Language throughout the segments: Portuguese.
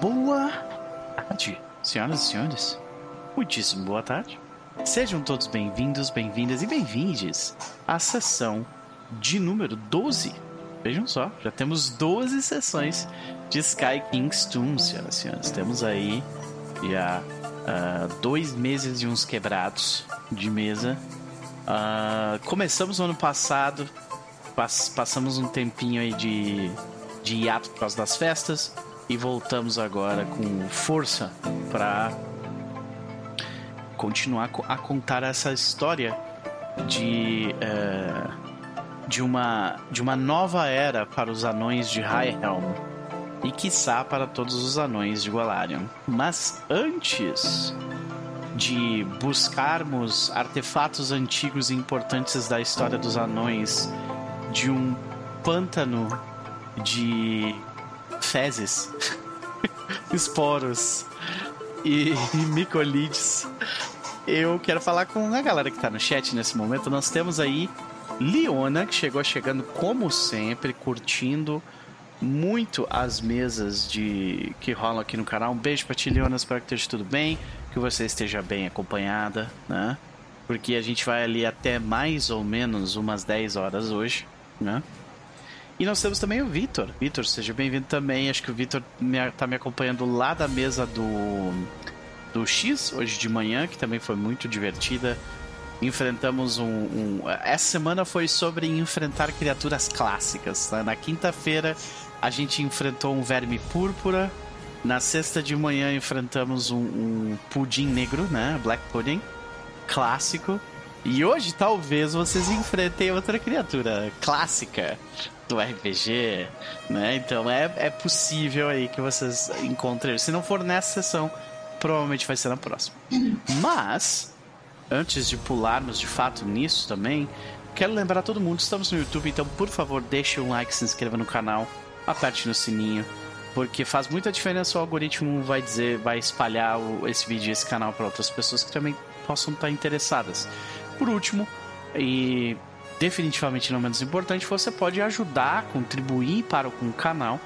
Boa tarde, senhoras e senhores. Muitíssimo boa tarde. Sejam todos bem-vindos, bem-vindas e bem-vindes à sessão de número 12. Vejam só, já temos 12 sessões de Sky King's Tomb, senhoras e senhores. Temos aí já uh, dois meses e uns quebrados de mesa. Uh, começamos no ano passado, pass passamos um tempinho aí de, de hiato por causa das festas e voltamos agora com força para continuar a contar essa história de uh, de uma de uma nova era para os anões de High Helm e quiçá para todos os anões de Golarion. Mas antes de buscarmos artefatos antigos e importantes da história dos anões de um pântano de fezes, esporos e, e micolides, eu quero falar com a galera que está no chat nesse momento. Nós temos aí Liona, que chegou chegando como sempre, curtindo muito as mesas de que rolam aqui no canal. Um beijo pra ti, Leona. Espero que esteja tudo bem, que você esteja bem acompanhada, né? Porque a gente vai ali até mais ou menos umas 10 horas hoje, né? E nós temos também o Vitor. Vitor, seja bem-vindo também. Acho que o Vitor está me acompanhando lá da mesa do, do X, hoje de manhã, que também foi muito divertida. Enfrentamos um, um... Essa semana foi sobre enfrentar criaturas clássicas. Né? Na quinta-feira a gente enfrentou um verme púrpura. Na sexta de manhã enfrentamos um, um pudim negro, né? Black Pudding. Clássico. E hoje talvez vocês enfrentem outra criatura clássica do RPG, né? Então é, é possível aí que vocês encontrem. Se não for nessa sessão, provavelmente vai ser na próxima. Mas, antes de pularmos de fato nisso também, quero lembrar todo mundo, estamos no YouTube, então por favor deixe um like, se inscreva no canal aperte no sininho, porque faz muita diferença o algoritmo vai dizer, vai espalhar esse vídeo, esse canal para outras pessoas que também possam estar interessadas. Por último, e definitivamente não menos importante, você pode ajudar, contribuir para o canal,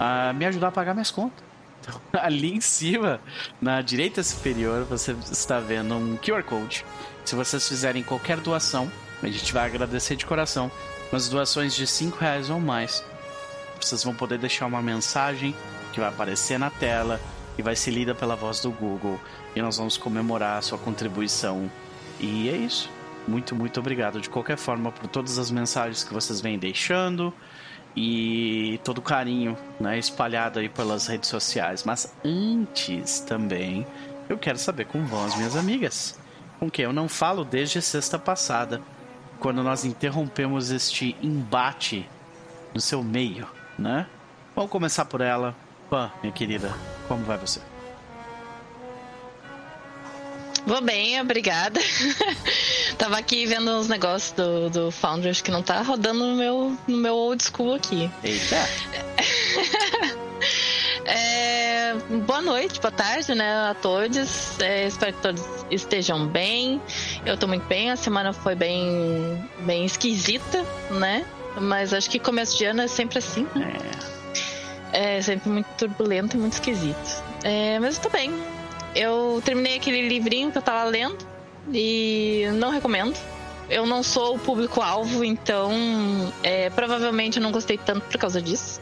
a me ajudar a pagar minhas contas. Então, ali em cima, na direita superior, você está vendo um QR Code. Se vocês fizerem qualquer doação, a gente vai agradecer de coração. Nas doações de 5 reais ou mais, vocês vão poder deixar uma mensagem que vai aparecer na tela e vai ser lida pela voz do Google. E nós vamos comemorar a sua contribuição. E é isso. Muito, muito obrigado de qualquer forma por todas as mensagens que vocês vêm deixando e todo o carinho né, espalhado aí pelas redes sociais. Mas antes também, eu quero saber como vão as minhas amigas, com quem eu não falo desde sexta passada, quando nós interrompemos este embate no seu meio né? Vamos começar por ela. Pan, minha querida, como vai você? Vou bem, obrigada. Tava aqui vendo uns negócios do, do Founders que não tá rodando no meu, no meu old school aqui. Eita! É, boa noite, boa tarde, né, a todos. É, espero que todos estejam bem. Eu tô muito bem. A semana foi bem, bem esquisita, né? Mas acho que começo de ano é sempre assim, né? É. É sempre muito turbulento e muito esquisito. É, mas eu tô bem. Eu terminei aquele livrinho que eu tava lendo e não recomendo. Eu não sou o público-alvo, então é, provavelmente eu não gostei tanto por causa disso.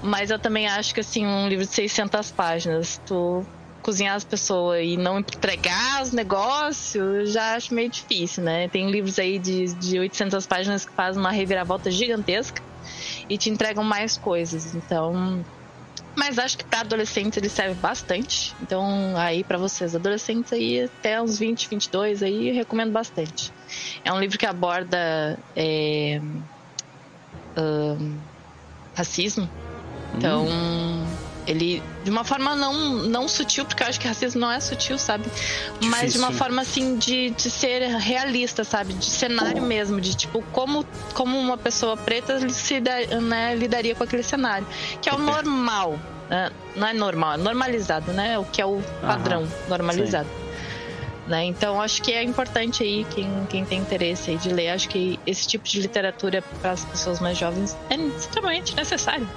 Mas eu também acho que assim, um livro de 600 páginas, tu cozinhar as pessoas e não entregar os negócios, já acho meio difícil, né? Tem livros aí de, de 800 páginas que fazem uma reviravolta gigantesca e te entregam mais coisas. Então, mas acho que para adolescentes ele serve bastante. Então, aí para vocês, adolescentes aí até uns 20, 22 aí, recomendo bastante. É um livro que aborda é, um, racismo. Então, hum ele, de uma forma não, não sutil, porque eu acho que racismo não é sutil, sabe? Difícil. Mas de uma forma assim de, de ser realista, sabe? De cenário mesmo, de tipo, como, como uma pessoa preta se, né, lidaria com aquele cenário. Que é o normal. Né? Não é normal, é normalizado, né? O que é o padrão Aham, normalizado. Né? Então acho que é importante aí quem, quem tem interesse aí de ler. Acho que esse tipo de literatura para as pessoas mais jovens é extremamente necessário.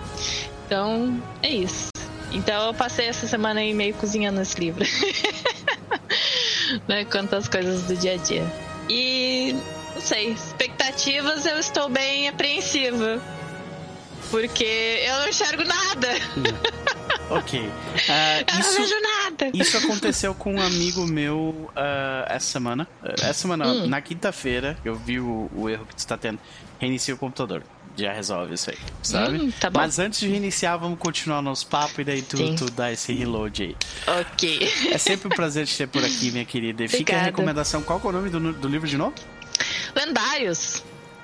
Então é isso. Então eu passei essa semana aí meio cozinhando esse livro. né, quanto às coisas do dia a dia. E não sei, expectativas eu estou bem apreensiva. Porque eu não enxergo nada. ok. Uh, eu isso, não vejo nada. Isso aconteceu com um amigo meu uh, essa semana. Uh, essa semana, hum. na quinta-feira, eu vi o, o, erro que tu está tendo. Reinicia o computador. Já resolve isso aí, sabe? Hum, tá Mas antes de reiniciar, vamos continuar nosso papo e daí tu, tu dá esse reload aí. Ok. É sempre um prazer te ter por aqui, minha querida. E fica a recomendação. Qual é o nome do, do livro de novo? Lendários.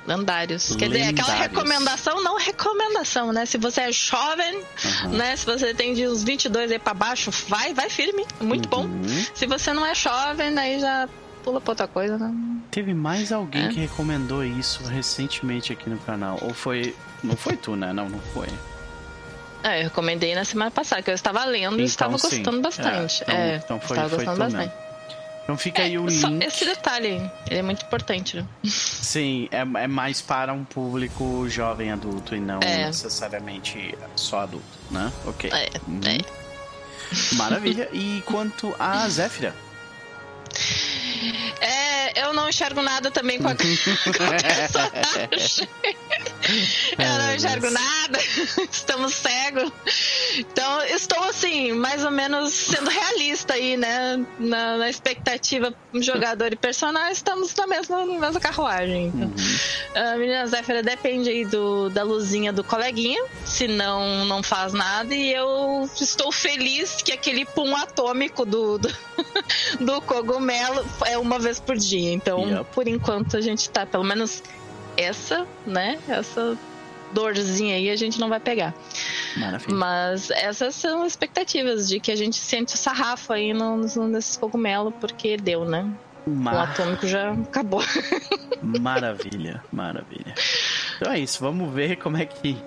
Lendários. Quer dizer, aquela recomendação, não recomendação, né? Se você é jovem, uhum. né? Se você tem de uns 22 aí pra baixo, vai, vai firme. Muito uhum. bom. Se você não é jovem, aí já pula pra outra coisa, né? Teve mais alguém é. que recomendou isso recentemente aqui no canal. Ou foi. Não foi tu, né? Não, não foi. É, eu recomendei na semana passada, que eu estava lendo então, e estava gostando bastante. É, então, é, então foi, estava gostando bastante. Mesmo. Então fica é, aí o link. Esse detalhe, ele é muito importante, né? Sim, é, é mais para um público jovem adulto e não é. necessariamente só adulto, né? Ok. É, é. Maravilha. E quanto a Zéfira? É, eu não enxergo nada também com a, com a personagem. eu não enxergo nada. Estamos cegos. Então, estou assim, mais ou menos sendo realista aí, né? Na, na expectativa jogador e personagem, estamos na mesma, na mesma carruagem. Então. Uhum. A menina Zéfira depende aí do, da luzinha do coleguinha, se não, não faz nada. E eu estou feliz que aquele pum atômico do, do, do cogumelo é uma vez por dia. Então, yep. por enquanto, a gente tá, pelo menos essa, né? Essa dorzinha aí a gente não vai pegar. Maravilha. Mas essas são expectativas de que a gente sente o sarrafo aí no, no, nesses cogumelos, porque deu, né? Mar... O atômico já acabou. Maravilha, maravilha. Então é isso, vamos ver como é que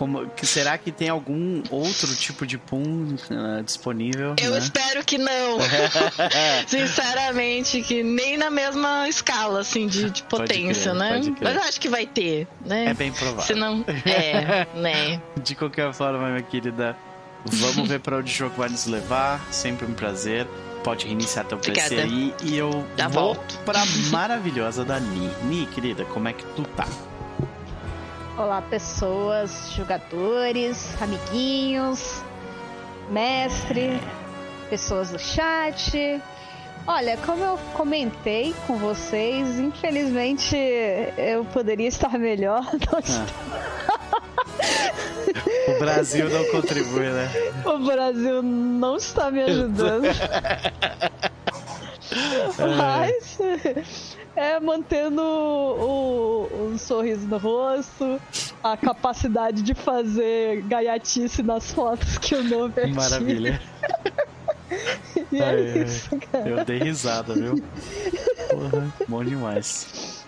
como, que será que tem algum outro tipo de Pum uh, disponível? Eu né? espero que não. Sinceramente, que nem na mesma escala, assim, de, de potência, crer, né? Mas eu acho que vai ter, né? É bem provável. Senão, é, né? De qualquer forma, minha querida, vamos ver para onde o jogo vai nos levar. Sempre um prazer. Pode reiniciar teu PC aí. E eu Já vou volto. pra maravilhosa da Ni. Ni, querida, como é que tu tá? Olá, pessoas, jogadores, amiguinhos, mestre, pessoas do chat. Olha, como eu comentei com vocês, infelizmente eu poderia estar melhor. Ah. o Brasil não contribui, né? O Brasil não está me ajudando. Mas é mantendo o, o, o, sorriso no rosto, a capacidade de fazer gaiatice nas fotos que eu não verti. Maravilha. e é, é isso, cara. Eu dei risada, viu? Porra, bom demais.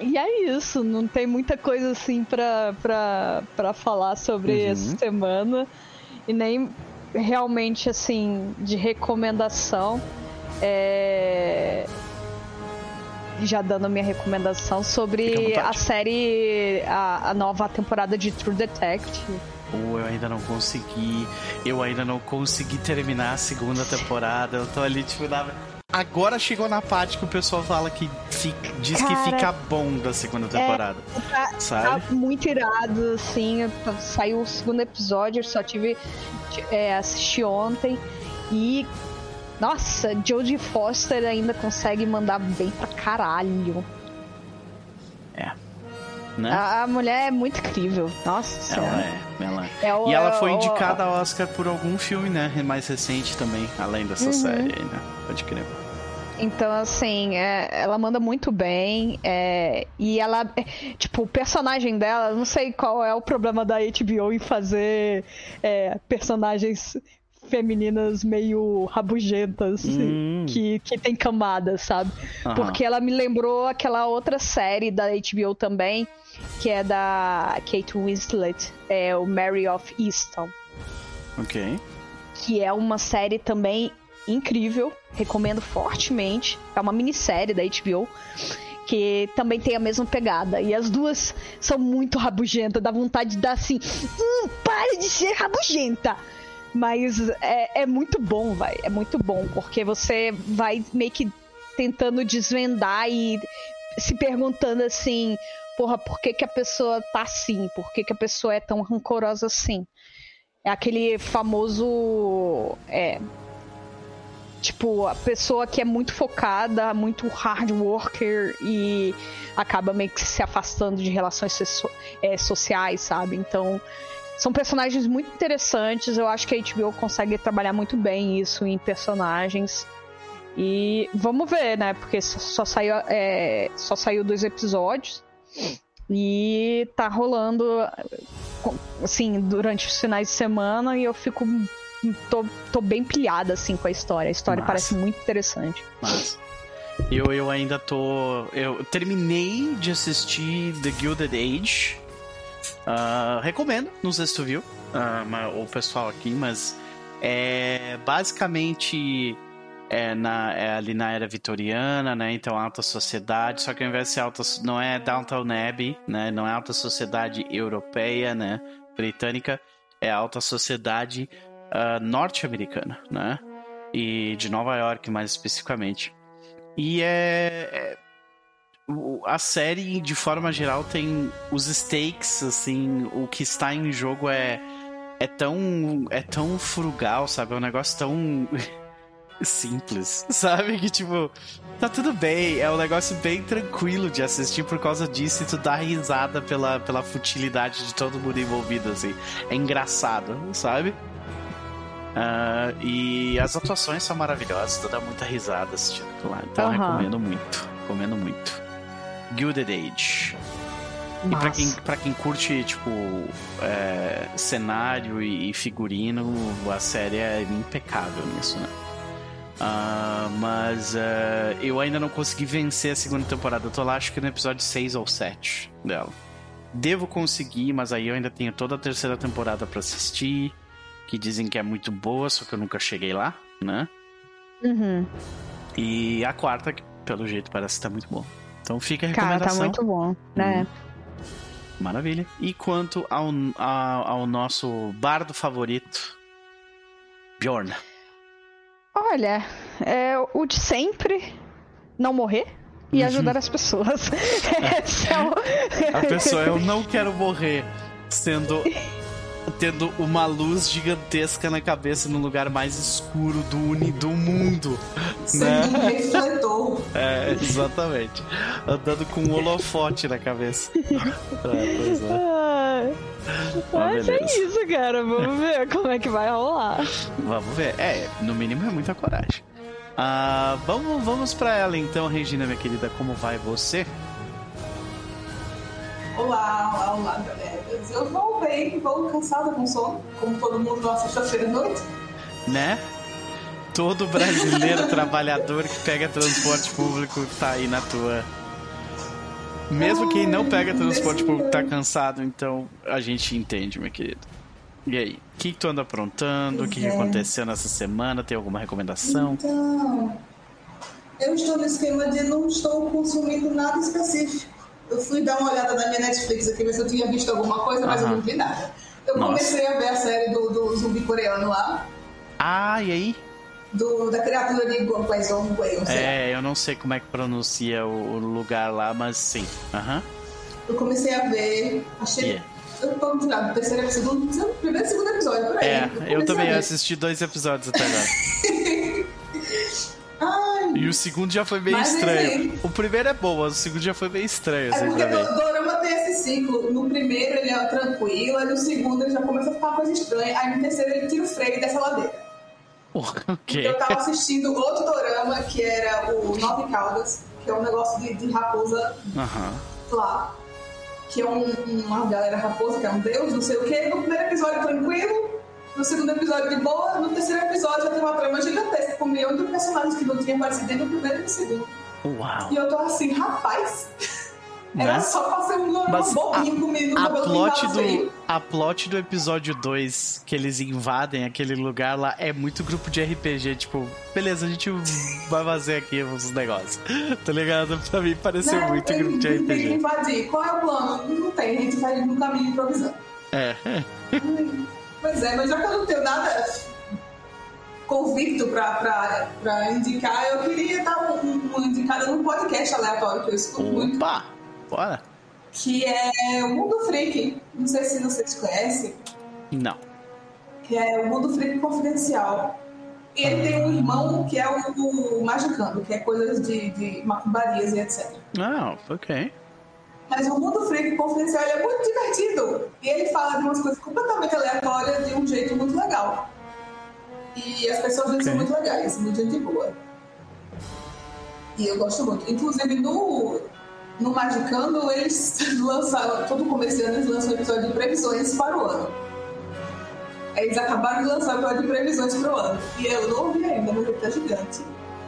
E é isso, não tem muita coisa assim pra, pra, pra falar sobre uhum. essa semana. E nem realmente assim de recomendação. É já dando a minha recomendação sobre a série, a, a, nova temporada de True Detective. Eu ainda não consegui. Eu ainda não consegui terminar a segunda temporada. Eu tô ali, tipo, na... Agora chegou na parte que o pessoal fala que fica, diz Cara, que fica bom da segunda temporada. É, tá, sabe? Tá muito irado, assim. Saiu o segundo episódio, eu só tive. É, assisti ontem. E nossa, Jodie Foster ainda consegue mandar bem pra caralho. É. Né? A, a, mulher é muito incrível. Nossa Ela é. Ela é. é o, e ela foi é indicada ao Oscar por algum filme, né? Mais recente também, além dessa uhum. série aí, né? Pode crer. Então, assim, é, ela manda muito bem. É, e ela. É, tipo, o personagem dela, não sei qual é o problema da HBO em fazer é, personagens femininas meio rabugentas, hum. que, que tem camadas, sabe? Uhum. Porque ela me lembrou aquela outra série da HBO também, que é da Kate Winslet, é o Mary of Easton. Ok. Que é uma série também incrível, recomendo fortemente. É uma minissérie da HBO que também tem a mesma pegada. E as duas são muito rabugentas, dá vontade de dar assim: hum, pare de ser rabugenta! Mas é, é muito bom, vai. É muito bom, porque você vai meio que tentando desvendar e se perguntando assim, porra, por que, que a pessoa tá assim? Por que, que a pessoa é tão rancorosa assim? É aquele famoso. É, tipo, a pessoa que é muito focada, muito hard worker e acaba meio que se afastando de relações é, sociais, sabe? Então, são personagens muito interessantes. Eu acho que a HBO consegue trabalhar muito bem isso em personagens. E vamos ver, né? Porque só saiu, é, só saiu dois episódios. E tá rolando assim, durante os finais de semana e eu fico. tô, tô bem pilhada assim com a história. A história Massa. parece muito interessante. Mas eu, eu ainda tô. Eu terminei de assistir The Gilded Age. Uh, recomendo, não sei se tu viu, uh, o pessoal aqui, mas é basicamente é, na, é ali na era vitoriana, né? Então alta sociedade, só que ao invés de ser alta, não é Downtown Abbey, né? Não é alta sociedade europeia, né? Britânica, é alta sociedade uh, norte-americana, né? E de Nova York, mais especificamente. E é, é a série, de forma geral, tem os stakes, assim, o que está em jogo é é tão é tão frugal, sabe? É um negócio tão simples, sabe? Que tipo, tá tudo bem, é um negócio bem tranquilo de assistir por causa disso e tu dá risada pela, pela futilidade de todo mundo envolvido, assim. É engraçado, sabe? Uh, e as atuações são maravilhosas, tu dá muita risada assistindo lá. Então uhum. recomendo muito, recomendo muito. Gilded Age. E pra quem, pra quem curte, tipo, é, cenário e, figurino, a série é impecável nisso, né? Uh, mas uh, eu ainda não consegui vencer a segunda temporada. Eu tô lá, acho que no episódio 6 ou 7 dela. Devo conseguir, mas aí eu ainda tenho toda a terceira temporada para assistir. Que dizem que é muito boa, só que eu nunca cheguei lá, né? Uhum. E a quarta, que pelo jeito parece estar tá muito bom. Então fica a recomendação. Cara, tá muito bom, né? Hum. Maravilha. E quanto ao, ao, ao nosso bardo favorito, Bjorn. Olha, é o de sempre, não morrer e uhum. ajudar as pessoas. é o... A pessoa, eu não quero morrer, sendo tendo uma luz gigantesca na cabeça no lugar mais escuro do uni do mundo. Sendo né? um refletor. É, exatamente. Andando com um holofote na cabeça. É, pois é. Mas é isso, cara. Vamos ver como é que vai rolar. Vamos ver. É, no mínimo é muita coragem. Ah, vamos, vamos para ela então, Regina, minha querida. Como vai você? Olá, olá, olá, galera. Eu vou bem, vou cansada com sono, como todo mundo na sexta-feira à noite. Né? Todo brasileiro trabalhador que pega transporte público tá aí na tua mesmo quem não pega transporte público tá cansado, então a gente entende, meu querido. E aí, o que, que, tu anda aprontando? O que, que, é. aconteceu nessa semana? Tem alguma recomendação? Então, eu estou no esquema de não estou consumindo nada específico. Eu fui dar uma olhada na minha Netflix aqui, ver se eu tinha visto alguma coisa, mas eu não vi nada. Eu Nossa. comecei a ver a série do, do zumbi coreano lá. Ah, e aí? do, da criatura de Guangzhou, É, eu não sei como é que pronuncia o, o lugar lá, mas sim. Uhum. Eu comecei a ver, achei. Yeah. Eu tô no terceiro, segundo, primeiro e segundo episódio, por aí. É, eu, eu também assisti dois episódios até agora. E o segundo já foi meio estranho. O primeiro é bom, mas o segundo já foi meio estranho. É assim, porque o Dorama tem esse ciclo. No primeiro ele é tranquilo, aí no segundo ele já começa a ficar uma coisa estranha. Aí no terceiro ele tira o freio dessa ladeira. Okay. Eu tava assistindo outro dorama que era o Nove Caldas, que é um negócio de, de raposa uhum. lá. Que é um, uma galera raposa, que é um deus, não sei o quê. No primeiro episódio tranquilo, no segundo episódio de boa, no terceiro episódio já tem uma trama gigantesca com um milhão de personagens que não tinham aparecido nem no primeiro e no segundo. Uau. E eu tô assim, rapaz. Era né? só pra ser um dorama bobinho comigo a plot do A plot do episódio 2, que eles invadem aquele lugar lá, é muito grupo de RPG. Tipo, beleza, a gente vai fazer aqui os negócios. Tá ligado? Pra mim pareceu muito grupo de RPG. Tem que invadir. Qual é o plano? Não tem, a gente vai no caminho improvisando. É. Pois é, mas já que eu não tenho nada convicto pra, pra, indicar, eu queria dar um, um, um indicado num podcast aleatório que eu escuto Opa, muito. Opa! Bora! Que é o Mundo Freak. Não sei se vocês conhecem. Não. Que é o Mundo Freak Confidencial. E ele tem um irmão que é o, o Magicando, que é coisas de, de macumbarias e etc. Ah, ok. Mas o Mundo Freak Confidencial é muito divertido. E ele fala de umas coisas completamente aleatórias de um jeito muito legal. E as pessoas okay. são muito legais, muito gente boa. E eu gosto muito. Inclusive no, no Magicando, eles lançaram, todo começo de ano, eles lançam um episódio de previsões para o ano. Eles acabaram de lançar o episódio de previsões para o ano. E eu não ouvi ainda, mas ele tá gigante.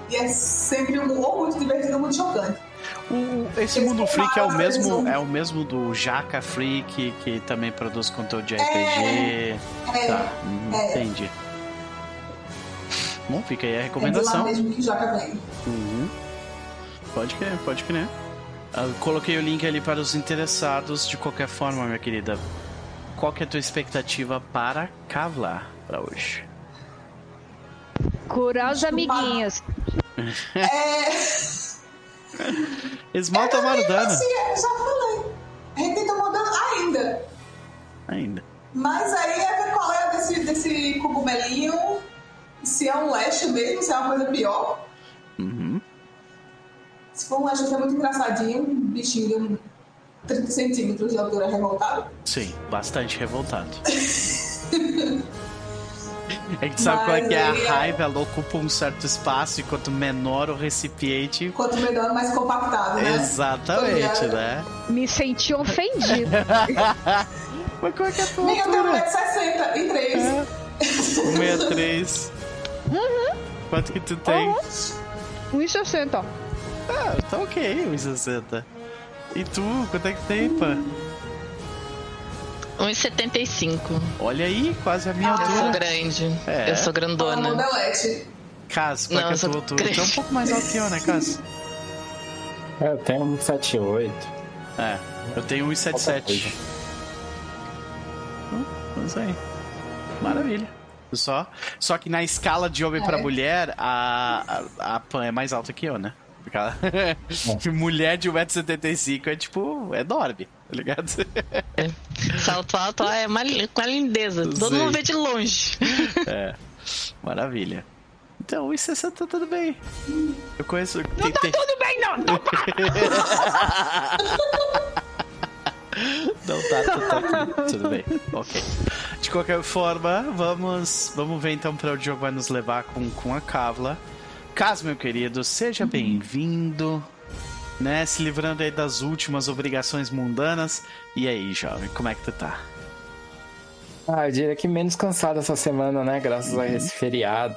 E é sempre um ou muito divertido ou muito chocante. O, esse Eles mundo freak é o mesmo é o mesmo do Jaca Freak que também produz conteúdo de RPG. É, é, tá, é. entendi. Bom, fica aí a recomendação. É de lá mesmo que Jaca vem. Uhum. Pode crer, pode crer. Eu coloquei o link ali para os interessados de qualquer forma, minha querida. Qual que é a tua expectativa para Kavlar para hoje? Curar os amiguinhos. É. Esmalta Mardana. Assim, já falei. A gente tá mudando ainda. Ainda. Mas aí é ver qual é desse, desse cogumelinho. Se é um leste mesmo, se é uma coisa pior. Uhum. Se for um leste, é muito engraçadinho. Um bichinho de um 30 centímetros de altura revoltado. Sim, bastante revoltado. É que sabe qual é que é a é- raiva? Ela ocupa um certo espaço e quanto menor o recipiente. Quanto menor, mais compactado, né? Exatamente, né? Me senti ofendido. Mas qual é que é a tua Minha altura? 1,60 e 3. É. 1,63. Uhum. Quanto que tu tem? Uhum. 1,60. Ah, tá ok, 1,60. E tu, quanto é que tem, pá? 1,75. Olha aí, quase a minha altura. Eu sou grande. É. Eu sou grandona. Caso, qual é a tua altura? Tu é um pouco mais alto que eu, né, Caso? É, eu tenho 1,78. É, eu tenho 1,77. Hum, isso aí. Maravilha. Só, só que na escala de homem é. para mulher, a, a, a Pan é mais alta que eu, né? Porque mulher de 1,75m é tipo, é enorme, tá ligado? É. Salto alto é uma, uma lindeza. Todo Sim. mundo vê de longe. É. Maravilha. Então, 1,60 tá tudo bem. Eu conheço. Não tá tudo bem, não! Não tá! Não tá, tá, tá, tudo bem. Ok. De qualquer forma, vamos, vamos ver então para onde o jogo vai nos levar com, com a Kavla. Caso, meu querido, seja uhum. bem-vindo, né? Se livrando aí das últimas obrigações mundanas. E aí, jovem, como é que tu tá? Ah, eu diria que menos cansado essa semana, né? Graças uhum. a esse feriado.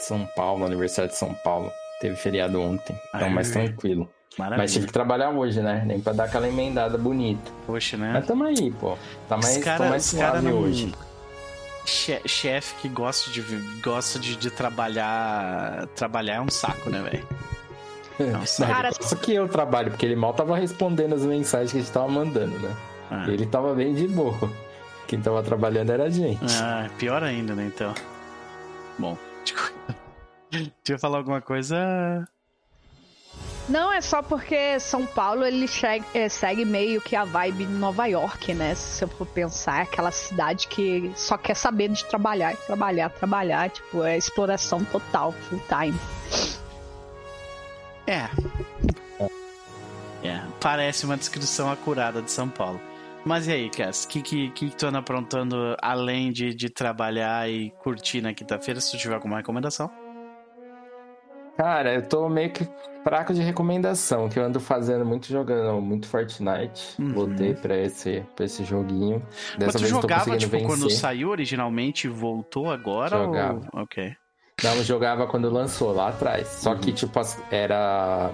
São Paulo, aniversário de São Paulo. Teve feriado ontem, então Ai, mais tranquilo. Maravilha. Mas tive que trabalhar hoje, né? Nem pra dar aquela emendada bonita. Poxa, né? Mas tamo aí, pô. Tá mais, cara, mais suave não... hoje chefe que gosta de gosta de, de, trabalhar trabalhar é um saco, né, velho? É um saco. Cara, só que eu trabalho, porque ele mal tava respondendo as mensagens que a gente tava mandando, né? Ah. Ele tava bem de boa. Quem tava trabalhando era a gente. Ah, pior ainda, né, então. Bom, tipo... Deixa eu falar alguma coisa. Não, é só porque São Paulo ele é, segue meio que a vibe de Nova York, né? Se eu for pensar, é aquela cidade que só quer saber de trabalhar, trabalhar, trabalhar, tipo, é exploração total, full time. É. É, parece uma descrição acurada de São Paulo. Mas e aí, Cass, o que, que, que tu anda aprontando além de, de trabalhar e curtir na quinta-feira? Se tu tiver alguma recomendação? Cara, eu tô meio que fraco de recomendação, que eu ando fazendo muito jogando muito Fortnite. Uhum. Voltei pra esse, pra esse joguinho. Dessa Mas tu vez jogava, tipo, vencer. quando saiu originalmente e voltou agora? Jogava. Ou... Ok. Não, jogava quando lançou, lá atrás. Só uhum. que, tipo, era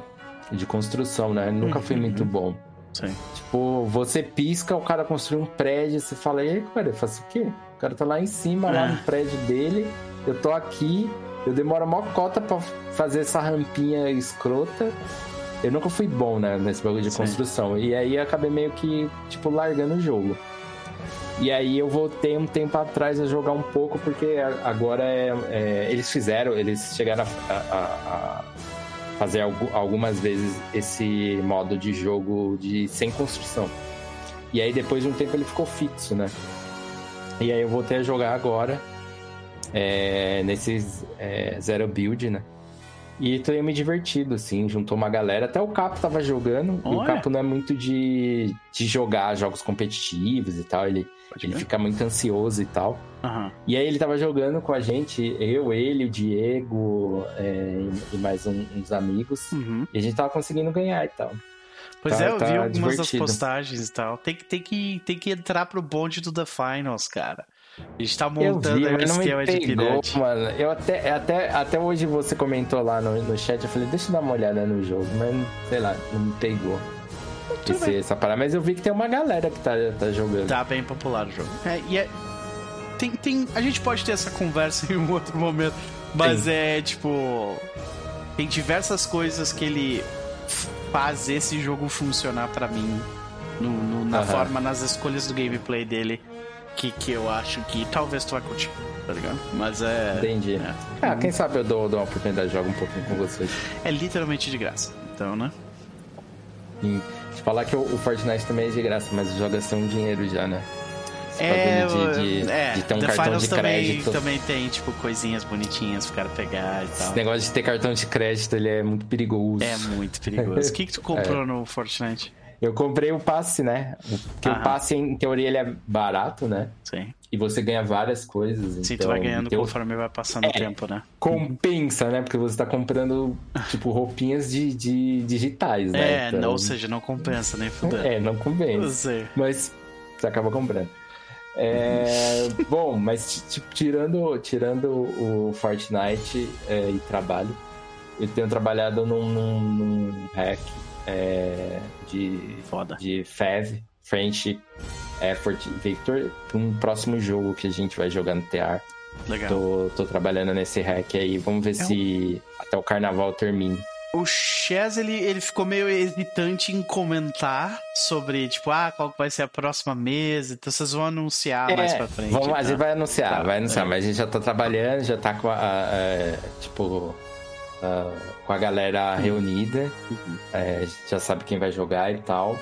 de construção, né? Nunca uhum. foi muito bom. Sim. Tipo, você pisca, o cara construiu um prédio, você fala, e aí, cara, eu faço o quê? O cara tá lá em cima, é. lá no prédio dele, eu tô aqui, eu demoro mó cota pra fazer essa rampinha escrota. Eu nunca fui bom, né, nesse bagulho de Sim. construção. E aí eu acabei meio que, tipo, largando o jogo. E aí eu voltei um tempo atrás a jogar um pouco, porque agora é, é, eles fizeram, eles chegaram a, a, a fazer algumas vezes esse modo de jogo de sem construção. E aí depois de um tempo ele ficou fixo, né? E aí eu voltei a jogar agora é, nesses é, Zero Build, né? E tô me divertido, assim, juntou uma galera. Até o Capo tava jogando. E o Capo não é muito de, de jogar jogos competitivos e tal. Ele, ele fica muito ansioso e tal. Uhum. E aí ele tava jogando com a gente, eu, ele, o Diego é, e mais um, uns amigos. Uhum. E a gente tava conseguindo ganhar e tal. Pois tá, é, eu tá vi algumas divertido. das postagens e tal. Tem, tem, que, tem que entrar pro bonde do The Finals, cara. A gente tá montando vi, um esquema de pirante. Mano. Eu até, até, até hoje você comentou lá no, no chat, eu falei, deixa eu dar uma olhada no jogo, mas sei lá, não me pegou. Esse, essa parada, mas eu vi que tem uma galera que tá, tá jogando. Tá bem popular o jogo. É, e é, tem, tem, a gente pode ter essa conversa em um outro momento, mas Sim. é tipo. Tem diversas coisas que ele faz esse jogo funcionar para mim no, no, na forma, nas escolhas do gameplay dele que, que eu acho que talvez tu vai curtir, tá ligado? Mas é. Entendi. É. Ah, quem sabe eu dou, dou uma oportunidade de jogar um pouquinho com vocês. É literalmente de graça, então, né? Sim. Falar que o, o Fortnite também é de graça, mas joga sem um dinheiro já, né? é, de, de, é, de ter um The cartão Finals de crédito. Também, também tem, tipo, coisinhas bonitinhas pro cara pegar e tal. Esse negócio de ter cartão de crédito, ele é muito perigoso. É muito perigoso. o que, que tu comprou é. no Fortnite? Eu comprei o passe, né? Porque Aham. o passe, em teoria, ele é barato, né? Sim. E você ganha várias coisas. Sim, então, tu vai então, ganhando conforme vai passando é, o tempo, né? Compensa, né? Porque você tá comprando, tipo, roupinhas de, de digitais, né? É, então... ou seja, não compensa nem fuder. É, não compensa. Mas você acaba comprando. É, bom, mas tipo, tirando, tirando o Fortnite é, e trabalho, eu tenho trabalhado num, num, num hack é, de, Foda. de FEV, Friendship Effort Victor, um próximo jogo que a gente vai jogar no TR. Legal. Tô, tô trabalhando nesse hack aí, vamos ver é se um... até o carnaval termine. O Chaz, ele, ele ficou meio hesitante em comentar sobre, tipo, ah, qual vai ser a próxima mesa. Então vocês vão anunciar é, mais pra frente. Vamos, tá? A gente vai anunciar, tá, vai anunciar, é. mas a gente já tá trabalhando, já tá com a, a, a tipo, a, com a galera reunida. Uhum. É, já sabe quem vai jogar e tal.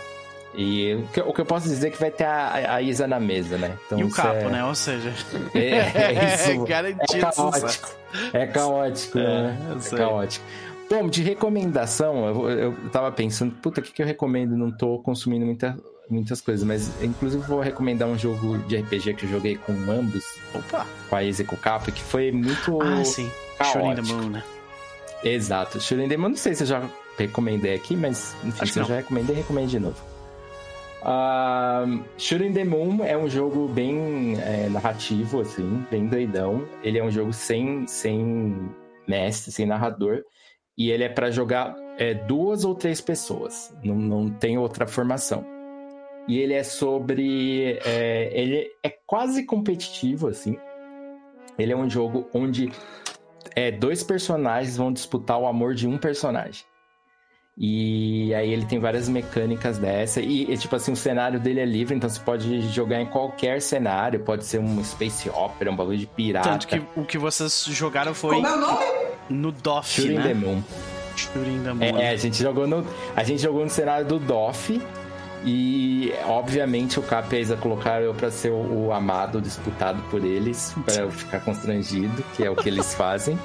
E o que, o que, eu posso dizer é que vai ter a, a Isa na mesa, né? Então, e o capo, é... né? Ou seja, é, é isso. é. É caótico. É caótico, é, né? É caótico. Bom, de recomendação, eu, eu tava pensando, puta, o que, que eu recomendo? Não tô consumindo muita, muitas coisas, mas inclusive vou recomendar um jogo de RPG que eu joguei com ambos. Opa! Com a Isa e com o Capo, que foi muito. Ah, sim. The Moon, né? Exato. The Moon, não sei se eu já recomendei aqui, mas enfim, se eu já recomendei, recomendo de novo. Uh, Shooting the Moon é um jogo bem é, narrativo, assim, bem doidão. Ele é um jogo sem, sem mestre, sem narrador. E ele é para jogar é, duas ou três pessoas. Não, não tem outra formação. E ele é sobre. É, ele é quase competitivo, assim. Ele é um jogo onde é, dois personagens vão disputar o amor de um personagem. E aí ele tem várias mecânicas dessa. E, e, tipo assim, o cenário dele é livre, então você pode jogar em qualquer cenário. Pode ser um space opera, um bagulho de pirata. Tanto que o que vocês jogaram foi. Como é o nome? No DOF, Shooting né? the Moon. Shooting the Moon. É, a gente jogou no. A gente jogou no cenário do DOF. E, obviamente, o Cap e a Isa colocaram eu pra ser o, o amado disputado por eles, para eu ficar constrangido, que é o que eles fazem.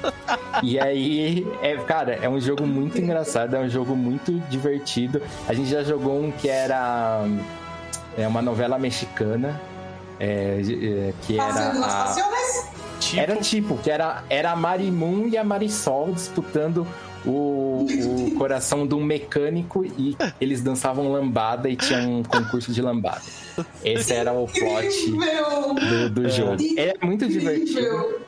e aí, é, cara, é um jogo muito engraçado, é um jogo muito divertido. A gente já jogou um que era é uma novela mexicana, é, é, que era. A, tipo... Era tipo, que era, era a Marimun e a Marisol disputando o, o coração de um mecânico e eles dançavam lambada e tinha um concurso de lambada. Esse era o plot do, do jogo. É muito divertido.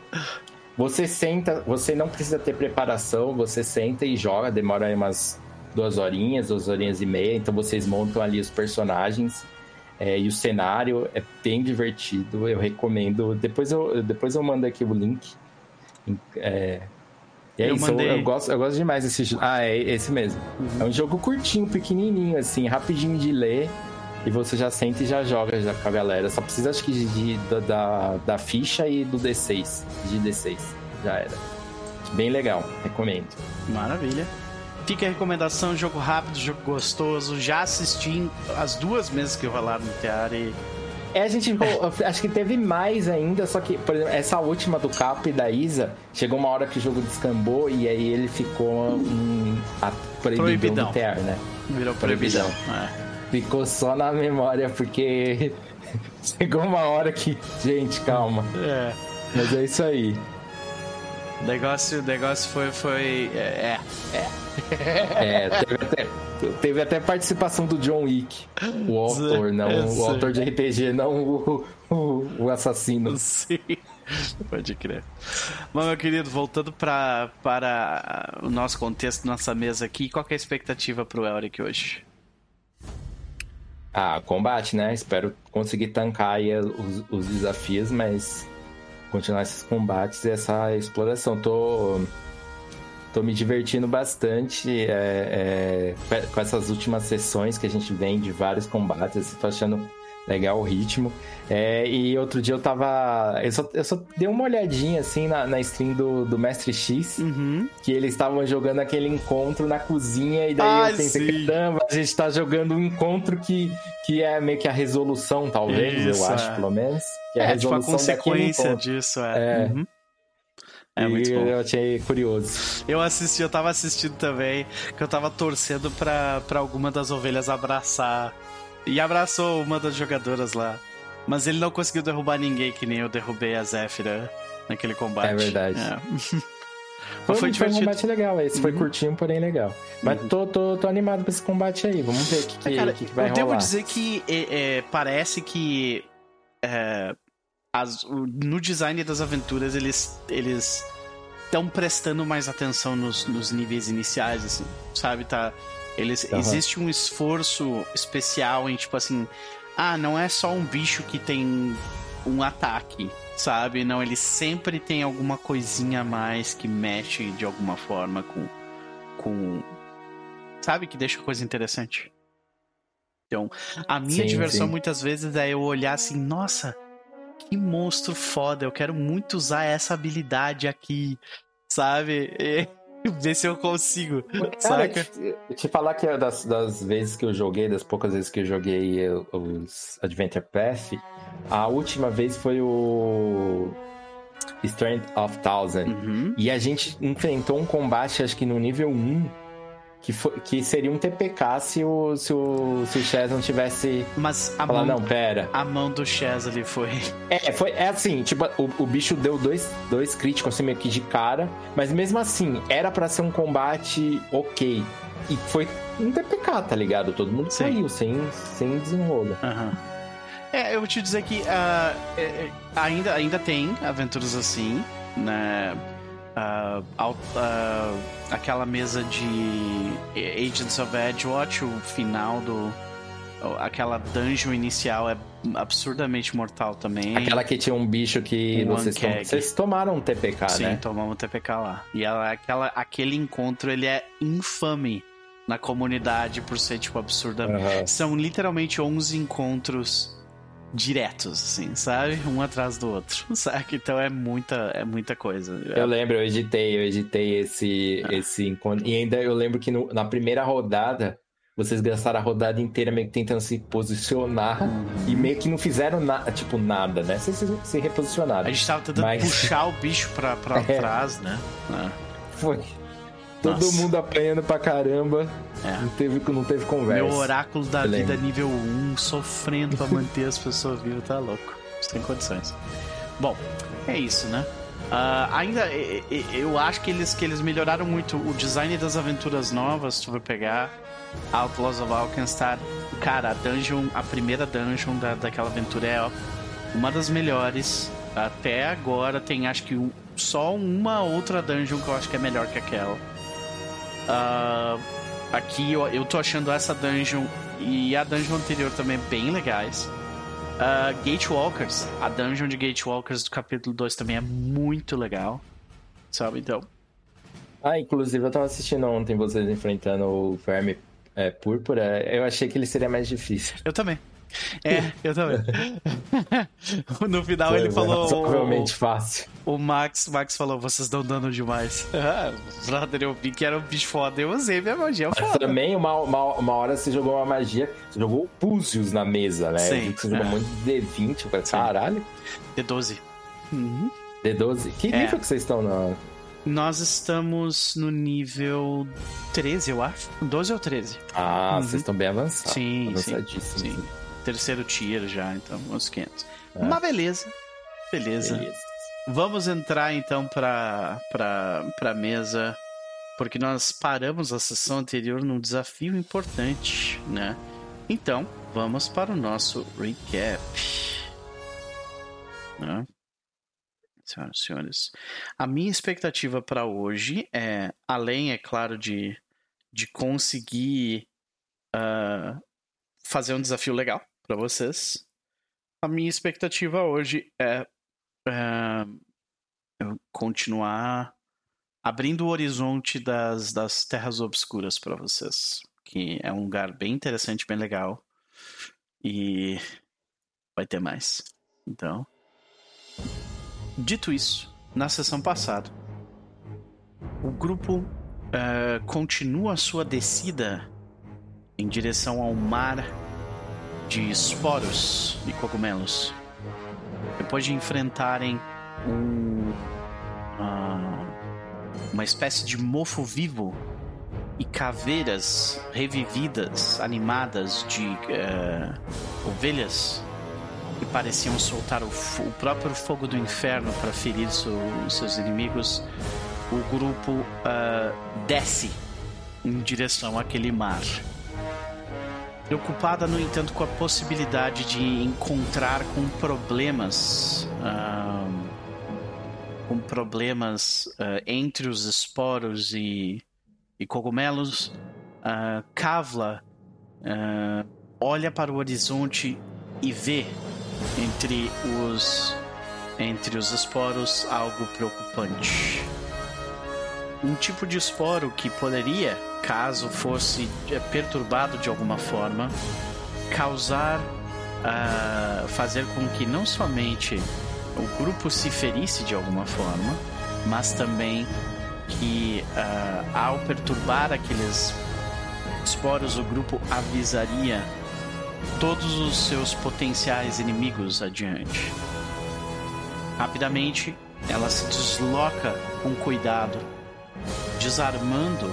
Você senta, você não precisa ter preparação, você senta e joga, demora aí umas duas horinhas, duas horinhas e meia, então vocês montam ali os personagens. É, e o cenário é bem divertido, eu recomendo. Depois eu, depois eu mando aqui o link. É, e é eu isso, mandei... eu, eu, gosto, eu gosto demais desse jogo. Ah, é esse mesmo. Uhum. É um jogo curtinho, pequenininho, assim, rapidinho de ler. e você já sente e já joga já com a galera. Só precisa, acho que, de, de da, da ficha e do D6. De D6. Já era. Bem legal, recomendo. Maravilha. Fica a recomendação, jogo rápido, jogo gostoso. Já assisti as duas mesas que rolaram no teatro e é, a gente acho que teve mais ainda, só que, por exemplo, essa última do Capo e da Isa, chegou uma hora que o jogo descambou e aí ele ficou um, a, proibidão, proibidão. TR, né? Virou proibidão. proibidão. É. Ficou só na memória, porque chegou uma hora que. Gente, calma. É. Mas é isso aí. O negócio, negócio foi. foi é, é. É, teve até, teve até participação do John Wick, o autor, não o autor de RPG, não o, o, o assassino. Sim. Pode crer. Mas, meu querido, voltando pra, para o nosso contexto, nossa mesa aqui, qual é a expectativa pro Elric hoje? Ah, combate, né? Espero conseguir tancar aí os, os desafios, mas continuar esses combates e essa exploração. Tô, tô me divertindo bastante é, é, com essas últimas sessões que a gente vem de vários combates. Tô achando legal o ritmo. É, e outro dia eu tava. Eu só, eu só dei uma olhadinha assim na, na stream do, do Mestre X, uhum. que eles estavam jogando aquele encontro na cozinha, e daí ah, eu pensei, caramba, a gente tá jogando um encontro que, que é meio que a resolução, talvez, Isso, eu acho, é. pelo menos. Que é, a resolução tipo a consequência disso, é. é. Uhum. É muito bom. Eu achei curioso. Eu assisti, eu tava assistindo também, que eu tava torcendo pra, pra alguma das ovelhas abraçar e abraçou uma das jogadoras lá. Mas ele não conseguiu derrubar ninguém que nem eu derrubei a Zéfira naquele combate. É verdade. É. foi, foi, foi um combate legal, esse uhum. foi curtinho, porém legal. Mas uhum. tô, tô, tô animado pra esse combate aí. Vamos ver o que, que, Cara, que, que vai eu rolar. Eu devo dizer que é, é, parece que as, no design das aventuras eles eles estão prestando mais atenção nos, nos níveis iniciais, assim, sabe? Tá, eles, uhum. Existe um esforço especial em, tipo assim, ah, não é só um bicho que tem um ataque, sabe? Não, ele sempre tem alguma coisinha a mais que mexe de alguma forma com. com sabe? Que deixa a coisa interessante. Então, a minha sim, diversão sim. muitas vezes é eu olhar assim, nossa, que monstro foda, eu quero muito usar essa habilidade aqui, sabe? E Ver se eu consigo. Cara, saca? Te, te falar que é das, das vezes que eu joguei, das poucas vezes que eu joguei os Adventure Path, a última vez foi o Strength of Thousand. Uhum. E a gente enfrentou um combate, acho que no nível 1, que, foi, que seria um TPK se o, se o, se o Chaz não tivesse. Mas a falar, mão. Não, pera. A mão do Chaz ali foi. É, foi, é assim, tipo, o, o bicho deu dois, dois críticos assim meio que de cara, mas mesmo assim, era para ser um combate ok. E foi um TPK, tá ligado? Todo mundo Sim. saiu sem, sem desenrolo. Uhum. É, eu vou te dizer que uh, é, ainda, ainda tem aventuras assim, né? Uh, uh, aquela mesa de Agents of Edgewatch, o final do. Aquela dungeon inicial é absurdamente mortal também. Aquela que tinha um bicho que um vocês, tom... vocês, tomaram um TPK, Sim, né? Sim, tomamos um TPK lá. E ela, aquela, aquele encontro, ele é infame na comunidade por ser, tipo, absurdamente... Uhum. São literalmente 11 encontros diretos, assim, sabe? Um atrás do outro, sabe? Então é muita, é muita coisa. Eu lembro, eu editei, eu editei esse, ah. esse encontro. E ainda eu lembro que no, na primeira rodada, vocês gastaram a rodada inteira meio que tentando se posicionar e meio que não fizeram nada, tipo, nada, né? Vocês se, se reposicionaram. A gente tava tentando Mas... puxar o bicho pra, pra é. trás, né? É. Foi. Todo Nossa. mundo apanhando pra caramba. É. Não, teve, não teve conversa. Meu oráculo da vida nível 1, sofrendo pra manter as pessoas vivas, tá louco. Sem condições. Bom, é isso, né? Uh, ainda, eu acho que eles, que eles melhoraram muito o design das aventuras novas. Tu vai pegar Outlaws of Alkenstar. Cara, a dungeon, a primeira dungeon da, daquela aventura é ó, uma das melhores. Até agora tem acho que um, só uma outra dungeon que eu acho que é melhor que aquela. Uh, aqui eu, eu tô achando essa dungeon e a dungeon anterior também bem legais. Uh, Gatewalkers, a dungeon de Gatewalkers do capítulo 2 também é muito legal. Sabe, então. Ah, inclusive eu tava assistindo ontem vocês enfrentando o Verme é, Púrpura. Eu achei que ele seria mais difícil. Eu também. É, eu também. no final Foi, ele falou. Provavelmente fácil. O Max, Max falou: vocês estão dando demais. Ah, brother, eu vi que era um bicho foda, eu usei minha magia. Mas também, uma, uma, uma, hora você jogou uma magia, você jogou Púzios na mesa, né? Sim. Você jogou é. muito D20, eu falei, caralho. D12. Uhum. D12? Que é. nível que vocês estão na. Nós estamos no nível 13, eu acho. 12 ou 13. Ah, uhum. vocês estão bem avançados. Sim, sim, sim. Terceiro tier já, então, uns 500. É. Mas beleza. Beleza. beleza. Vamos entrar então para para mesa, porque nós paramos a sessão anterior num desafio importante, né? Então, vamos para o nosso recap. Né? Senhoras e senhores, a minha expectativa para hoje é, além, é claro, de, de conseguir uh, fazer um desafio legal para vocês, a minha expectativa hoje é uh, continuar abrindo o horizonte das, das terras obscuras para vocês, que é um lugar bem interessante, bem legal e vai ter mais. Então, Dito isso, na sessão passada, o grupo uh, continua a sua descida em direção ao mar de esporos e cogumelos. Depois de enfrentarem um, uh, uma espécie de mofo vivo e caveiras revividas, animadas de uh, ovelhas que pareciam soltar o, o próprio fogo do inferno para ferir seus inimigos, o grupo uh, desce em direção àquele mar. Preocupada, no entanto, com a possibilidade de encontrar com problemas. Uh, com problemas uh, entre os esporos e, e cogumelos, uh, Kavla olha para o horizonte e vê entre os entre os esporos algo preocupante. Um tipo de esporo que poderia, caso fosse é, perturbado de alguma forma, causar, uh, fazer com que não somente o grupo se ferisse de alguma forma, mas também que uh, ao perturbar aqueles esporos o grupo avisaria todos os seus potenciais inimigos adiante. Rapidamente, ela se desloca com cuidado, desarmando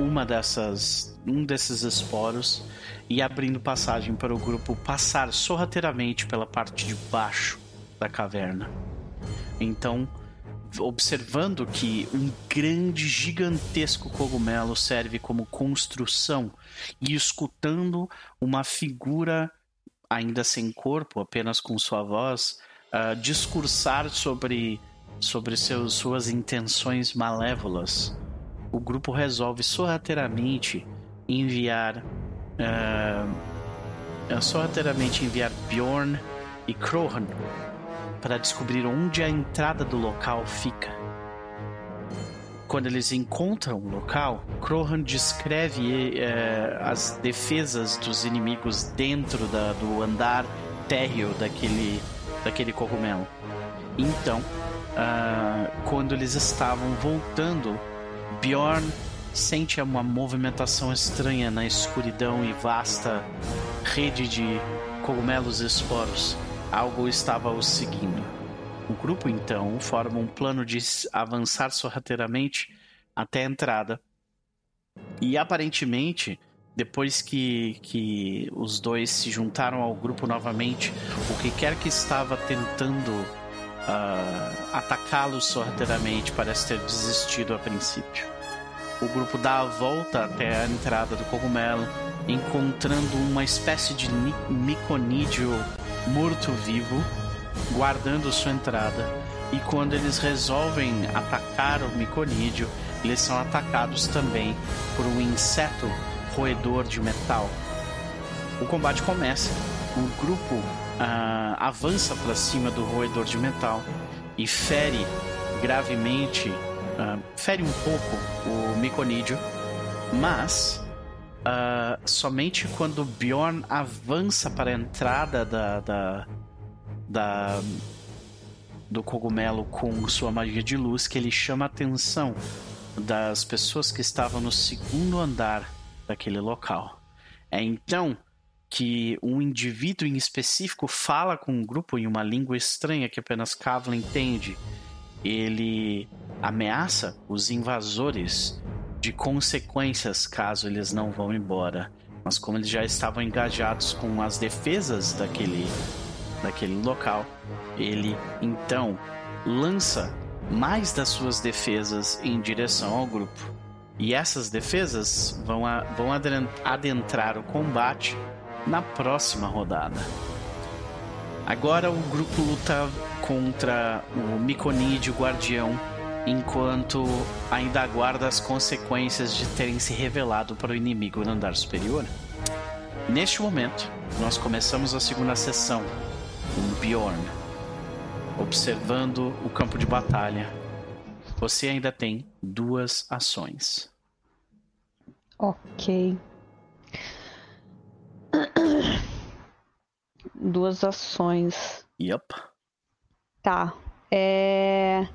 uma dessas, um desses esporos e abrindo passagem para o grupo passar sorrateiramente pela parte de baixo da caverna. Então, observando que um grande, gigantesco cogumelo serve como construção e escutando uma figura ainda sem corpo, apenas com sua voz, uh, discursar sobre, sobre seus, suas intenções malévolas, o grupo resolve sorrateiramente enviar. Uh, sorrateiramente enviar Bjorn e Krohan para descobrir onde a entrada do local fica. Quando eles encontram o local, Krohan descreve eh, as defesas dos inimigos dentro da, do andar térreo daquele, daquele cogumelo. Então, uh, quando eles estavam voltando, Bjorn sente uma movimentação estranha na escuridão e vasta rede de cogumelos e esporos algo estava os seguindo. O grupo então forma um plano de avançar sorrateiramente até a entrada. E aparentemente, depois que, que os dois se juntaram ao grupo novamente, o que quer que estava tentando uh, atacá-los sorrateiramente parece ter desistido a princípio. O grupo dá a volta até a entrada do cogumelo, encontrando uma espécie de miconídeo morto-vivo, guardando sua entrada. E quando eles resolvem atacar o miconídeo, eles são atacados também por um inseto roedor de metal. O combate começa. O grupo avança para cima do roedor de metal e fere gravemente, uh, fere um pouco o miconídeo, mas uh, somente quando Bjorn avança para a entrada da, da, da, do cogumelo com sua magia de luz que ele chama a atenção das pessoas que estavam no segundo andar daquele local. É então que um indivíduo em específico fala com um grupo em uma língua estranha que apenas Kavla entende. Ele ameaça os invasores de consequências caso eles não vão embora. Mas como eles já estavam engajados com as defesas daquele, daquele local, ele então lança mais das suas defesas em direção ao grupo. E essas defesas vão, a, vão adentrar o combate na próxima rodada. Agora o grupo luta contra o Miconide, o Guardião, enquanto ainda aguarda as consequências de terem se revelado para o inimigo no andar superior. Neste momento, nós começamos a segunda sessão com Bjorn, observando o campo de batalha. Você ainda tem duas ações. Ok. Duas ações. Yup. Tá. É.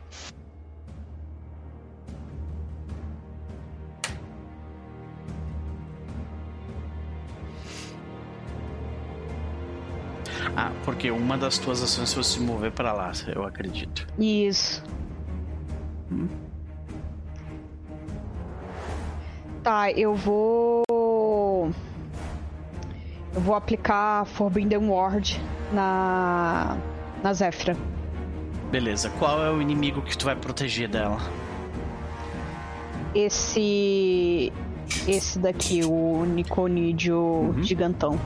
Ah, porque uma das tuas ações foi se mover para lá, eu acredito. Isso. Hum. Tá, eu vou. Eu vou aplicar Forbidden Ward na. na Zefra. Beleza, qual é o inimigo que tu vai proteger dela? Esse. Esse daqui, o Niconídeo uhum. gigantão.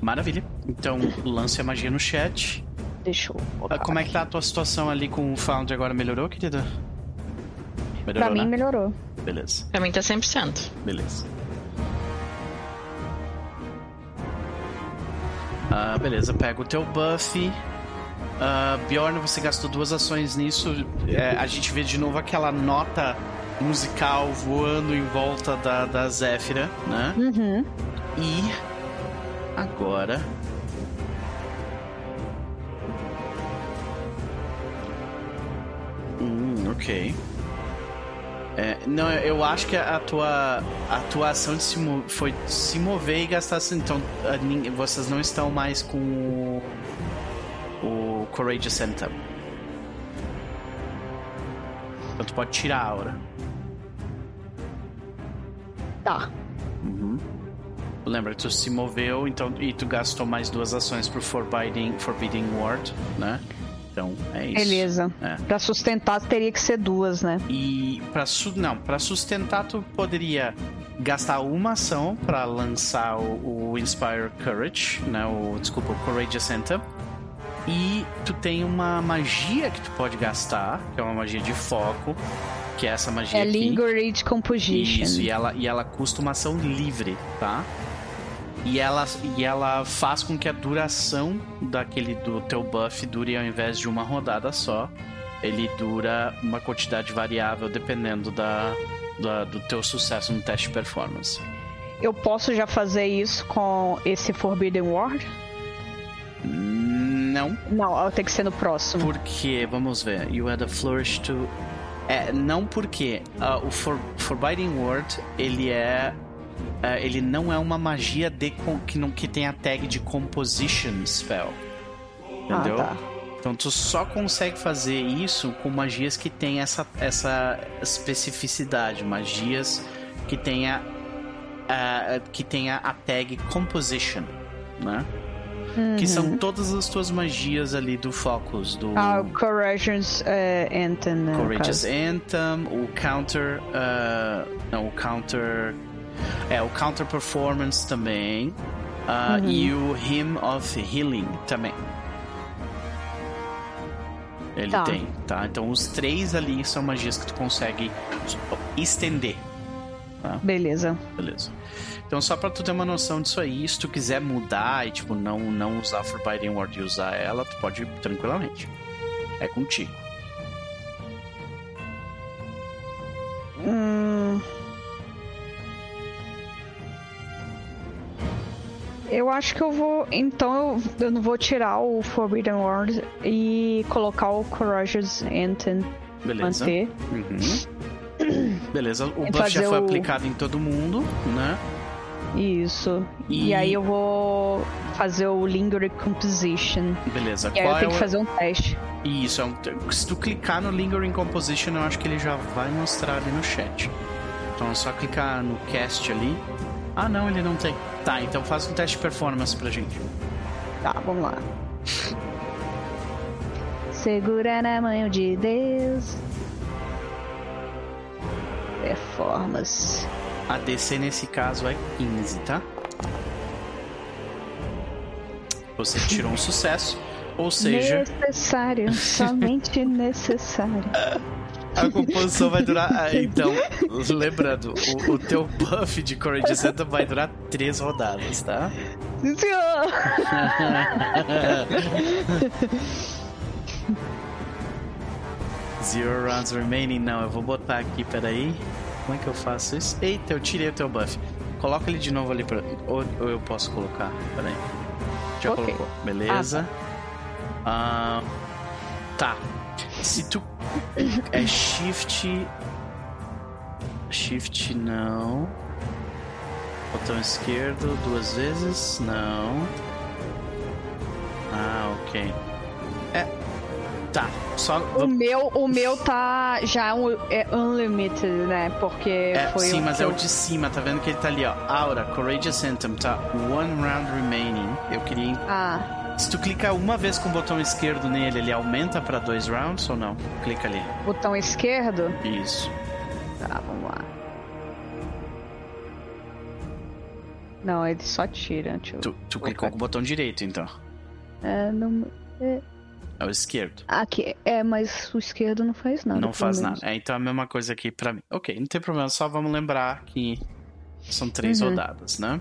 Maravilha. Então, lance a magia no chat. Deixa eu. Como é que tá a tua situação ali com o Found agora? Melhorou, querida? Melhorou, pra mim, né? melhorou. Beleza. Pra mim tá 100%. Beleza. Ah, beleza, pega o teu buff. Uh, Bjorn, você gastou duas ações nisso. É, a gente vê de novo aquela nota musical voando em volta da, da Zéfira, né? Uhum. E agora. Hum, ok. É, não, eu acho que a tua atuação de se foi se mover e gastar assim. Então, a, vocês não estão mais com o, o Courageous. Então, tu pode tirar a aura. Tá. Uhum. Lembra, tu se moveu então, e tu gastou mais duas ações pro Forbidding, Forbidding Ward, né? Então, é isso. Beleza. É. Pra sustentar teria que ser duas, né? E para su não, para sustentar tu poderia gastar uma ação para lançar o, o, Inspire Courage, né? O desculpa, o Courageous Anthem. E tu tem uma magia que tu pode gastar, que é uma magia de foco, que é essa magia é aqui. Lingerate Composition. Isso, e ela, e ela custa uma ação livre, tá? E ela, e ela faz com que a duração daquele do teu buff dure ao invés de uma rodada só. Ele dura uma quantidade variável dependendo da, da do teu sucesso no teste de performance. Eu posso já fazer isso com esse Forbidden Ward? Não. Não, tem que ser no próximo. Porque, vamos ver. You add a flourish to. É, não porque uh, o For Forbidden Word ele é uh, ele não é uma magia de que não que tem a tag de composition spell. Entendeu? Ah, tá. Então tu só consegue fazer isso com magias que tem essa, essa especificidade, magias que tenha uh, que tenha a tag composition, né? Uhum. Que são todas as tuas magias ali do Focus. Do... Ah, o Courageous uh, Anthem. Né, Courageous Anthem, o Counter. Uh, não, o Counter. É, o Counter Performance também. Uh, uhum. E o Hymn of Healing também. Ele tá. tem, tá? Então os três ali são magias que tu consegue estender. Tá? Beleza. Beleza. Então só pra tu ter uma noção disso aí, se tu quiser mudar e tipo não, não usar Forbidden Ward e usar ela, tu pode ir tranquilamente. É contigo. Hum... Eu acho que eu vou. Então eu, eu não vou tirar o Forbidden World e colocar o Courageous Anthem. Beleza. Manter. Uhum. Beleza, o buff já foi o... aplicado em todo mundo, né? Isso. E... e... aí eu vou fazer o Lingering Composition. Beleza. E aí eu tenho é que fazer um teste. Isso, é se tu clicar no Lingering Composition, eu acho que ele já vai mostrar ali no chat. Então é só clicar no cast ali. Ah, não, ele não tem. Tá, então faz um teste de performance pra gente. Tá, vamos lá. Segura na mão de Deus. Performance. A DC nesse caso é 15, tá? Você tirou um sucesso, ou seja. Necessário, somente necessário. A composição vai durar. Ah, então, lembrando, o, o teu buff de Courage Center vai durar três rodadas, tá? Senhor! Zero rounds remaining. Não, eu vou botar aqui, peraí. Como é que eu faço isso? Eita, eu tirei o teu buff. Coloca ele de novo ali pra. Ou, ou eu posso colocar? Peraí. Já okay. colocou. Beleza. Ah, tá. Uh, tá. Se tu. É shift. Shift não. Botão esquerdo duas vezes? Não. Ah, ok. É. Tá. Só. O meu, o meu tá já um, é unlimited, né? Porque é, foi Sim, mas é o de cima, tá vendo que ele tá ali, ó. Aura, Courageous Anthem, tá? One round remaining. Eu queria. Ah. Se tu clicar uma vez com o botão esquerdo nele, ele aumenta para dois rounds ou não? Clica ali. Botão esquerdo? Isso. Tá, vamos lá. Não, ele só tira. Tu, tu clicou com o botão direito, então. É, não. É... é o esquerdo. Aqui, é, mas o esquerdo não faz nada. Não faz nada. É, então é a mesma coisa aqui pra mim. Ok, não tem problema, só vamos lembrar que são três uhum. rodadas, né?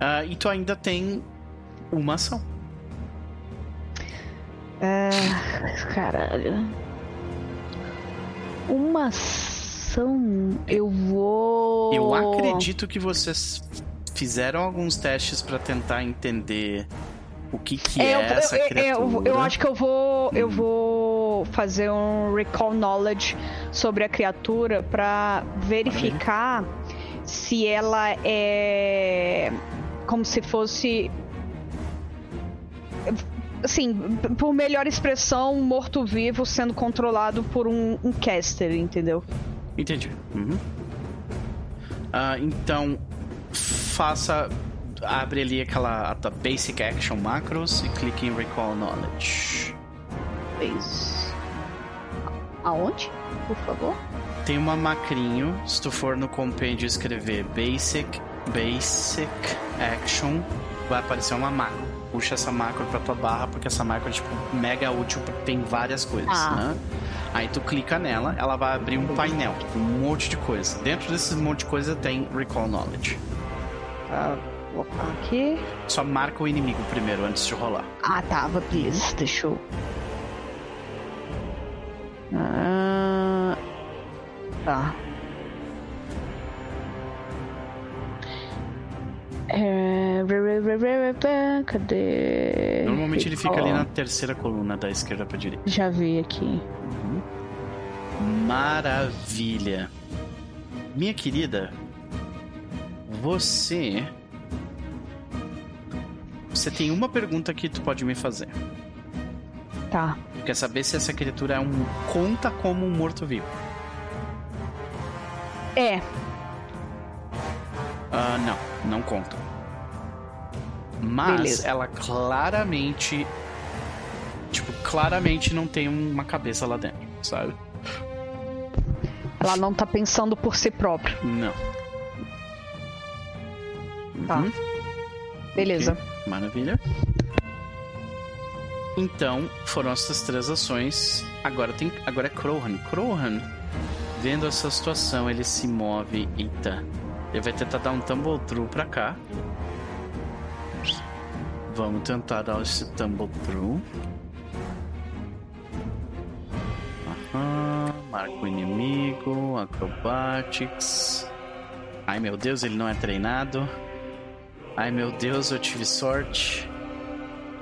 Uh, e tu ainda tem uma ação. Ah, caralho. Uma ação. Eu vou. Eu acredito que vocês fizeram alguns testes para tentar entender o que, que é, é essa eu, criatura. Eu, eu, acho que eu vou, hum. eu vou fazer um recall knowledge sobre a criatura para verificar se ela é como se fosse assim, por melhor expressão, um morto-vivo sendo controlado por um, um caster, entendeu? Entendi. Uhum. Uh, então, faça. Abre ali aquela a Basic Action Macros e clique em Recall Knowledge. Aonde? Por favor? Tem uma macrinho. Se tu for no compêndio escrever Basic, Basic Action, vai aparecer uma macro puxa essa macro pra tua barra, porque essa macro é, tipo, mega útil porque tem várias coisas, ah. né? Aí tu clica nela, ela vai abrir um painel, tipo, um monte de coisa. Dentro desse monte de coisa tem Recall Knowledge. Vou aqui. Só marca o inimigo primeiro, antes de rolar. Ah, tava, tá, please, deixa eu... Ah, tá. Cadê? Normalmente ele fica ali na terceira coluna da esquerda pra direita. Já vi aqui. Uhum. Maravilha. Minha querida, você. Você tem uma pergunta que tu pode me fazer. Tá. Tu quer saber se essa criatura é um. conta como um morto-vivo? É. Uh, não, não conta. Mas Beleza. ela claramente. Tipo, claramente não tem uma cabeça lá dentro, sabe? Ela não tá pensando por si própria. Não. Tá. Uhum. Beleza. Okay. Maravilha. Então, foram essas três ações. Agora tem. Agora é Crowhan. Crowhan, vendo essa situação, ele se move. Eita. Ele vai tentar dar um tumble through pra cá. Vamos tentar dar esse tumble through. Aham, marca o inimigo, acrobatics. Ai meu Deus, ele não é treinado. Ai meu Deus, eu tive sorte.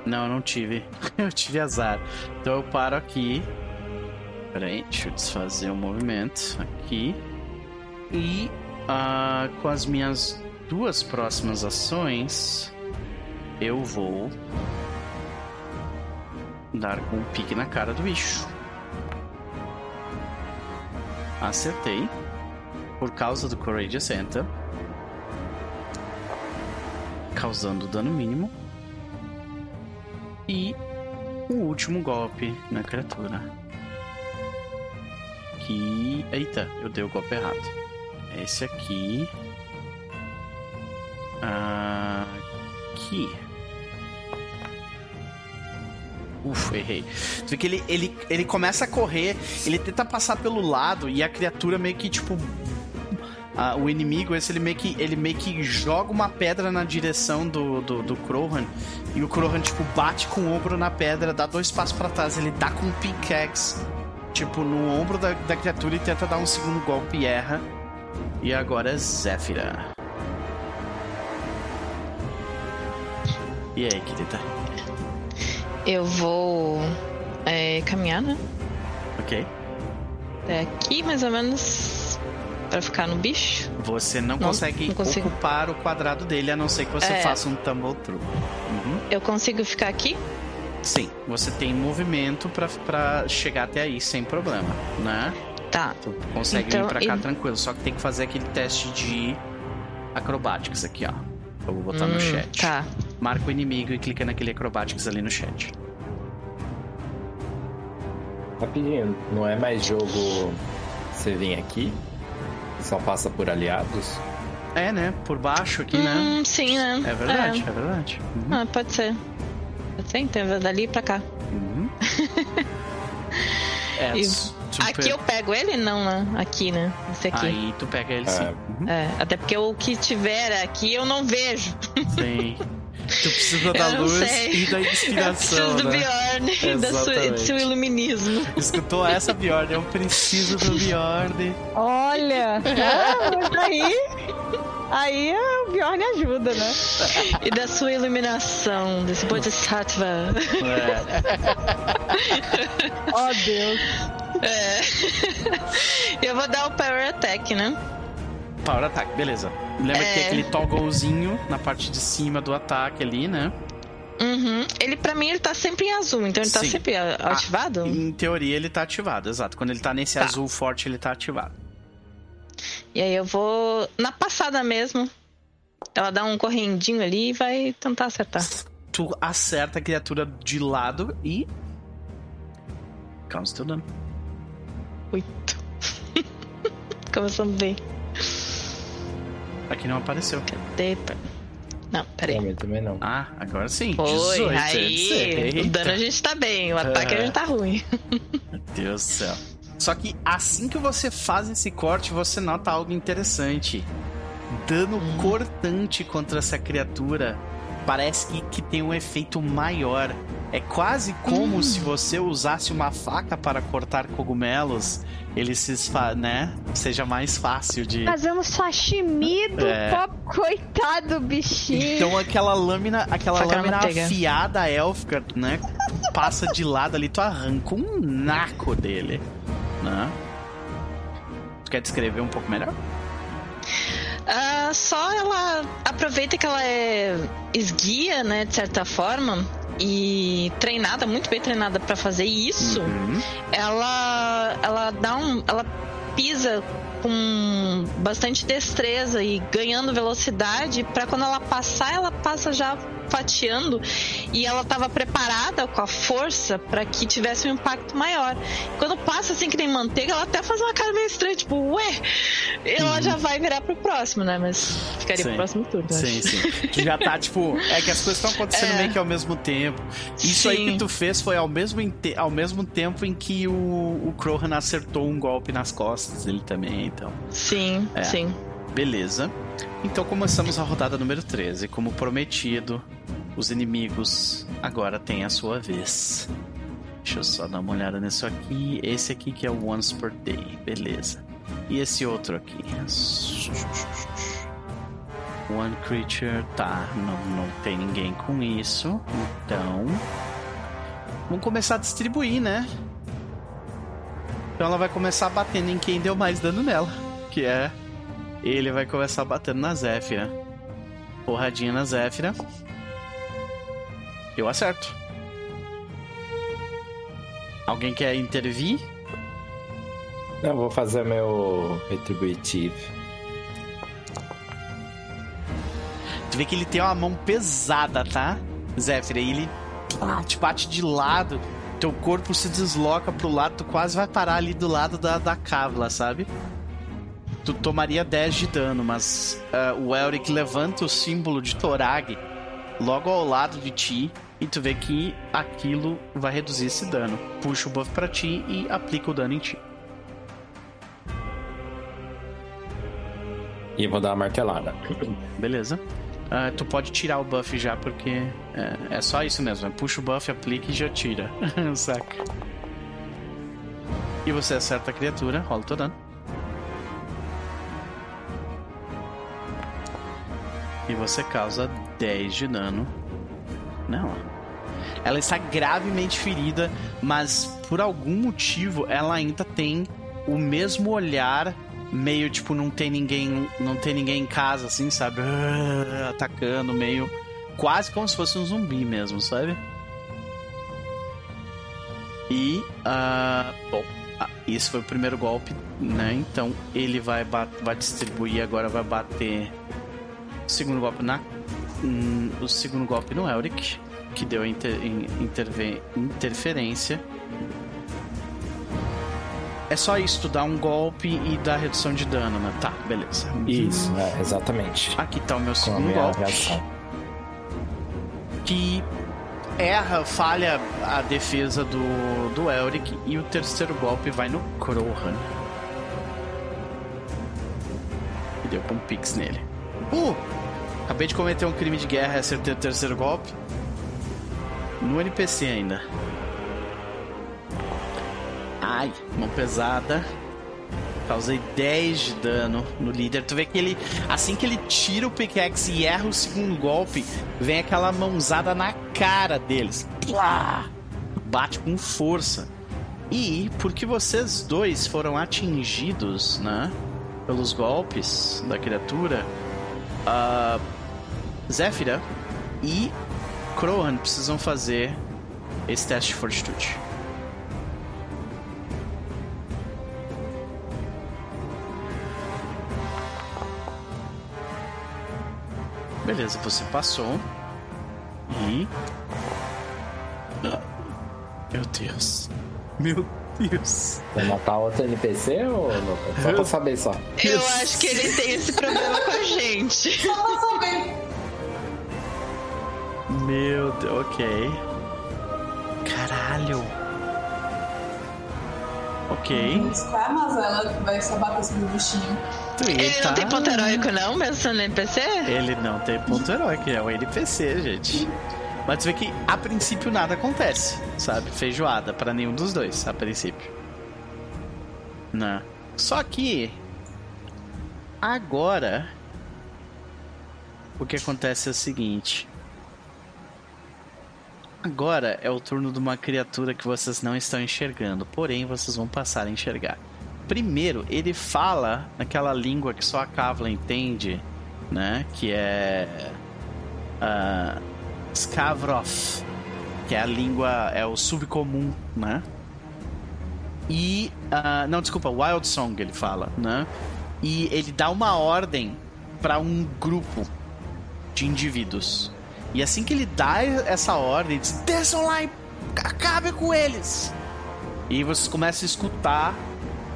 Não, não tive. eu tive azar. Então eu paro aqui. Peraí, deixa eu desfazer o movimento aqui. E uh, com as minhas duas próximas ações, eu vou dar com um pique na cara do bicho. Acertei. Por causa do Courageous Enter. Causando dano mínimo. E o último golpe na criatura. Que. Eita, eu dei o golpe errado. Esse aqui. Aqui. Ufa, errei. Tu vê que ele, ele, ele começa a correr, ele tenta passar pelo lado e a criatura meio que, tipo. Uh, o inimigo, esse ele meio, que, ele meio que joga uma pedra na direção do, do, do. E o Krohan, tipo, bate com o ombro na pedra, dá dois passos para trás, ele dá com um pickaxe, tipo, no ombro da, da criatura e tenta dar um segundo golpe e erra. E agora é Zéfira. E aí, querida? Eu vou é, caminhar, né? Ok. Até aqui, mais ou menos, para ficar no bicho. Você não, não consegue não ocupar o quadrado dele, a não ser que você é... faça um tumble through. Uhum. Eu consigo ficar aqui? Sim, você tem movimento para chegar até aí sem problema, né? Tá. Tu consegue então, vir pra cá e... tranquilo, só que tem que fazer aquele teste de acrobáticos aqui, ó. Eu vou botar hum, no chat. Tá. Marca o inimigo e clica naquele acrobáticos ali no chat. Rapidinho, não é mais jogo você vem aqui? Só passa por aliados? É, né? Por baixo aqui, né? hum, né? Sim, né? É verdade, é, é verdade. Uhum. Ah, pode ser. Pode ser, então, dali pra cá. Uhum. é, e... Aqui eu pego ele? Não, né? Aqui, né? Esse aqui. Aí tu pega ele sim. É. Uhum. é, até porque o que tiver aqui eu não vejo. Sim. Tu precisa da luz sei. e da inspiração. Eu preciso do né? Bjorn, da sua, do seu iluminismo. Escutou essa, Bjorn? Eu preciso do Bjorn. Olha! Ah, aí. Aí o Bjorn ajuda, né? E da sua iluminação, desse Bodhisattva. É. oh, Deus. É. Eu vou dar o Power Attack, né? Power Attack, beleza. Lembra é... que tem aquele togglezinho na parte de cima do ataque ali, né? Uhum. Ele, pra mim, ele tá sempre em azul, então ele tá Sim. sempre ativado? Ah, em teoria, ele tá ativado, exato. Quando ele tá nesse tá. azul forte, ele tá ativado. E aí eu vou. Na passada mesmo. Ela dá um correndinho ali e vai tentar acertar. Tu acerta a criatura de lado e. Calma, seu dano. Oito. Começando bem. Aqui não apareceu. Cadê? Não, peraí. Também, também não. Ah, agora sim. Foi, 18, aí. O dano a gente tá bem, o ataque a gente tá ruim. Meu Deus do céu. Só que assim que você faz esse corte, você nota algo interessante. Dano hum. cortante contra essa criatura parece que, que tem um efeito maior. É quase como hum. se você usasse uma faca para cortar cogumelos. Ele se né? Seja mais fácil de. Fazendo sashimi do é. pop, coitado bichinho. Então aquela lâmina, aquela lâmina afiada élfica, né? Passa de lado ali, tu arranca um naco dele. Né? Tu quer descrever um pouco melhor? Uh, só ela aproveita que ela é esguia, né, de certa forma, e treinada, muito bem treinada para fazer isso. Uhum. Ela, ela dá um, ela pisa com bastante destreza e ganhando velocidade para quando ela passar, ela passa já fatiando e ela estava preparada com a força para que tivesse um impacto maior. Quando passa assim que nem manteiga, ela até faz uma cara meio estranha, tipo, ué, ela uhum. já vai virar pro próximo, né? Mas ficaria sim. pro próximo turno. Sim, acho. sim. Que já tá, tipo, é que as coisas estão acontecendo é. meio que ao mesmo tempo. Isso sim. aí que tu fez foi ao mesmo, ao mesmo tempo em que o, o Krohan acertou um golpe nas costas dele também, então. Sim, é. sim. Beleza. Então começamos a rodada número 13. Como prometido, os inimigos agora têm a sua vez. Deixa eu só dar uma olhada nisso aqui. Esse aqui que é o Once per Day, beleza. E esse outro aqui. One creature, tá, não, não tem ninguém com isso. Então. Vamos começar a distribuir, né? Então ela vai começar batendo em quem deu mais dano nela. Que é. Ele vai começar batendo na Zéfira. Porradinha na Zéfira. Eu acerto. Alguém quer intervir? Eu vou fazer meu retributivo. Tu vê que ele tem uma mão pesada, tá? E ele te bate de lado, teu corpo se desloca pro lado, tu quase vai parar ali do lado da, da Kavla, sabe? Tu tomaria 10 de dano, mas uh, o Elric levanta o símbolo de Torag logo ao lado de ti e tu vê que aquilo vai reduzir esse dano. Puxa o buff para ti e aplica o dano em ti. E vou dar uma martelada. Beleza. Uh, tu pode tirar o buff já, porque é, é só isso mesmo. É puxa o buff, aplica e já tira. Saca. E você acerta a criatura, rola o teu dano. E você causa 10 de dano. Não, ela está gravemente ferida, mas por algum motivo ela ainda tem o mesmo olhar meio tipo não tem ninguém, não tem ninguém em casa assim, sabe? Atacando meio quase como se fosse um zumbi mesmo, sabe? E uh, bom, uh, esse foi o primeiro golpe, né? Então ele vai vai distribuir agora vai bater segundo golpe na hum, o segundo golpe no Elric que deu inter, interve, interferência. É só isso, tu dá um golpe e dá redução de dano, né? Tá, beleza. Isso, é, exatamente. Aqui tá o meu segundo golpe. Reação. Que erra, falha a defesa do, do Elric e o terceiro golpe vai no Krohan. E deu um pix nele. Uh! Acabei de cometer um crime de guerra e acertei o terceiro golpe. No NPC ainda. Ai, mão pesada. Causei 10 de dano no líder. Tu vê que ele, assim que ele tira o pickaxe e erra o segundo golpe, vem aquela mãozada na cara deles. Plá! Bate com força. E porque vocês dois foram atingidos, né? Pelos golpes da criatura, uh, Zéfira e Crohan precisam fazer esse teste de fortitude. Beleza, você passou. E. Meu Deus. Meu Deus. Vai matar outro NPC ou não? Só pra saber só. Eu acho que ele tem esse problema com a gente. Só pra saber. Meu Deus, ok. Caralho. Ok. mas ela vai só bater sobre o bichinho. Ele tá... não tem ponto heróico, não, mesmo sendo NPC? Ele não tem ponto heróico, é o NPC, gente. Mas você vê que a princípio nada acontece, sabe? Feijoada para nenhum dos dois, a princípio. Não. Só que agora o que acontece é o seguinte: Agora é o turno de uma criatura que vocês não estão enxergando, porém vocês vão passar a enxergar. Primeiro, ele fala naquela língua que só a Kavla entende, né? Que é. Uh, Skavroth, que é a língua, é o subcomum, né? E. Uh, não, desculpa, Wild Song ele fala, né? E ele dá uma ordem para um grupo de indivíduos. E assim que ele dá essa ordem, ele diz: desçam lá e acabem com eles. E vocês começam a escutar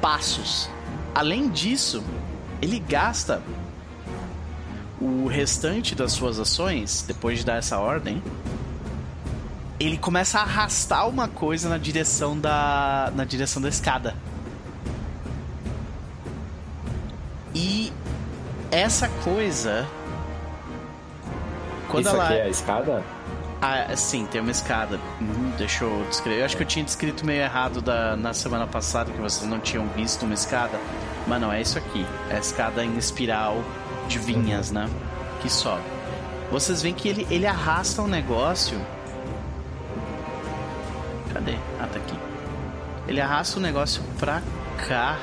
passos. Além disso, ele gasta o restante das suas ações, depois de dar essa ordem, ele começa a arrastar uma coisa na direção da na direção da escada. E essa coisa quando Isso ela... aqui é a escada? Ah, sim, tem uma escada. Hum, deixa eu descrever. Eu acho que eu tinha descrito meio errado da, na semana passada, que vocês não tinham visto uma escada. Mas não, é isso aqui. É a escada em espiral de vinhas, né? que sobe. Vocês veem que ele, ele arrasta um negócio. Cadê? Ah, tá aqui. Ele arrasta o um negócio pra cá.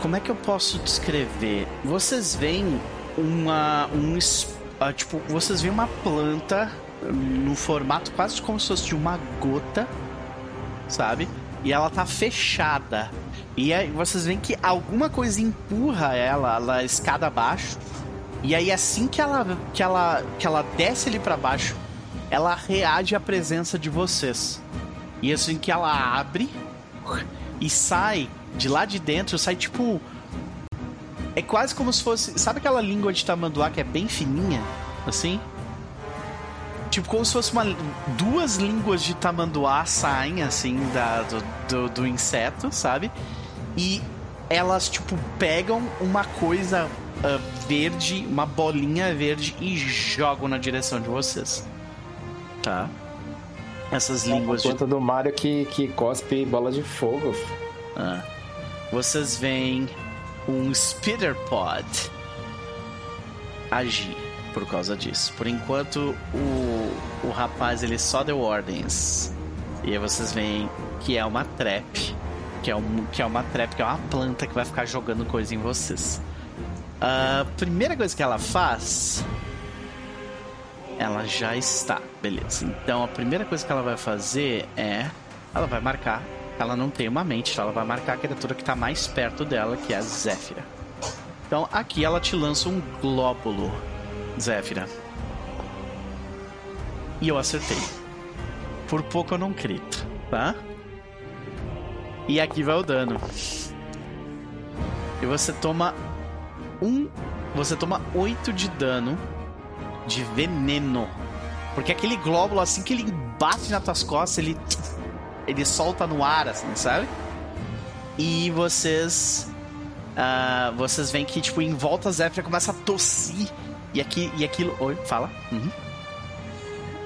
Como é que eu posso descrever? Vocês veem uma. Um, uh, tipo, vocês veem uma planta no formato quase como se fosse de uma gota, sabe? E ela tá fechada. E aí vocês veem que alguma coisa empurra ela, ela escada abaixo. E aí assim que ela que ela que ela desce ali para baixo, ela reage à presença de vocês. E assim que ela abre e sai de lá de dentro, sai tipo é quase como se fosse, sabe aquela língua de tamanduá que é bem fininha, assim? Tipo, como se fosse uma, duas línguas de tamanduá saem, assim, da, do, do, do inseto, sabe? E elas, tipo, pegam uma coisa uh, verde, uma bolinha verde e jogam na direção de vocês. Tá? Essas línguas é a de. do Mario que, que cospe bola de fogo. Ah. Vocês veem um Spitter Pod agir por causa disso. Por enquanto, o, o rapaz ele só deu ordens. E aí vocês veem que é uma trap. Que é, um, que é uma trap, que é uma planta que vai ficar jogando coisa em vocês. A primeira coisa que ela faz. Ela já está. Beleza. Então a primeira coisa que ela vai fazer é. Ela vai marcar. Ela não tem uma mente, então ela vai marcar a criatura que está mais perto dela, que é a Zéfira. Então aqui ela te lança um glóbulo Zéfira. E eu acertei. Por pouco eu não crito, tá? E aqui vai o dano. E você toma um. Você toma 8 de dano de veneno. Porque aquele glóbulo, assim que ele bate nas tuas costas, ele. Ele solta no ar, assim, sabe? E vocês. Uh, vocês veem que, tipo, em volta a Zéfira começa a tossir e, aqui, e aquilo. Oi, fala. Uhum.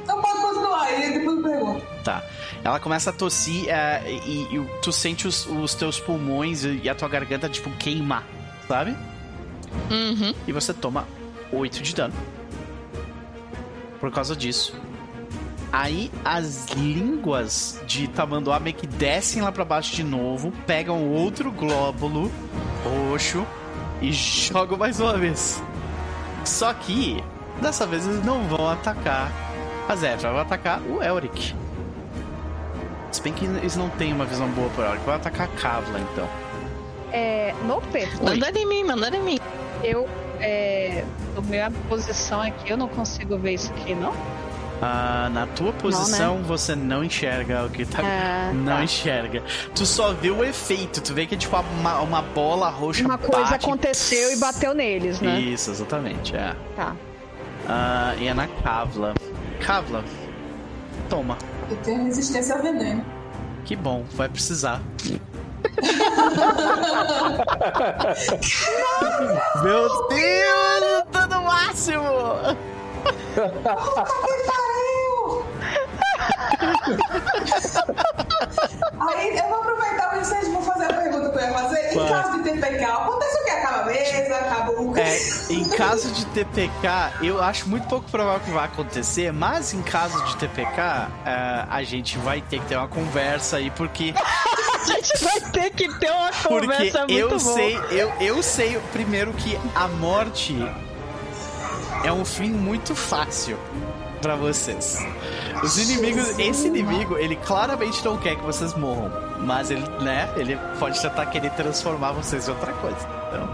Não pode continuar aí, depois eu pergunto. Tá. Ela começa a tossir uh, e, e, tu sente os, os teus pulmões e a tua garganta, tipo, queimar, sabe? Uhum. E você toma 8 de dano. Por causa disso. Aí as línguas de Tamanduá meio que descem lá para baixo de novo, pegam outro glóbulo roxo e jogam mais uma vez. Só que dessa vez eles não vão atacar a Zefra, vão atacar o Elric. Se bem que eles não têm uma visão boa pro Elric, vão atacar a Kavla então. É. No Pedro. Manda em mim, manda em mim. Eu. É. A minha posição aqui, eu não consigo ver isso aqui, não? Ah, na tua posição não, né? você não enxerga o que tá. Ah, não tá. enxerga. Tu só vê o efeito. Tu vê que tipo uma, uma bola roxa. Uma coisa aconteceu e bateu neles, né? Isso, exatamente. É. Tá. Ah, e é na Kavla. Kavla, toma. Eu tenho resistência ao veneno. Que bom, vai precisar. Meu Deus, tô no máximo! Aí eu vou aproveitar pra vocês vão fazer a pergunta que eu ia fazer. Em caso de TPK, acontece o que? Acaba a mesa, acaba o. É, em caso de TPK, eu acho muito pouco provável que vai acontecer, mas em caso de TPK, uh, a gente vai ter que ter uma conversa aí, porque. a gente vai ter que ter uma conversa porque muito eu sei, eu, eu sei primeiro que a morte é um fim muito fácil para vocês. Os inimigos, esse inimigo, ele claramente não quer que vocês morram, mas ele, né, ele pode tentar querer transformar vocês em outra coisa. Então,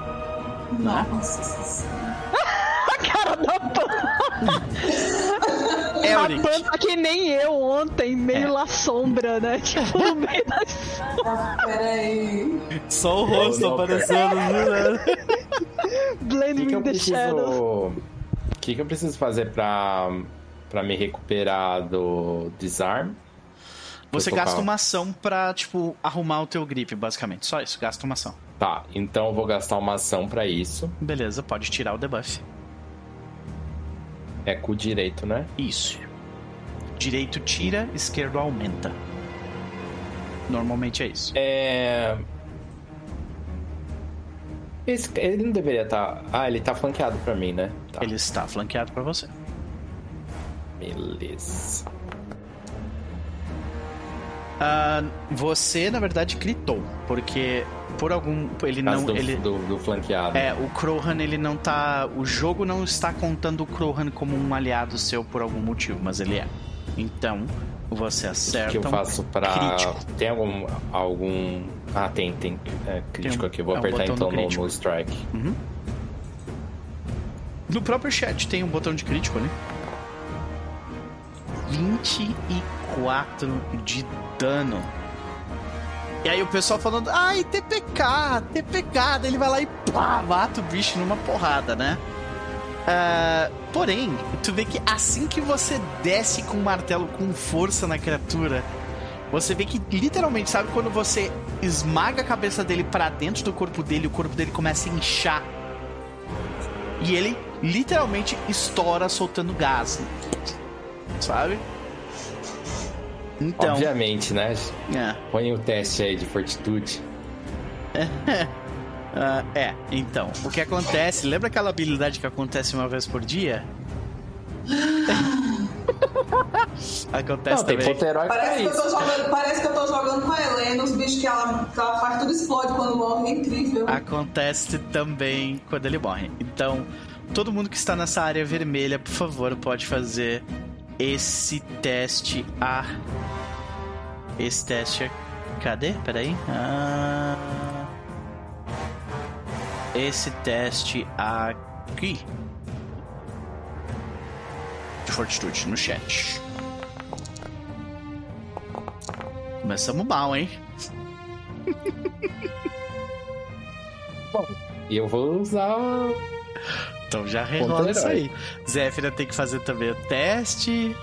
né? Nossa. A cara da Pan. É, a tá que nem eu ontem, meio é. lá sombra, né? Tipo, no meio das. Ah, peraí. Só o rosto aparecendo. Né? Blending que in the shadows que, que eu preciso fazer pra, pra me recuperar do desarm? Você gasta uma ação pra, tipo, arrumar o teu grip, basicamente. Só isso, gasta uma ação. Tá, então eu vou gastar uma ação pra isso. Beleza, pode tirar o debuff. É com o direito, né? Isso. Direito tira, esquerdo aumenta. Normalmente é isso. É. Esse, ele não deveria estar. Tá... Ah, ele tá flanqueado pra mim, né? Tá. Ele está flanqueado pra você. Beleza. Uh, você, na verdade, gritou, porque por algum. Ele não. Do, ele, do, do, flanqueado. É, o Krohan, ele não tá. O jogo não está contando o Krohan como um aliado seu por algum motivo, mas ele é. Então, você acerta. O que eu faço pra. Tem algum. algum... Ah, tem, tem é, crítico tem um, aqui. Vou é apertar então no, no, strike. Uhum. No próprio chat tem um botão de crítico ali. 24 de dano. E aí o pessoal falando, ai, TPK, TPK, ele vai lá e pá, mata o bicho numa porrada, né? Uh, porém, tu vê que assim que você desce com o martelo com força na criatura, você vê que literalmente, sabe quando você esmaga a cabeça dele para dentro do corpo dele, o corpo dele começa a inchar. E ele literalmente estoura soltando gás. Sabe? Então. Obviamente, né? É. Põe o teste aí de fortitude. Uh, é, então, o que acontece? Lembra aquela habilidade que acontece uma vez por dia? acontece Não, também. Parece que, eu tô jogando, parece que eu tô jogando com a Helena, os bichos que ela, que ela faz tudo explode quando morre, é incrível. Acontece também quando ele morre. Então, todo mundo que está nessa área vermelha, por favor, pode fazer esse teste a. Esse teste. Cadê? Peraí. Ah esse teste aqui de fortitude no chat. Começamos mal, hein? Bom, eu vou usar. Então já rerola isso aí. Zéfira tem que fazer também o teste.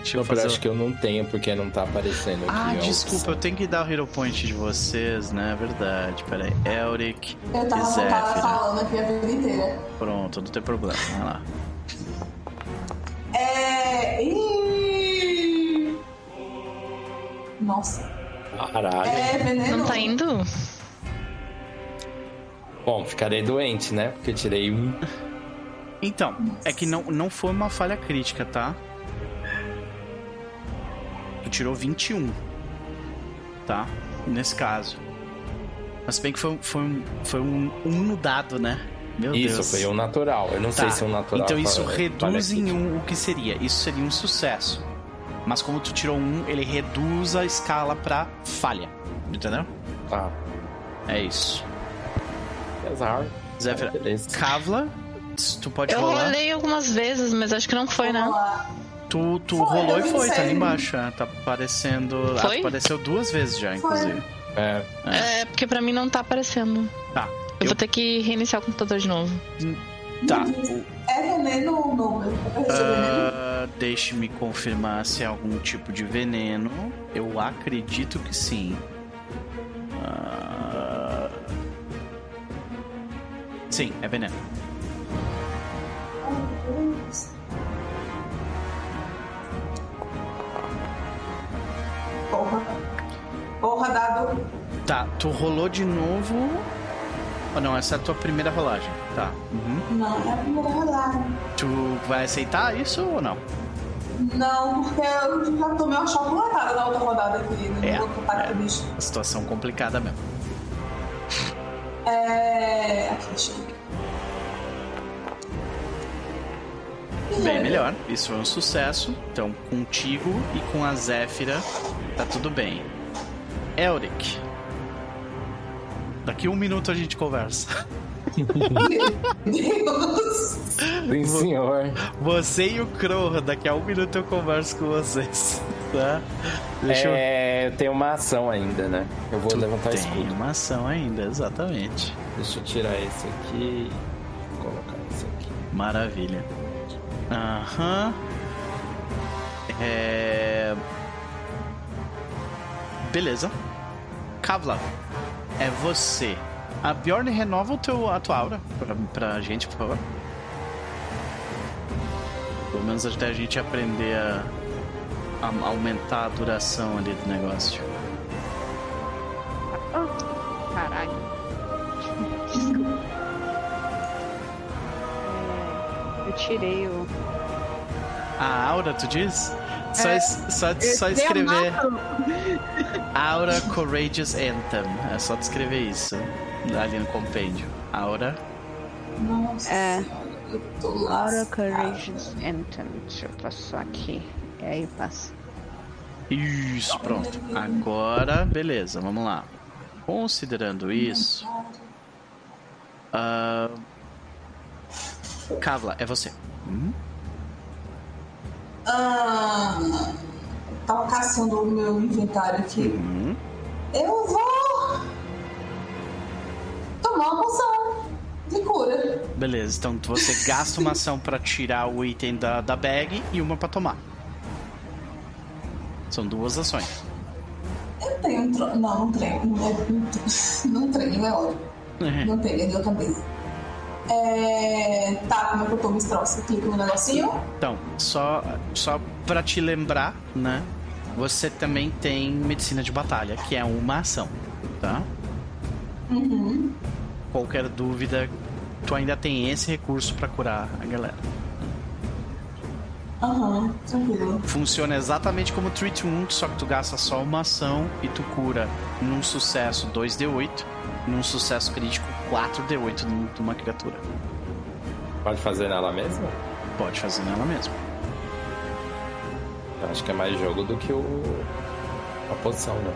Deixa eu fazer... acho que eu não tenho, porque não tá aparecendo aqui. Ah, desculpa, eu tenho que dar o Hero Point de vocês, né? É verdade. Pera aí. Elric. Eu tava, tava falando aqui a vida inteira. Pronto, não tem problema. Vai lá. É. Nossa. Caralho. É veneno. Não tá indo? Bom, ficarei doente, né? Porque tirei um. Então, Nossa. é que não, não foi uma falha crítica, tá? Tu tirou 21. Tá? Nesse caso. Mas bem que foi, foi, um, foi um, um no dado, né? Meu isso, Deus. foi um natural. Eu não tá. sei se é um natural. Então isso reduz em um o que seria. Isso seria um sucesso. Mas como tu tirou um, ele reduz a escala pra falha. Entendeu? Tá. É isso. Azar. Zéfira, Kavla, tu pode Eu rolar? Eu rolei algumas vezes, mas acho que não foi, né? Tu, tu foi, rolou e foi, tá ali embaixo. É, tá aparecendo. Foi? Apareceu duas vezes já, inclusive. É. é. é. porque pra mim não tá aparecendo. Tá. Eu, eu... vou ter que reiniciar o computador de novo. Tá. É veneno ou não? Uh, Deixe-me confirmar se é algum tipo de veneno. Eu acredito que sim. Uh... Sim, é veneno. Dado. Tá, tu rolou de novo. Ou não, essa é a tua primeira rolagem. Tá. Uhum. Não, é a primeira rolagem. Tu vai aceitar isso ou não? Não, porque eu já tomei uma chocolatada na outra rodada aqui, no é, outro ataque é. do bicho. Situação complicada mesmo. É. Aqui, deixa eu Bem melhor, isso foi um sucesso. Então, contigo e com a Zéfira, tá tudo bem. Elric. Daqui um minuto a gente conversa. Sim, senhor. Você e o Crow, daqui a um minuto eu converso com vocês. Tá? Deixa é, eu... tenho uma ação ainda, né? Eu vou tu levantar o escudo. Tem uma ação ainda, exatamente. Deixa eu tirar esse aqui e colocar esse aqui. Maravilha. Aham. É... Beleza. Kavla, é você. A Bjorn renova o teu, a tua aura pra, pra gente, por favor. Pelo menos até a gente aprender a, a aumentar a duração ali do negócio. Oh, caralho. é, eu tirei o. A aura, tu diz? Só, é, só, só escrever. Aura Courageous Anthem. É só descrever isso ali no compêndio. Aura. Nossa. É. Aura Courageous Anthem. Deixa eu passar aqui. E aí passa. Isso, pronto. Agora, beleza, vamos lá. Considerando isso. Uh... Kavla, é você. Hum? Ah, tava caçando o meu inventário aqui. Uhum. Eu vou tomar uma poção de cura. Beleza, então você gasta uma ação para tirar o item da, da bag e uma para tomar. São duas ações. Eu tenho um tro... Não, não treino. Não treino, é óbvio. Uhum. Não tenho, é de outra vez. É... Tá, como é que eu tomo esse troço? Clico no negocinho. Então, só, só pra te lembrar, né? Você também tem medicina de batalha, que é uma ação, tá? Uhum. Qualquer dúvida, tu ainda tem esse recurso para curar a galera. Aham, uhum, tranquilo. Funciona exatamente como Treat Wound, só que tu gasta só uma ação e tu cura num sucesso 2d8, num sucesso crítico 4d8 de uma criatura. Pode fazer nela mesma? Pode fazer nela mesma. Eu acho que é mais jogo do que o a posição, né?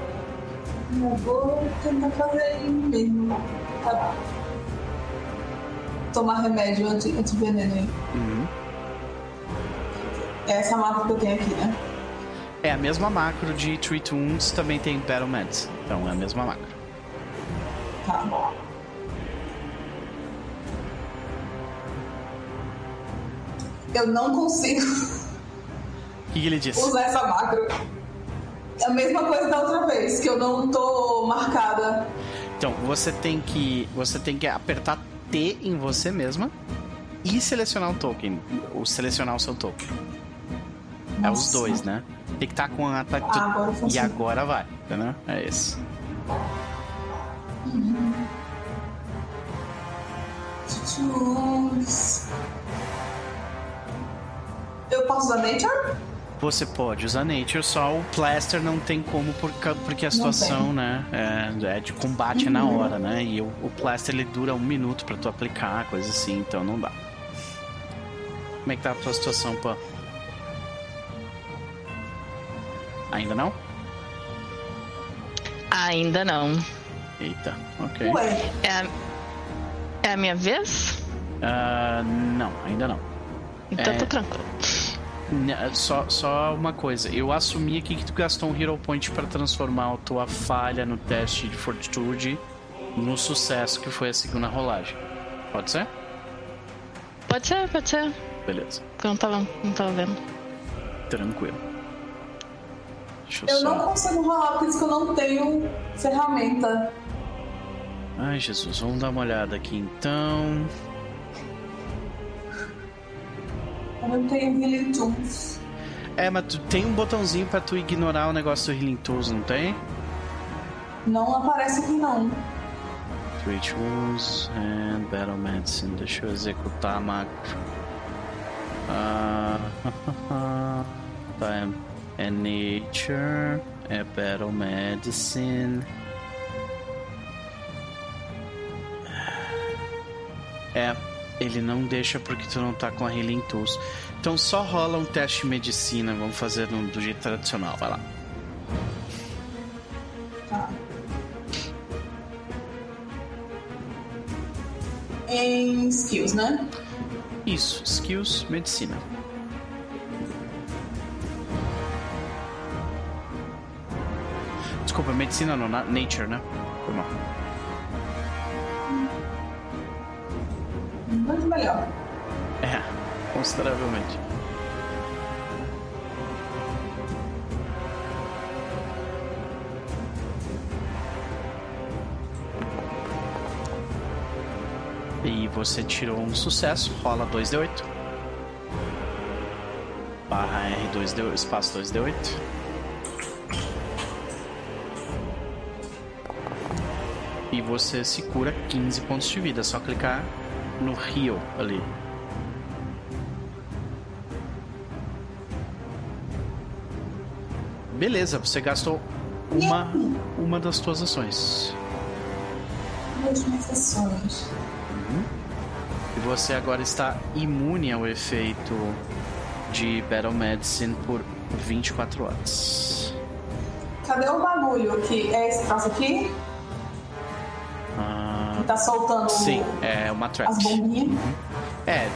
Eu vou tentar fazer mesmo. Tá bom. Tomar remédio anti, anti-veneno aí. Uhum. É essa macro que eu tenho aqui, né? É a mesma macro de Treat Wounds, também tem Battle Meds. Então é a mesma macro. Tá bom. Eu não consigo. O que, que ele disse? Usar essa macro. É a mesma coisa da outra vez, que eu não tô marcada. Então, você tem que. Você tem que apertar T em você mesma e selecionar um token. Ou selecionar o seu token. Nossa. É os dois, né? Tem que estar tá com a. Tá, ah, agora e agora vai, entendeu? É esse. Uhum. Eu posso usar Nature? Você pode usar Nature, só o Plaster não tem como porque a situação, né, é, é, de combate uhum. na hora, né? E o, o Plaster ele dura um minuto para tu aplicar, coisa assim, então não dá. Como é que tá a tua situação, pô? Ainda não? Ainda não. Eita, ok. Ué. É a, é a minha vez? Uh, não, ainda não. Então é... tô tranquilo. Só, só uma coisa, eu assumi aqui que tu gastou um Hero Point para transformar a tua falha no teste de Fortitude no sucesso que foi a segunda rolagem. Pode ser? Pode ser, pode ser. Beleza. Eu não tava, não tava vendo. Tranquilo. Deixa eu, eu só... não consigo rolar, porque isso que eu não tenho ferramenta. Ai, Jesus, vamos dar uma olhada aqui então. Eu não tenho Healing Tools. É, mas tu tem um botãozinho pra tu ignorar o negócio do Healing Tools, não tem? Não aparece aqui não. Rituals and Battle Medicine. Deixa eu executar a macro. Uh, tá, é Nature, é Battle Medicine. É, ele não deixa porque tu não tá com a Healing Tools. Então só rola um teste de medicina, vamos fazer no, do jeito tradicional, vai lá. Tá. Em skills, né? Isso, skills, medicina. Desculpa, medicina não, nature, né? Foi mal. Muito melhor. É, consideravelmente. E você tirou um sucesso, rola 2d8. Barra R2D8, espaço 2d8. e você se cura 15 pontos de vida. É só clicar no rio ali. Beleza, você gastou uma, uma das suas ações. Uhum. E você agora está imune ao efeito de Battle Medicine por 24 horas. Cadê o bagulho aqui? É esse troço aqui? Tá soltando sim, é uma trap. as bombinhas. Uhum. É,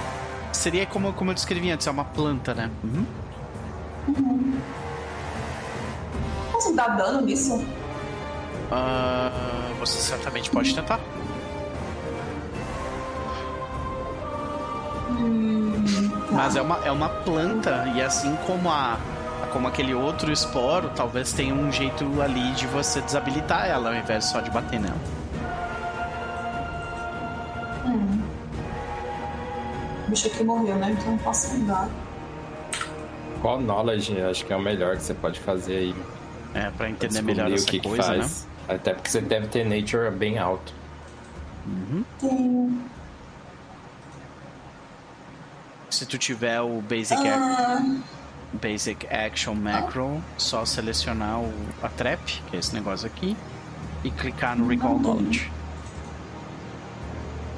seria como, como eu descrevi antes, é uma planta, né? Uhum. Uhum. Posso dar dano nisso? Uh, você certamente pode tentar. Hum, tá. Mas é uma, é uma planta, e assim como a. Como aquele outro esporo, talvez tenha um jeito ali de você desabilitar ela ao invés só de bater nela. O bicho aqui morreu, né? Então não posso mudar. Qual knowledge acho que é o melhor que você pode fazer aí? É, pra entender melhor essa que coisa, que né? Até porque você deve ter nature bem alto. Uhum. Tem. Se tu tiver o Basic, ac Ah, basic Action Macro, só selecionar o, a Trap, que é esse negócio aqui, e clicar no Recall. Knowledge.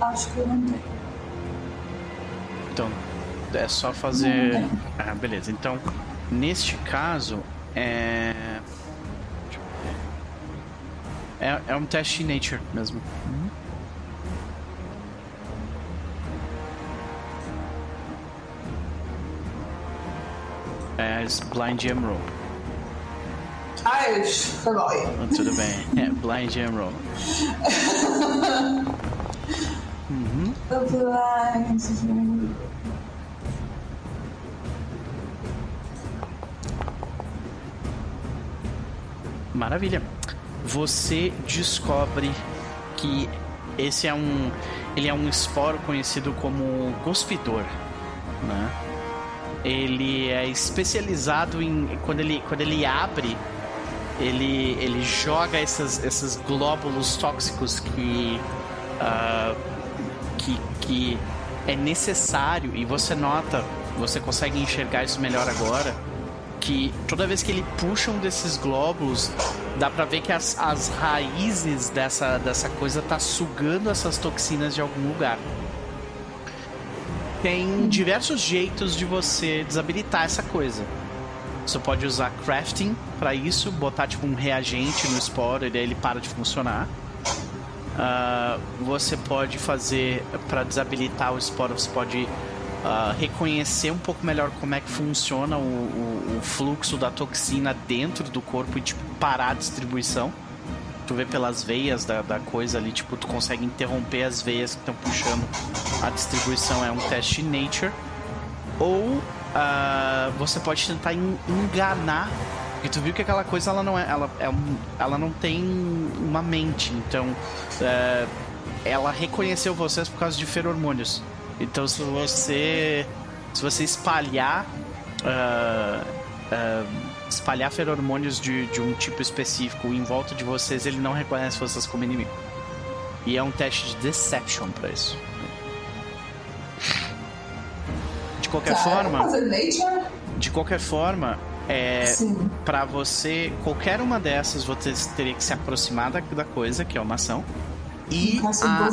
acho que eu não tenho. Então, é só fazer. Ah, beleza. Então, neste caso, é. É, é um teste de Nature mesmo. É Blind Gem Roll. Ai, foi mal. Ah, Tudo bem. É Blind Roll. Uhum. Blind. Maravilha. Você descobre que esse é um ele é um esporo conhecido como cuspidor, né? Ele é especializado em quando ele quando ele abre ele ele joga essas esses glóbulos tóxicos que ah, que, que é necessário e você nota, você consegue enxergar isso melhor agora, que toda vez que ele puxa um desses glóbulos, dá pra ver que as, as raízes dessa, dessa coisa tá sugando essas toxinas de algum lugar. Tem diversos jeitos de você desabilitar essa coisa. Você pode usar crafting para isso, botar tipo um reagente no esporo e daí ele para de funcionar. Ah, você pode fazer para desabilitar o esporo, você pode ah, reconhecer um pouco melhor como é que funciona o, o- o fluxo da toxina dentro do corpo e tipo parar a distribuição. Tu vê pelas veias da, da coisa ali, tipo, tu consegue interromper as veias que estão puxando a distribuição. É um teste nature. Ou ah, você pode tentar en- enganar. Porque tu viu que aquela coisa ela não é. Ela, é ela não tem uma mente. Então. é, ela reconheceu vocês por causa de feromônios. Então se você. Se você espalhar. ah, ah, espalhar feromônios de, de um tipo específico em volta de vocês, ele não reconhece vocês como inimigo. E é um teste de deception pra isso. De qualquer Tá, forma. De qualquer forma, é, para você, qualquer uma dessas, você teria que se aproximar da, da coisa, que é uma ação, e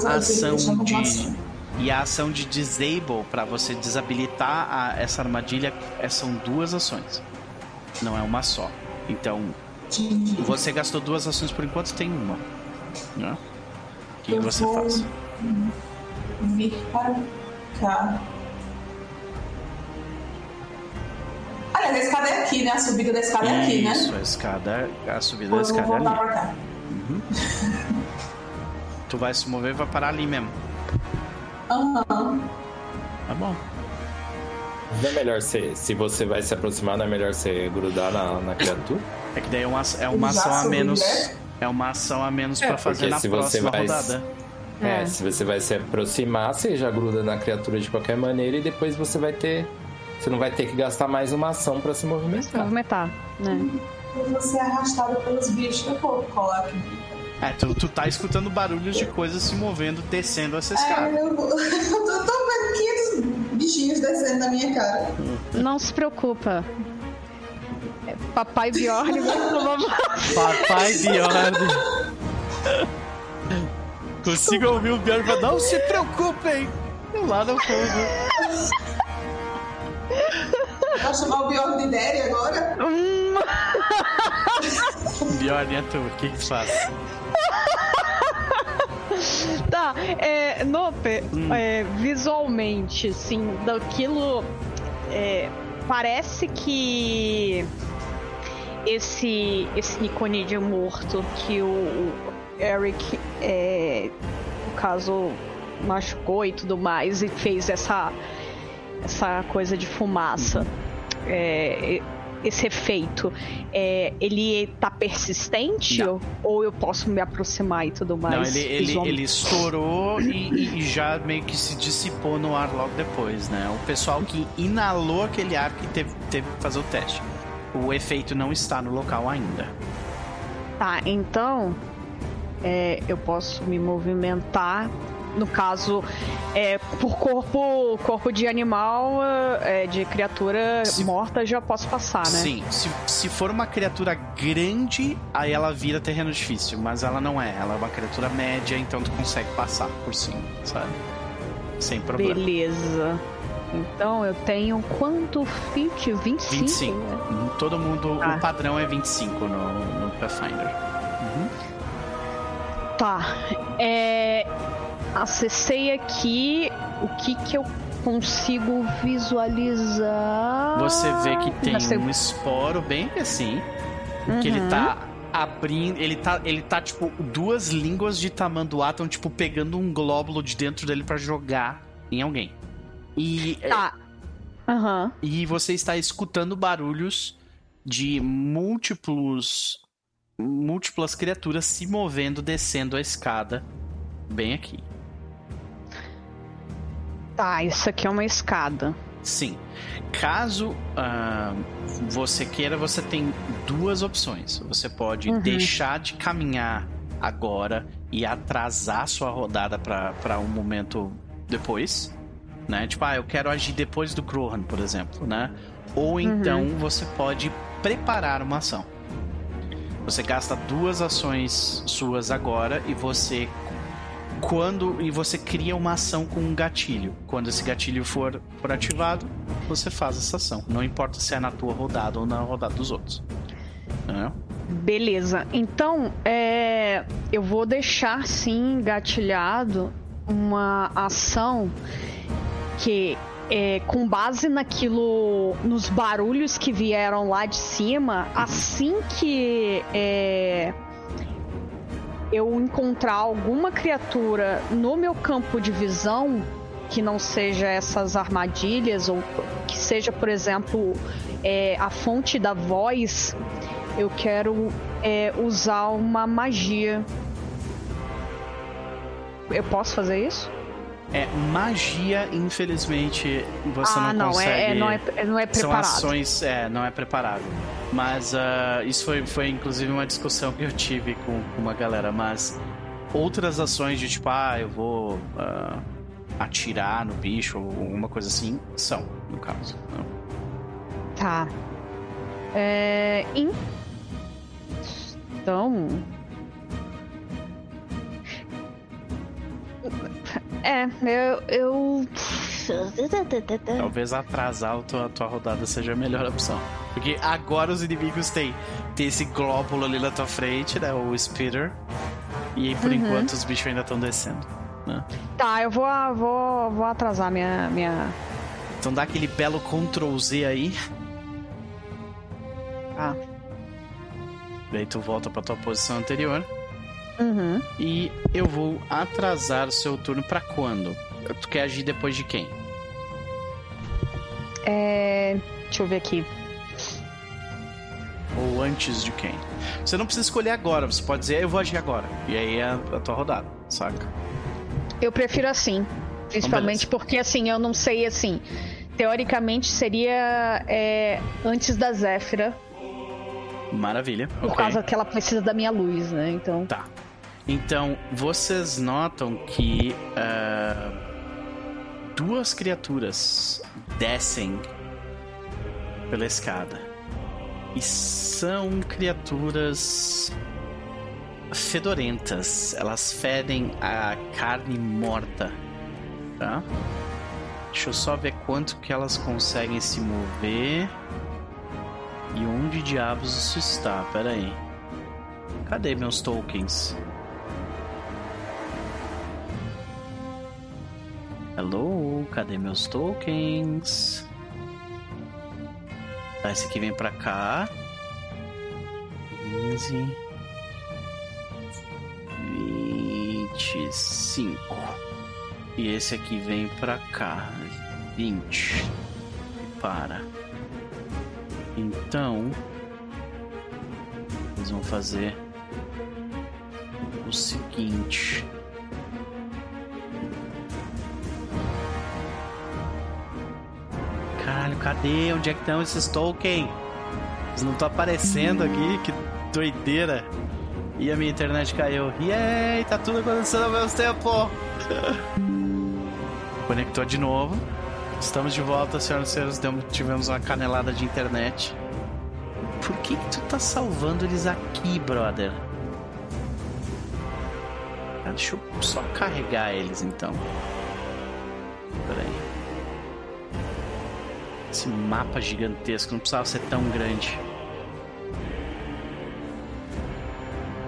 a ação de. E a ação de disable para você desabilitar a- essa armadilha é- são duas ações, não é uma só. Então, você gastou duas ações por enquanto, tem uma. Né? O que, que você faz? Vir para cá. Aliás, a escada é aqui, né? A subida da escada é aqui, né? Isso, a escada, a subida da Eu vou escada é ali. pra cá. Tu vai se mover e vai parar ali mesmo. Aham. Tá bom. Não é melhor ser, se você vai se aproximar, não é melhor você grudar na, na criatura? É que daí é uma, é uma Já ação a menos. né? É uma ação a menos É, pra fazer porque na se você próxima vai- rodada. É. É. se você vai se aproximar, você já gruda na criatura de qualquer maneira e depois você vai ter. Você não vai ter que gastar mais uma ação pra se movimentar. Movimentar, né? Eu vou ser arrastada pelos bichos. Eu vou colar aqui. É, tu, tu tá escutando barulhos de coisas se movendo, descendo essa É, escada. eu, vou... eu tô, tô vendo 500 bichinhos descendo na minha cara. Não se preocupa. É, Papai Bjorn. Papai Bjorn. Consigo ouvir o Bjorn falar, não se preocupem. Lá no fundo. Vai chamar o Bjorn de Daddy agora? Bjorn é tu, o que que faz? Tá, é, Nope, hum. é, visualmente, assim, daquilo. É, parece que esse esse Niconídeo morto que o, o Eric, é, no caso, machucou e tudo mais e fez essa essa coisa de fumaça. É, esse efeito, é, ele tá persistente? Ou, ou, eu posso me aproximar e tudo mais? Não, ele, ele, ele estourou e, e, já meio que se dissipou no ar logo depois, né? O pessoal que inalou aquele ar que teve, teve que fazer o teste. O efeito não está no local ainda. Tá, então é, eu posso me movimentar no caso, é, por corpo, corpo de animal, é, de criatura se, morta, já posso passar, né? Sim, se, se for uma criatura grande, aí ela vira terreno difícil, mas ela não é. Ela é uma criatura média, então tu consegue passar por cima, sabe? Sem problema. Beleza. Então eu tenho quanto feet? 25? 25. Né? Todo mundo, ah. o padrão é 25 no, no Pathfinder. Uhum. Tá. É, acessei aqui o que que eu consigo visualizar. Você vê que tem um esporo bem assim, uhum. que ele tá abrindo, ele tá, ele tá tipo duas línguas de tamanduá estão tipo pegando um glóbulo de dentro dele para jogar em alguém. E tá. Uhum. E você está escutando barulhos de múltiplos múltiplas criaturas se movendo descendo a escada bem aqui. Tá, isso aqui é uma escada. Sim. Caso uh, você queira, você tem duas opções. Você pode uhum. deixar de caminhar agora e atrasar sua rodada para um momento depois, né? Tipo, ah, eu quero agir depois do Krohan, por exemplo, né? Ou uhum. então uhum. você pode preparar uma ação. Você gasta duas ações suas agora e você quando e você cria uma ação com um gatilho. Quando esse gatilho for, for ativado, você faz essa ação. Não importa se é na tua rodada ou na rodada dos outros. É. Beleza. Então, é, eu vou deixar sim gatilhado uma ação que é, com base naquilo, nos barulhos que vieram lá de cima, assim que é, eu encontrar alguma criatura no meu campo de visão que não seja essas armadilhas ou que seja, por exemplo, é, a fonte da voz, eu quero é, usar uma magia. Eu posso fazer isso? É, magia, infelizmente, você ah, não, não consegue. É, é, não, é, não é preparado. São ações, é, não é preparado. Mas uh, isso foi, foi inclusive uma discussão que eu tive com, com, uma galera. Mas outras ações de tipo, ah, eu vou uh, atirar no bicho ou alguma coisa assim, são, no caso. Não. Tá. É, então. É, eu. eu... Talvez atrasar a tua, a tua rodada seja a melhor opção. Porque agora os inimigos têm, têm esse glóbulo ali na tua frente, né? O Spitter. E por uhum. enquanto os bichos ainda estão descendo. Né? Tá, eu vou, vou, vou atrasar minha, minha. Então dá aquele belo Ctrl Z aí. Ah. Daí tu volta pra tua posição anterior. Uhum. E eu vou atrasar o seu turno para quando? Tu quer agir depois de quem? É. Deixa eu ver aqui. Ou antes de quem? Você não precisa escolher agora, você pode dizer, eu vou agir agora. E aí é a tua rodada, saca? Eu prefiro assim. Principalmente então, porque assim, eu não sei assim. Teoricamente seria é, antes da Zéfira. Maravilha. Por okay. causa que ela precisa da minha luz, né? Então. Tá. Então, vocês notam que uh, duas criaturas descem pela escada. E são criaturas fedorentas. Elas fedem a carne morta, tá? Deixa eu só ver quanto que elas conseguem se mover. E onde diabos isso está? Pera aí. Cadê meus tokens? Hello, cadê meus tokens? Tá, esse aqui vem pra cá. 15. 25. E esse aqui vem pra cá. 20. E para. Então. Eles vão fazer o seguinte. Caralho, cadê? Onde é que estão esses tokens? Eles não estão aparecendo aqui, que doideira. E a minha internet caiu. Aí, tá tudo acontecendo ao mesmo tempo. Conectou de novo. Estamos de volta, senhoras e senhores. Tivemos uma canelada de internet. Por que, que tu tá salvando eles aqui, brother? Ah, deixa eu só carregar eles então. Pera aí. Esse mapa gigantesco não precisava ser tão grande.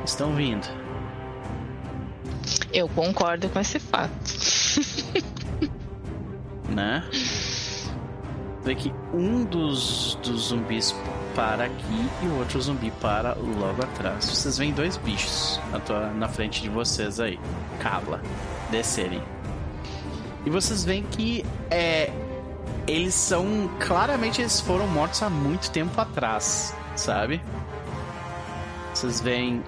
Estão vindo. Eu concordo com esse fato. né? Vê que um dos, dos zumbis para aqui e o outro zumbi para logo atrás. Vocês veem dois bichos na, tua, na frente de vocês aí. Cabla. Descerem. E vocês veem que é, eles são. Claramente eles foram mortos há muito tempo atrás, sabe? Vocês veem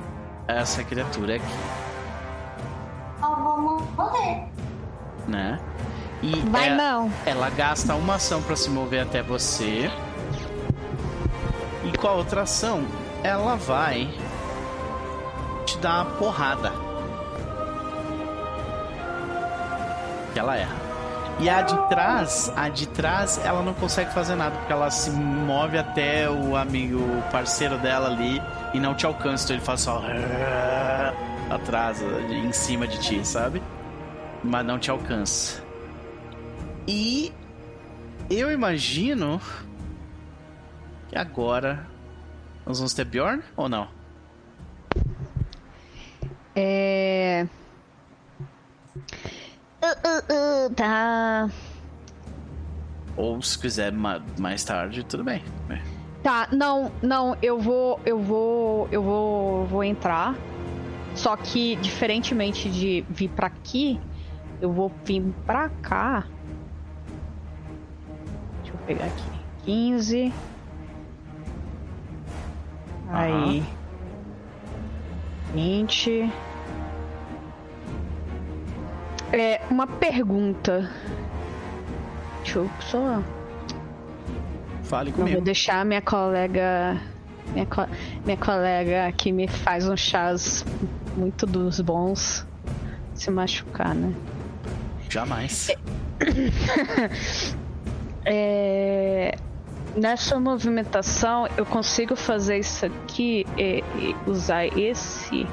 essa criatura aqui. vamos morrer. Né? E Vai ela, não. Ela gasta uma ação para se mover até você. E com a outra ação, ela vai te dar uma porrada. Que ela erra. E a de trás, a de trás, ela não consegue fazer nada, porque ela se move até o amigo, parceiro dela ali e não te alcança. Então ele faz só atrás, em cima de ti, sabe? Mas não te alcança. E eu imagino que agora nós vamos ter Bjorn ou não? É. Uh, uh, uh, tá. Ou se quiser ma mais tarde, tudo bem. É. Tá, não, não, eu vou, eu vou, eu vou, vou entrar. Só que diferentemente de vir pra aqui, eu vou vir pra cá. Deixa eu pegar aqui. 15. Aí. 20. É, uma pergunta. Deixa eu só. Fale Não comigo. vou deixar minha colega. Minha, co- minha colega que me faz uns chás muito dos bons se machucar, né? Jamais. É, Nessa movimentação eu consigo fazer isso aqui e, e usar esse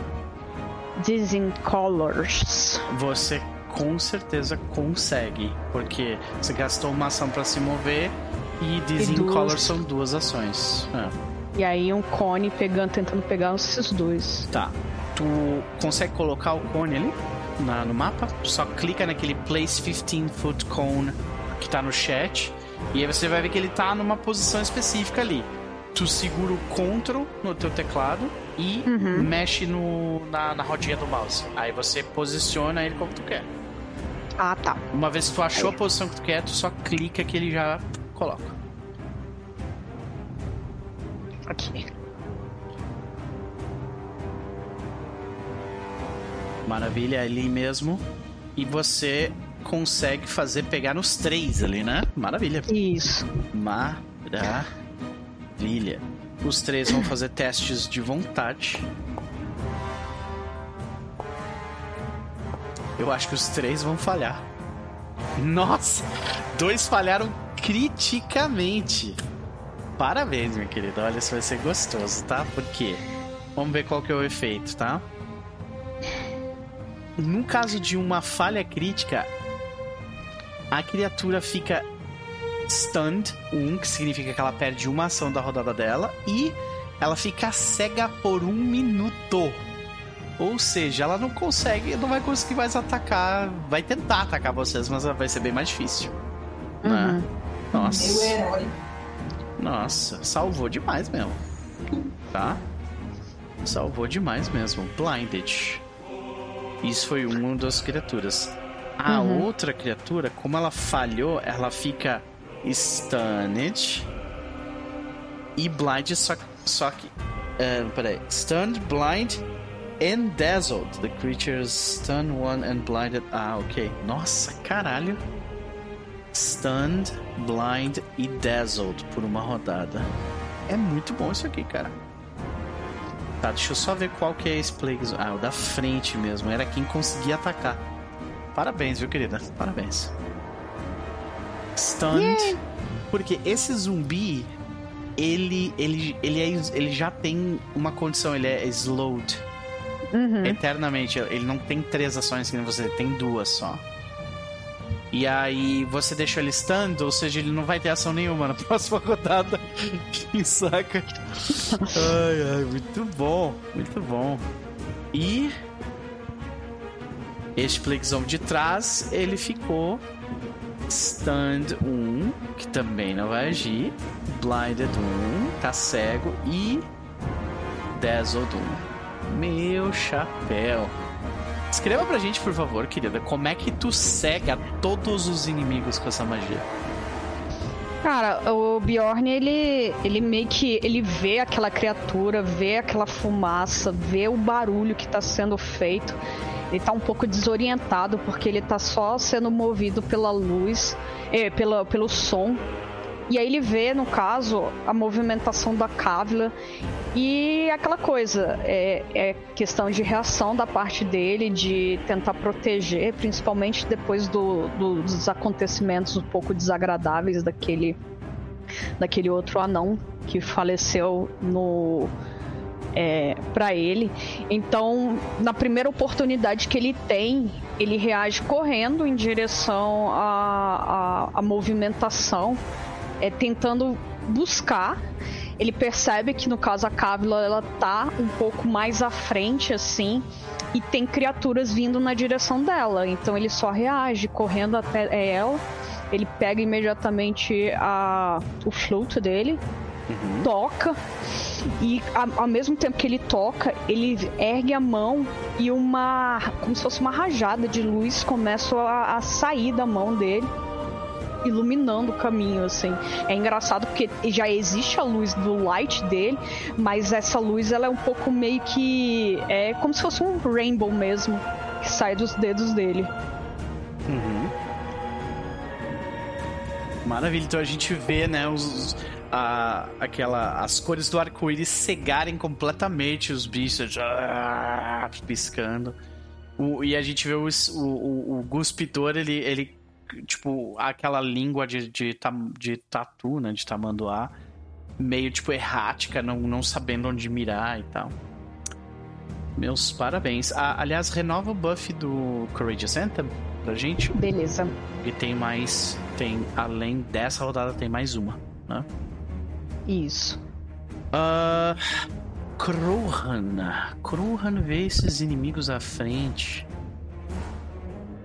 Dizem Colors. Você com certeza consegue, porque você gastou uma ação pra se mover e Dizem duas. Color são duas ações. É. E aí um cone pegando, tentando pegar esses dois. Tá. Tu consegue colocar o cone ali na- no mapa? Só clica naquele Place 15 Foot Cone que tá no chat. E aí você vai ver que ele tá numa posição específica ali. Tu segura o Ctrl no teu teclado e mexe no, na, na rodinha do mouse. Aí você posiciona ele como tu quer. Ah, tá. Uma vez que tu achou a posição que tu quer, tu só clica que ele já coloca. Aqui. Maravilha, ali mesmo. E você consegue fazer pegar nos três ali, né? Maravilha. Isso. Maravilha. Os três vão fazer testes de vontade. Eu acho que os três vão falhar. Nossa! Dois falharam criticamente. parabéns, meu querido. Olha, isso vai ser gostoso, tá? Por quê? Vamos ver qual que é o efeito, tá? No caso de uma falha crítica, a criatura fica stunned, um, que significa que ela perde uma ação da rodada dela, e ela fica cega por um minuto. Ou seja, ela não consegue, não vai conseguir mais atacar. Vai tentar atacar vocês, mas vai ser bem mais difícil. Né? Uhum. Né? Nossa. Meu herói. Nossa, salvou demais mesmo. Tá? Salvou demais mesmo. Blinded. Isso foi uma das criaturas. A uhum. outra criatura, como ela falhou, ela fica stunned e blind, só, só que. Uh, peraí. Stunned, blind and dazzled. The creatures stun one and blinded. Ah, ok. Nossa, caralho. Stunned, blind e dazzled por uma rodada. É muito bom isso aqui, cara. Tá, deixa eu só ver qual que é esse Plague Ah, o da frente mesmo. Era quem conseguia atacar. Parabéns, viu, querida? Parabéns. Stunned. Yeah. Porque esse zumbi, ele, ele, ele, é, ele já tem uma condição, ele é slowed. Uhum. Eternamente. Ele não tem três ações que você tem duas só. E aí você deixa ele stand, ou seja, ele não vai ter ação nenhuma na próxima rodada. Saca? Ai, ai, muito bom, muito bom. E este Plague de trás, ele ficou Stand 1, que também não vai agir. Blinded 1, tá cego. E Dazzled 1. Meu chapéu. Escreva pra gente, por favor, querida, como é que tu cega todos os inimigos com essa magia? Cara, o Bjorn, ele, ele meio que ele vê aquela criatura, vê aquela fumaça, vê o barulho que tá sendo feito. Ele tá um pouco desorientado porque ele tá só sendo movido pela luz, eh, pela, pelo som e aí ele vê, no caso, a movimentação da Kávila e aquela coisa, é, é, questão de reação da parte dele, de tentar proteger, principalmente depois do, do, dos acontecimentos um pouco desagradáveis daquele, daquele outro anão que faleceu no. É, para ele. Então, na primeira oportunidade que ele tem, ele reage correndo em direção à, à, à movimentação é, tentando buscar. Ele percebe que no caso a Kávila ela tá um pouco mais à frente assim e tem criaturas vindo na direção dela. Então ele só reage correndo até ela. Ele pega imediatamente a, o flute dele, uhum. toca e a, ao mesmo tempo que ele toca, ele ergue a mão e uma como se fosse uma rajada de luz começa a, a sair da mão dele iluminando o caminho, assim. É engraçado porque já existe a luz do light dele, mas essa luz ela é um pouco meio que. É como se fosse um rainbow mesmo, que sai dos dedos dele. Uhum. Maravilha, então a gente vê, né, os, a, aquela, as cores do arco-íris cegarem completamente os bichos, ah, piscando. O, e a gente vê o, o, o, Guspitor, ele, ele tipo, aquela língua de, de, de tatu, né? De tamanduá. Meio, tipo, errática, não, não sabendo onde mirar e tal. Meus parabéns. Ah, aliás, renova o buff do Courageous Anthem pra gente. Beleza. E tem mais. Tem, além dessa rodada, tem mais uma, né? Isso. Uh, Kruhan. Kruhan vê esses inimigos à frente.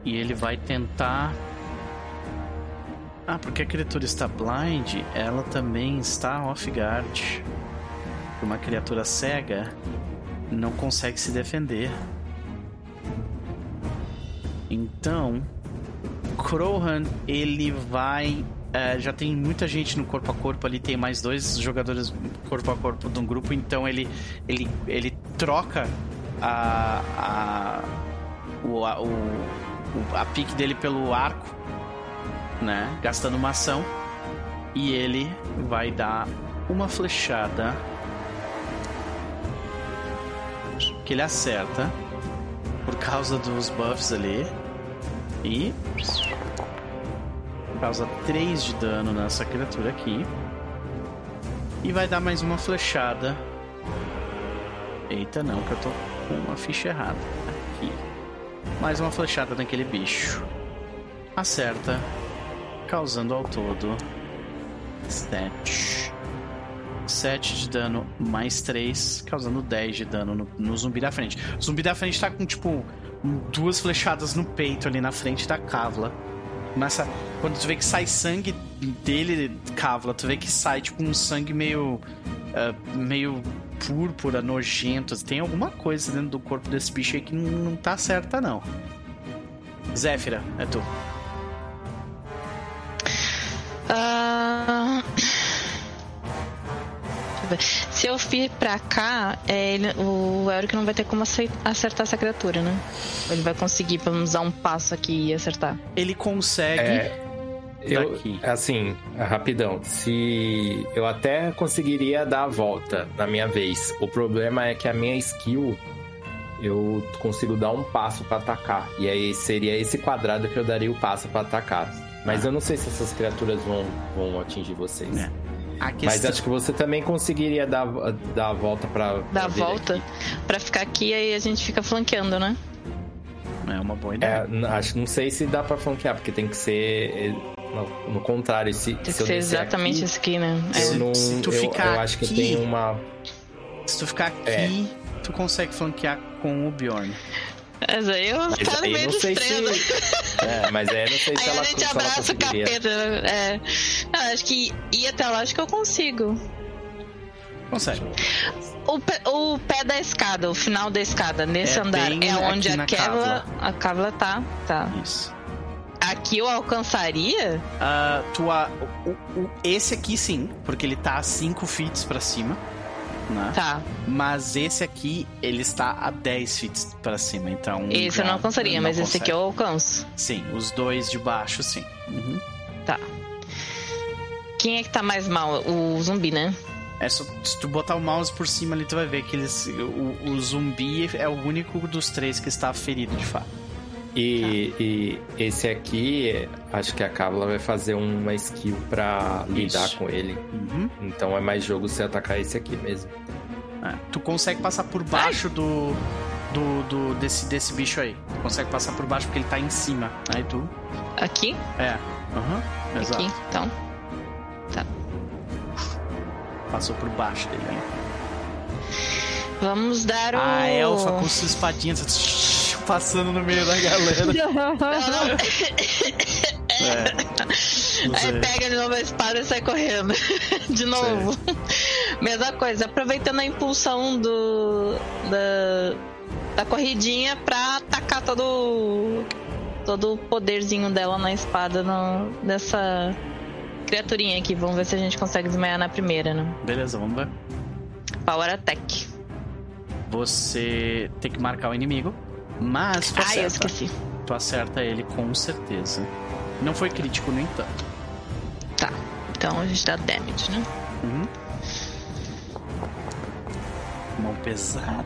E ele vai tentar ah, porque a criatura está blind, ela também está off guard. Uma criatura cega não consegue se defender. Então, Crowhan, ele vai. É, já tem muita gente no corpo a corpo ali, tem mais dois jogadores corpo a corpo de um grupo, então ele, ele, ele troca a, a, o, a, o, a pique dele pelo arco né? Gastando uma ação. E ele vai dar uma flechada. Que ele acerta. Por causa dos buffs ali. E. Causa 3 de dano nessa criatura aqui. E vai dar mais uma flechada. Eita, não, que eu tô com uma ficha errada. Aqui. Mais uma flechada naquele bicho. Acerta, causando ao todo 7. 7 de dano mais 3, causando 10 de dano no, no, zumbi da frente. O zumbi da frente tá com, tipo, duas flechadas no peito ali na frente da Kavla. Começa. Quando tu vê que sai sangue dele, Kavla, tu vê que sai, tipo, um sangue meio. Uh, meio púrpura, nojento. Tem alguma coisa dentro do corpo desse bicho aí que não, não tá certa, não. Zéfira, é tu. Uh... Se eu vir pra cá, é, ele, o Eric não vai ter como acertar essa criatura, né? Ele vai conseguir, menos, dar um passo aqui e acertar. Ele consegue. É, eu, assim, rapidão. Se eu até conseguiria dar a volta na minha vez. O problema é que a minha skill eu consigo dar um passo para atacar. E aí seria esse quadrado que eu daria o passo para atacar. Mas ah. eu não sei se essas criaturas vão, vão atingir vocês. É. Questão... Mas acho que você também conseguiria dar, dar a volta pra. Dar a volta para ficar aqui aí a gente fica flanqueando, né? É uma boa ideia. É, acho, não sei se dá pra flanquear, porque tem que ser. No, no contrário, se, tem se que ser exatamente aqui, isso aqui, né? É. Se, não, se tu eu, ficar eu acho aqui, que tem uma. Se tu ficar aqui, é. tu consegue flanquear com o Bjorn. Mas aí eu mas tá no meio. Se... É, mas aí não sei se aí ela a gente abraça o capeta. É. Ah, acho que ir até lá, acho que eu consigo. Consegue. O pé, o pé da escada, o final da escada, nesse é andar, é onde a Kevla, a Kevla tá. Tá. Isso. Aqui eu alcançaria? Uh, tua, o, o, esse aqui sim, porque ele tá 5 feet pra cima né? Tá. Mas esse aqui, ele está a 10 feet para cima, então... Esse eu não alcançaria, não mas consegue. esse aqui eu alcanço. Sim, os dois de baixo, sim. Uhum. Tá. Quem é que tá mais mal? O zumbi, né? É só, se tu botar o mouse por cima ali, tu vai ver que eles, o, o zumbi é o único dos três que está ferido, de fato. E, tá. e, esse aqui, acho que a Cábula vai fazer uma skill pra lidar Isso. com ele. Uhum. Então é mais jogo você atacar esse aqui mesmo. É, tu consegue passar por baixo do, do, do, desse, desse bicho aí. Tu consegue passar por baixo porque ele tá em cima. Aí tu. Aqui? É. Uhum. Exato. Aqui, então. Tá. Passou por baixo dele. Né? Vamos dar o. A elfa com sua espadinha passando no meio da galera. Não. É. Aí pega de novo a espada e sai correndo. De novo. Mesma coisa, aproveitando a impulsão do. da, da corridinha pra atacar todo. todo o poderzinho dela na espada no, nessa criaturinha aqui. Vamos ver se a gente consegue desmaiar na primeira, né? Beleza, vamos ver. Power Attack. Você tem que marcar o inimigo. Mas tu acerta. Eu esqueci. Tu acerta ele com certeza. Não foi crítico, no entanto. Tá. Então a gente dá damage, né? Uhum. Mão pesada.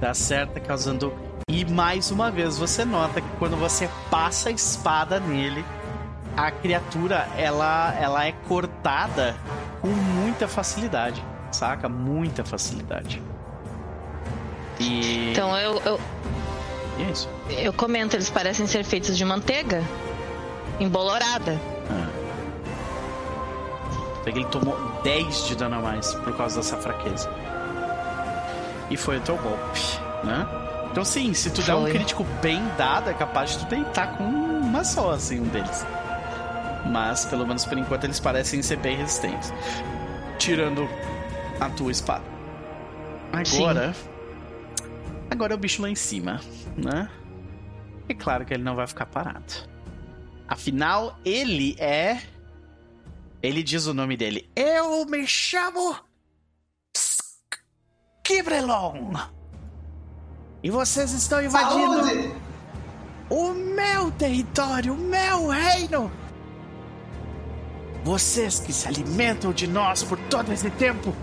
Dá certo, causando. E mais uma vez você nota que quando você passa a espada nele, a criatura ela, ela é cortada com muita facilidade, saca? Muita facilidade. E... Então eu, eu. Isso. Eu comento, eles parecem ser feitos de manteiga embolorada. Ah. Ele tomou 10 de dano a mais por causa dessa fraqueza. E foi o teu golpe, né? Então sim, se tu foi. der um crítico bem dado, é capaz de tu deitar com uma só, assim, um deles. Mas, pelo menos por enquanto, eles parecem ser bem resistentes. Tirando a tua espada. Agora, sim. Agora é o bicho lá em cima, né? É claro que ele não vai ficar parado. Afinal, ele é. Ele diz o nome dele. Eu me chamo. Skibrelon. E vocês estão invadindo. Saúde. O meu território, o meu reino. Vocês que se alimentam de nós por todo esse tempo.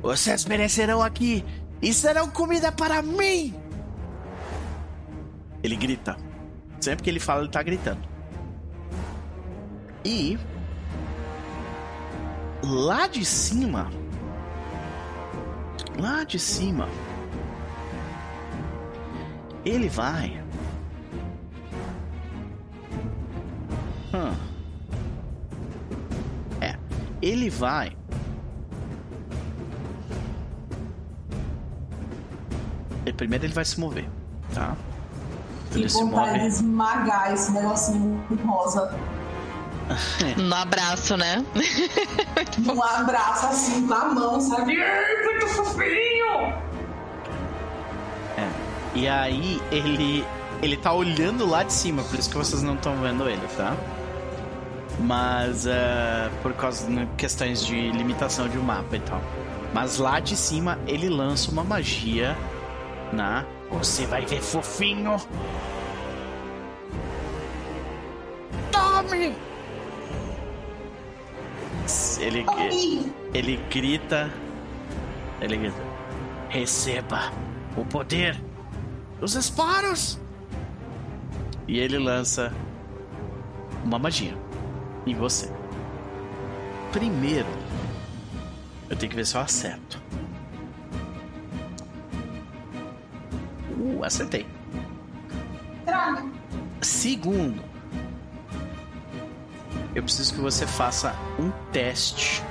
Vocês merecerão aqui e serão comida para mim! Ele grita. Sempre que ele fala, ele tá gritando. E. lá de cima, lá de cima, ele vai. Hum. É, ele vai. Primeiro ele vai se mover, tá? Ele que vontade de esmagar esse negocinho rosa. No abraço, né? um abraço assim com a mão, sabe? Ai, muito fofinho! É. E aí ele ele tá olhando lá de cima, por isso que vocês não estão vendo ele, tá? Mas uh, por causa de questões de limitação de um mapa e tal. Mas lá de cima ele lança uma magia na. Você vai ver fofinho. Tome! Ele, ele grita. Ele grita. Receba o poder dos esporos! E ele lança uma magia em você. Primeiro, eu tenho que ver se eu acerto. Uh, acertei. Droga. Segundo, eu preciso que você faça um teste.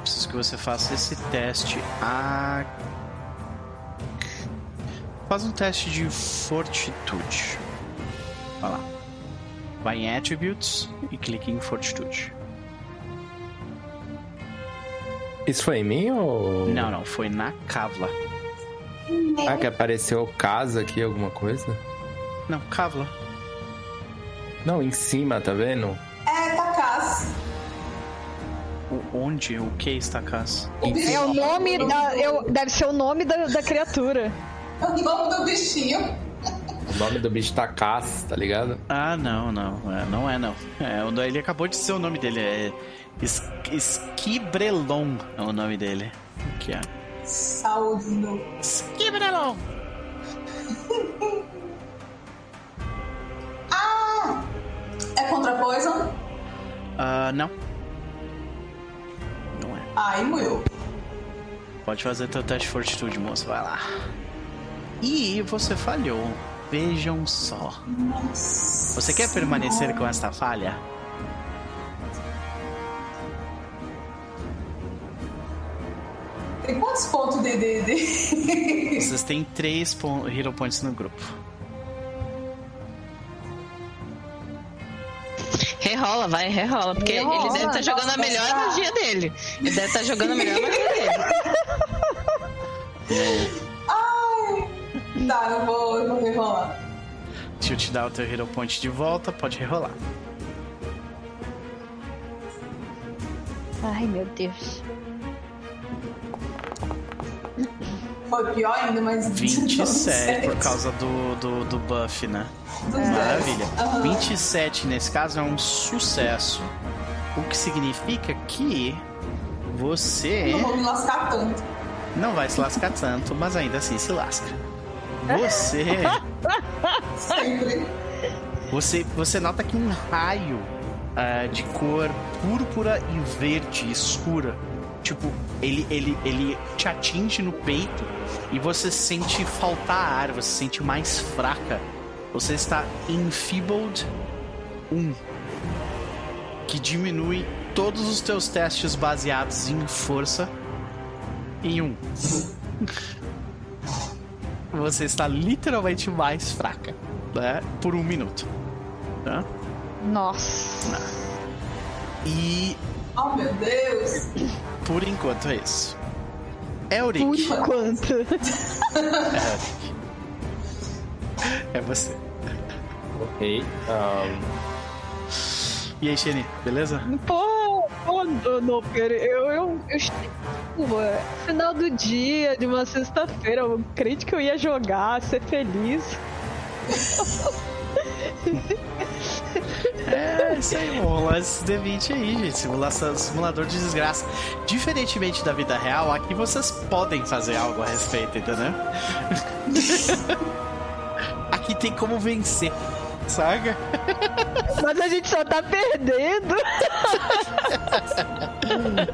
Preciso que você faça esse teste a. Faz um teste de fortitude. Vai lá. Vai em Attributes e clique em Fortitude. Isso foi em mim ou. Não, não, foi na Kavla. Ah, que apareceu casa aqui, alguma coisa? Não, Kavla. Não, em cima, tá vendo? É, tá casa. onde? O que está casa? É o nome da. Eu, deve ser o nome da, da criatura. É o nome do bichinho. O nome do bicho tá Cass, tá ligado? Ah, não, não. É, não é, não. É, ele acabou de ser o nome dele. É es, Esquibrelon é o nome dele. Que é? Saúde no. Esquibrelon! ah! É contra Poison? Ah, não. Não é. Ai, morreu. Pode fazer teu teste de fortitude, moço. Vai lá. E você falhou. Vejam só. Nossa Você quer permanecer com esta falha? Tem quantos pontos de, de, de... Vocês têm três Hero Points no grupo. Rerola, vai, rerola. Porque rerola, ele deve estar tá jogando a melhor tá. magia dele. Ele deve estar tá jogando a melhor magia dele. Ai! Tá, eu vou, eu vou rerolar. Se eu te dar o teu Hero Point de volta, pode rerolar. Ai, meu Deus. Foi pior ainda, mas. 27 por causa do, do, do buff, né? É. Maravilha. Uhum. 27 nesse caso é um sucesso. O que significa que você. Não vou me lascar tanto. Não vai se lascar tanto, mas ainda assim se lasca. Você. Sempre. Você, você nota que um raio uh, de cor púrpura e verde escura tipo, ele, ele, ele te atinge no peito e você sente faltar ar, você se sente mais fraca. Você está enfeebled 1, que diminui todos os teus testes baseados em força em 1. você está literalmente mais fraca, né? Por um minuto. Tá? Nossa. E. Oh meu Deus! Por enquanto é isso. Elric. Por enquanto. É, é você. Ok. Um... E aí, Shane, beleza? Pô, pô, não, eu, eu, eu, eu é, final do dia, de uma sexta-feira, eu creio que eu ia jogar, ser feliz. É, isso aí, vamos rolar esse D20 aí, gente. Simulação, simulador de desgraça. Diferentemente da vida real, aqui vocês podem fazer algo a respeito, entendeu? aqui tem como vencer. Saga? Mas a gente só tá perdendo.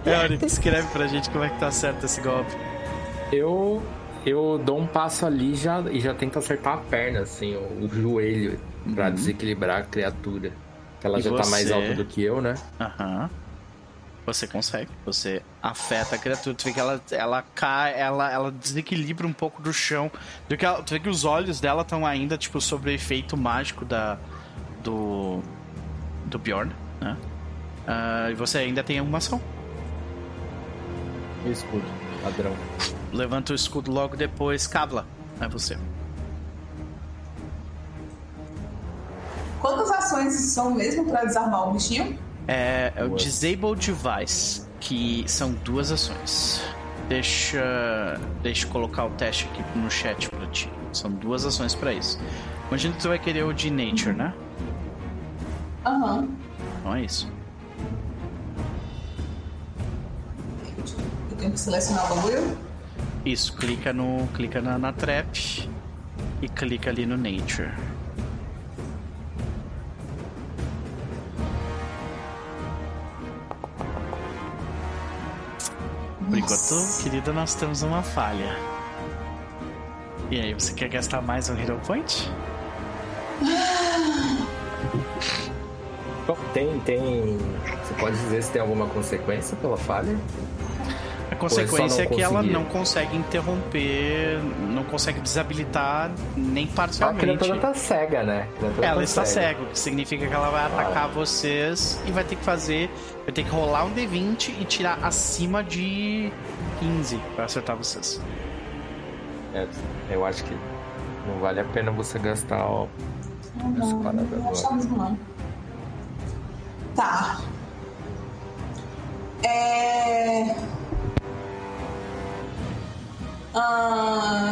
Eori, escreve pra gente como é que tá certo esse golpe. Eu eu dou um passo ali já, e já tento acertar a perna, assim, o, o joelho, pra uhum. desequilibrar a criatura. Ela e já você... tá mais alta do que eu, né? Aham. Uhum. Você consegue. Você afeta a criatura. Tu vê que ela, ela cai, ela, ela desequilibra um pouco do chão. Tu vê que, ela, tu vê que os olhos dela estão ainda, tipo, sobre o efeito mágico da, do. do Bjorn, né? Uh, e você ainda tem uma ação. Escudo, padrão. Levanta o escudo logo depois. Kavla, é você. Quantas ações são mesmo para desarmar o bichinho? É, é o Disable Device, que são duas ações. Deixa, deixa eu colocar o teste aqui no chat pra ti. São duas ações para isso. Imagina que tu vai querer o de Nature, né? Aham. Uhum. Então é isso. Eu tenho que selecionar o bagulho? Isso, clica no. clica na, na trap e clica ali no Nature. Por enquanto, querida, nós temos uma falha. E aí, você quer gastar mais um Hero Point? Bom, tem, tem. Você pode dizer se tem alguma consequência pela falha? A consequência é que ela não consegue interromper, não consegue desabilitar nem parcialmente. A criatura tá cega, né? Ela tá está cega, o que significa que ela vai atacar ah. vocês e vai ter que fazer. Vai ter que rolar um D20 e tirar acima de 15 para acertar vocês. É, eu acho que não vale a pena você gastar ó, não, não, não, Tá. É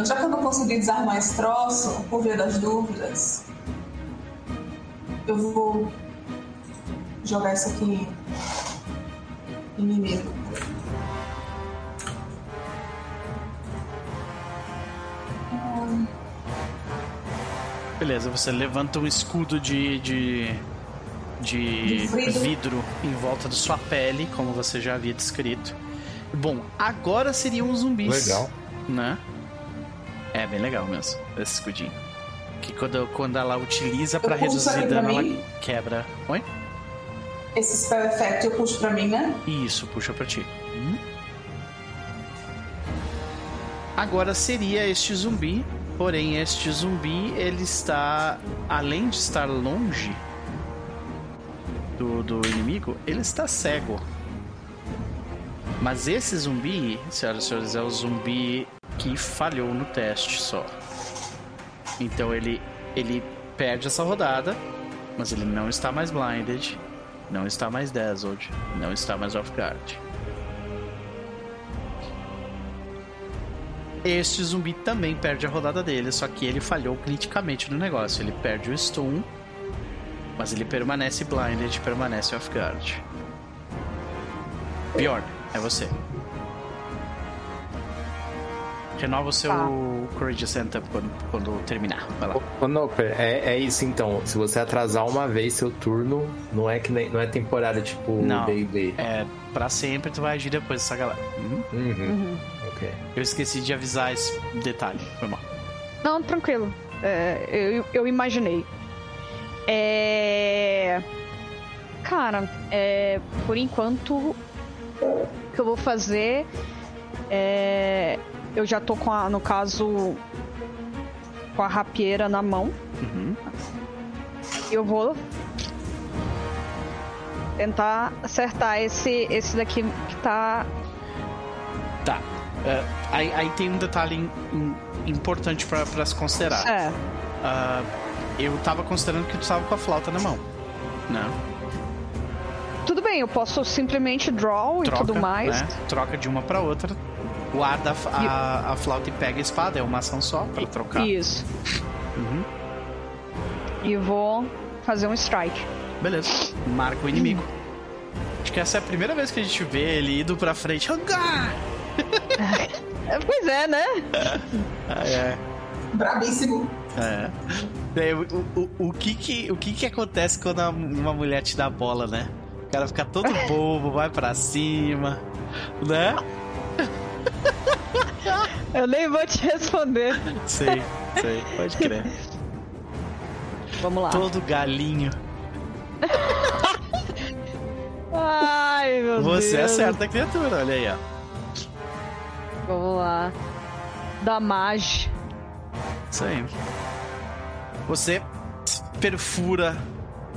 já que eu não consegui desarmar esse troço, por via das dúvidas, eu vou jogar isso aqui em mim mesmo. Beleza, você levanta um escudo de, de, de, de vidro em volta de sua pele, como você já havia descrito. Bom, agora seriam zumbis. Legal né? É bem legal mesmo, esse escudinho. Que quando, quando ela utiliza para reduzir dano, ela quebra. Oi? Esse spell effect eu puxo pra mim, né? Isso, puxa pra ti. Hum. Agora seria este zumbi, porém este zumbi ele está, além de estar longe do, do inimigo, ele está cego. Mas esse zumbi, senhoras e senhores, é o zumbi que falhou no teste só. Então ele, ele perde essa rodada, mas ele não está mais blinded, não está mais dazzled, não está mais off guard. Este zumbi também perde a rodada dele, só que ele falhou criticamente no negócio. Ele perde o stun, mas ele permanece blinded, permanece off guard. Pior, é você. Renova o seu tá. Courageous Setup quando, quando terminar. Vai lá. Ô, Noper, é, é isso então. Se você atrasar uma vez seu turno, não é que nem, não é temporário tipo não, D&D. É pra sempre tu vai agir depois dessa galera. Uhum. Uhum. Uhum. Ok. Eu esqueci de avisar esse detalhe. Foi mal. Não, tranquilo. É, eu, eu imaginei. É... Cara, é, por enquanto que eu vou fazer é. Eu já tô com a, no caso, com a rapieira na mão. Uhum. Eu vou tentar acertar esse, esse daqui que tá. Tá. Uh, aí, aí, tem um detalhe in, in, importante para se considerar. É. Uh, eu tava considerando que tu tava com a flauta na mão. Né? Tudo bem, eu posso simplesmente draw Troca, e tudo mais. Né? Troca de uma para outra. Guarda a, a, a, flauta e pega a espada, é uma ação só para trocar. Isso. Uhum. E vou fazer um strike. Beleza. Marca o inimigo. Acho que essa é a primeira vez que a gente vê ele indo pra frente. Hangar! pois é, né? ah, é. Brabíssimo. É. o, o, o, que que, o que que acontece quando uma mulher te dá bola, né? O cara fica todo bobo, vai pra cima, né? Eu nem vou te responder. Sei, sei, pode crer. Vamos lá. Todo galinho. Ai, meu Você Deus. Você acerta a criatura, olha aí, ó. Vamos lá. Damage. Isso aí. Você perfura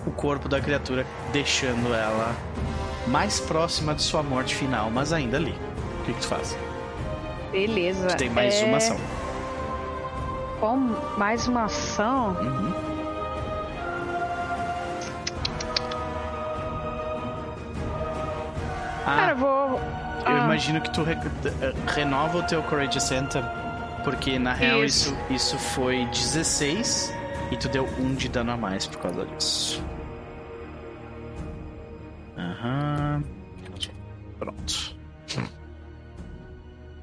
o corpo da criatura, deixando ela mais próxima de sua morte final, mas ainda ali. O que, que tu faz? Beleza. Tem mais é... uma ação. Com mais uma ação? Uhum. Ah, Cara, eu vou. Eu ah. imagino que tu re renova o teu Courageous Anthem, porque na real isso. isso, isso foi 16 e tu deu um de dano a mais por causa disso. Aham. Pronto.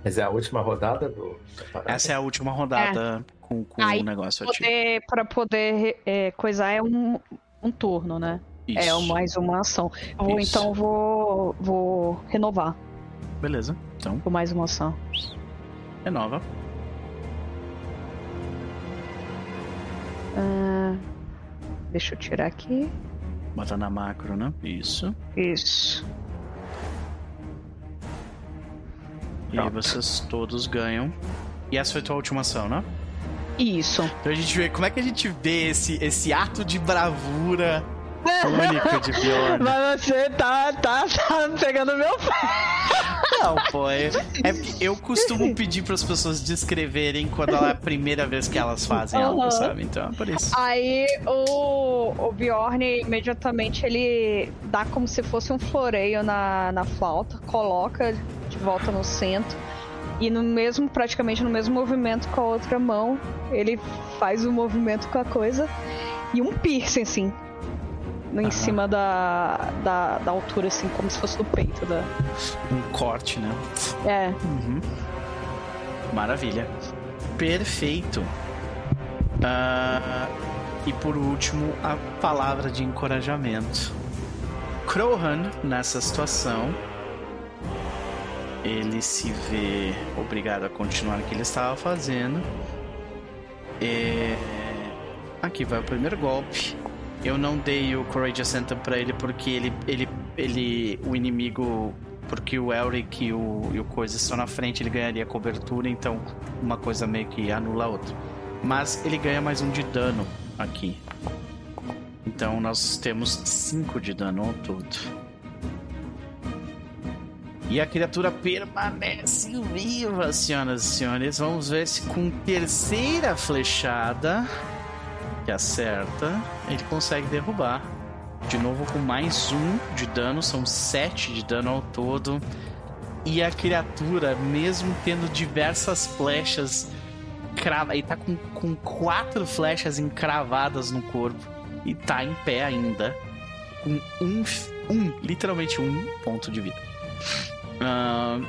Mas é a última rodada do. Essa é a última rodada é. com, com o negócio poder, ativo. Pra poder é, coisar é um, um turno, né? É Isso. É mais uma ação. vou, então vou, vou renovar. Beleza, então. Por mais uma ação. Renova. Uh, deixa eu tirar aqui. Bota na macro, né? Isso. Isso. E aí vocês todos ganham. E essa foi a tua última ação, né? Isso. Então a gente vê como é que a gente vê esse, esse ato de bravura único de Bjorn. Mas você tá, tá, tá pegando meu pé. Não, pô. É, é eu costumo pedir para as pessoas descreverem quando é a primeira vez que elas fazem uhum. algo, sabe? Então é por isso. Aí o, o Bjorn imediatamente ele dá como se fosse um floreio na, na flauta, coloca de volta no centro. E no mesmo, praticamente no mesmo movimento com a outra mão, ele faz o um movimento com a coisa. E um piercing, assim, em cima da, da, da, altura, assim, como se fosse do peito. Da... Um corte, né? É. Uhum. Maravilha. Perfeito. Uh, e por último, a palavra de encorajamento. Crowhan, nessa situação, ele se vê obrigado a continuar o que ele estava fazendo. É... Aqui vai o primeiro golpe. Eu não dei o Courageous Anthem pra ele porque ele, ele, ele, o inimigo, porque o Elric e o, e o Coisa estão na frente, ele ganharia cobertura, então uma coisa meio que anula a outra. Mas ele ganha mais um de dano aqui. Então nós temos 5 de dano ao todo. E a criatura permanece viva, senhoras e senhores. Vamos ver se com terceira flechada que acerta, ele consegue derrubar. De novo com mais um de dano, são sete de dano ao todo. E a criatura, mesmo tendo diversas flechas crava, ele tá com, com quatro flechas encravadas no corpo e tá em pé ainda. Com um, um literalmente um ponto de vida. Uh...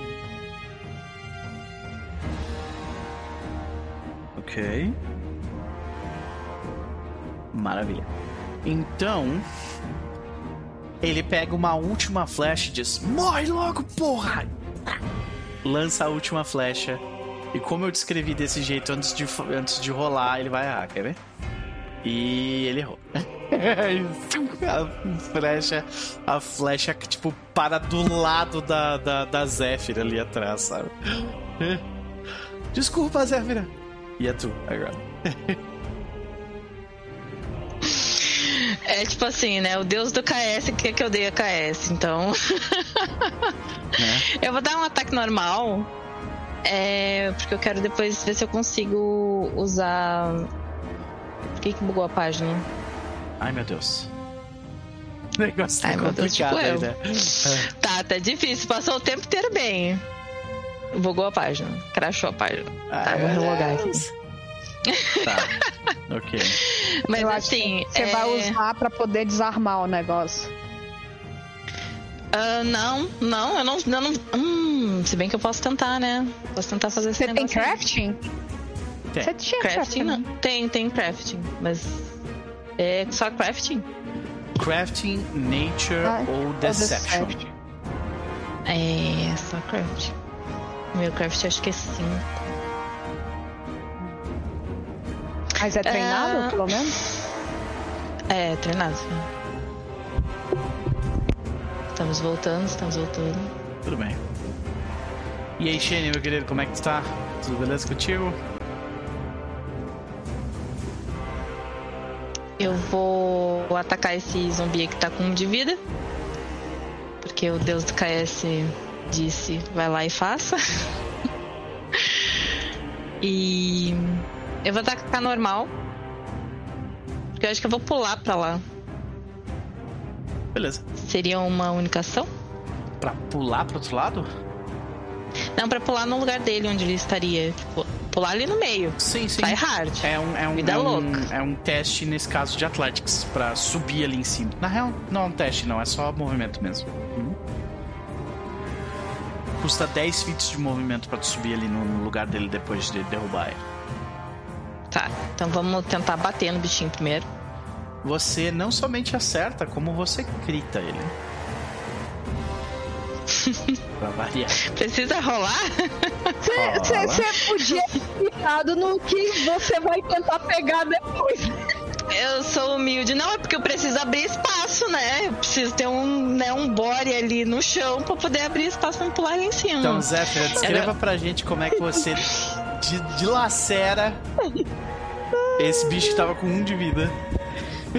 Ok. Maravilha. Então, ele pega uma última flecha e diz: Morre logo, porra! Lança a última flecha. E como eu descrevi desse jeito antes de, antes de rolar, ele vai errar, quer ver? E ele errou. a flecha, a flecha tipo para do lado da, da, da Zéfira ali atrás, sabe? Desculpa, Zéfira. E é tu agora. É tipo assim, né? O deus do KS quer que eu dê a KS, então. é. Eu vou dar um ataque normal. É, porque eu quero depois ver se eu consigo usar. Por que, que bugou a página? Ai meu Deus. O negócio tá Ai, meu Deus, tipo aí, né? Tá, tá difícil. Passou o tempo inteiro bem. Bugou a página. Crashou a página. Ai, tá, vou relogar aqui. Tá. ok. Mas Eu assim. Você é... vai usar para poder desarmar o negócio. Uh, não, não, eu não. Eu não hum, se bem que eu posso tentar, né? Posso tentar fazer esse Você tem crafting? Tem. Você tinha Crafting crafting? não. Tem, tem crafting, mas. É só crafting? Crafting, Nature Ah, ou ou Deception. Deception. É, só crafting. Meu craft acho que é 5. Mas é treinado, Ah. pelo menos? É, treinado. Estamos voltando, estamos voltando. Tudo bem. E aí, Shane, meu querido, como é que tu tá? Tudo beleza contigo? Eu vou atacar esse zumbi que tá com um de vida. Porque o deus do KS disse: vai lá e faça. e eu vou atacar normal. Porque eu acho que eu vou pular pra lá. Beleza. Seria uma única ação? Pra pular pro outro lado? Não, pra pular no lugar dele onde ele estaria. Tipo, pular ali no meio. Sim, sim. Try hard. É um, é um, Vida é um, louca. é um teste, nesse caso, de Athletics, pra subir ali em cima. Na real, não é um teste, não, é só movimento mesmo. Uhum. Custa 10 feet de movimento pra tu subir ali no, no lugar dele depois de derrubar ele. Tá, então vamos tentar bater no bichinho primeiro. Você não somente acerta, como você crita ele. pra variar. Precisa rolar? Rola. Você podia ter ficado no que você vai tentar pegar depois. Eu sou humilde. Não, é porque eu preciso abrir espaço, né? Eu preciso ter um, né, um bore ali no chão pra poder abrir espaço pra pular ali em cima. Então, Zéfira, descreva pra gente como é que você di- dilacera esse bicho que tava com um de vida.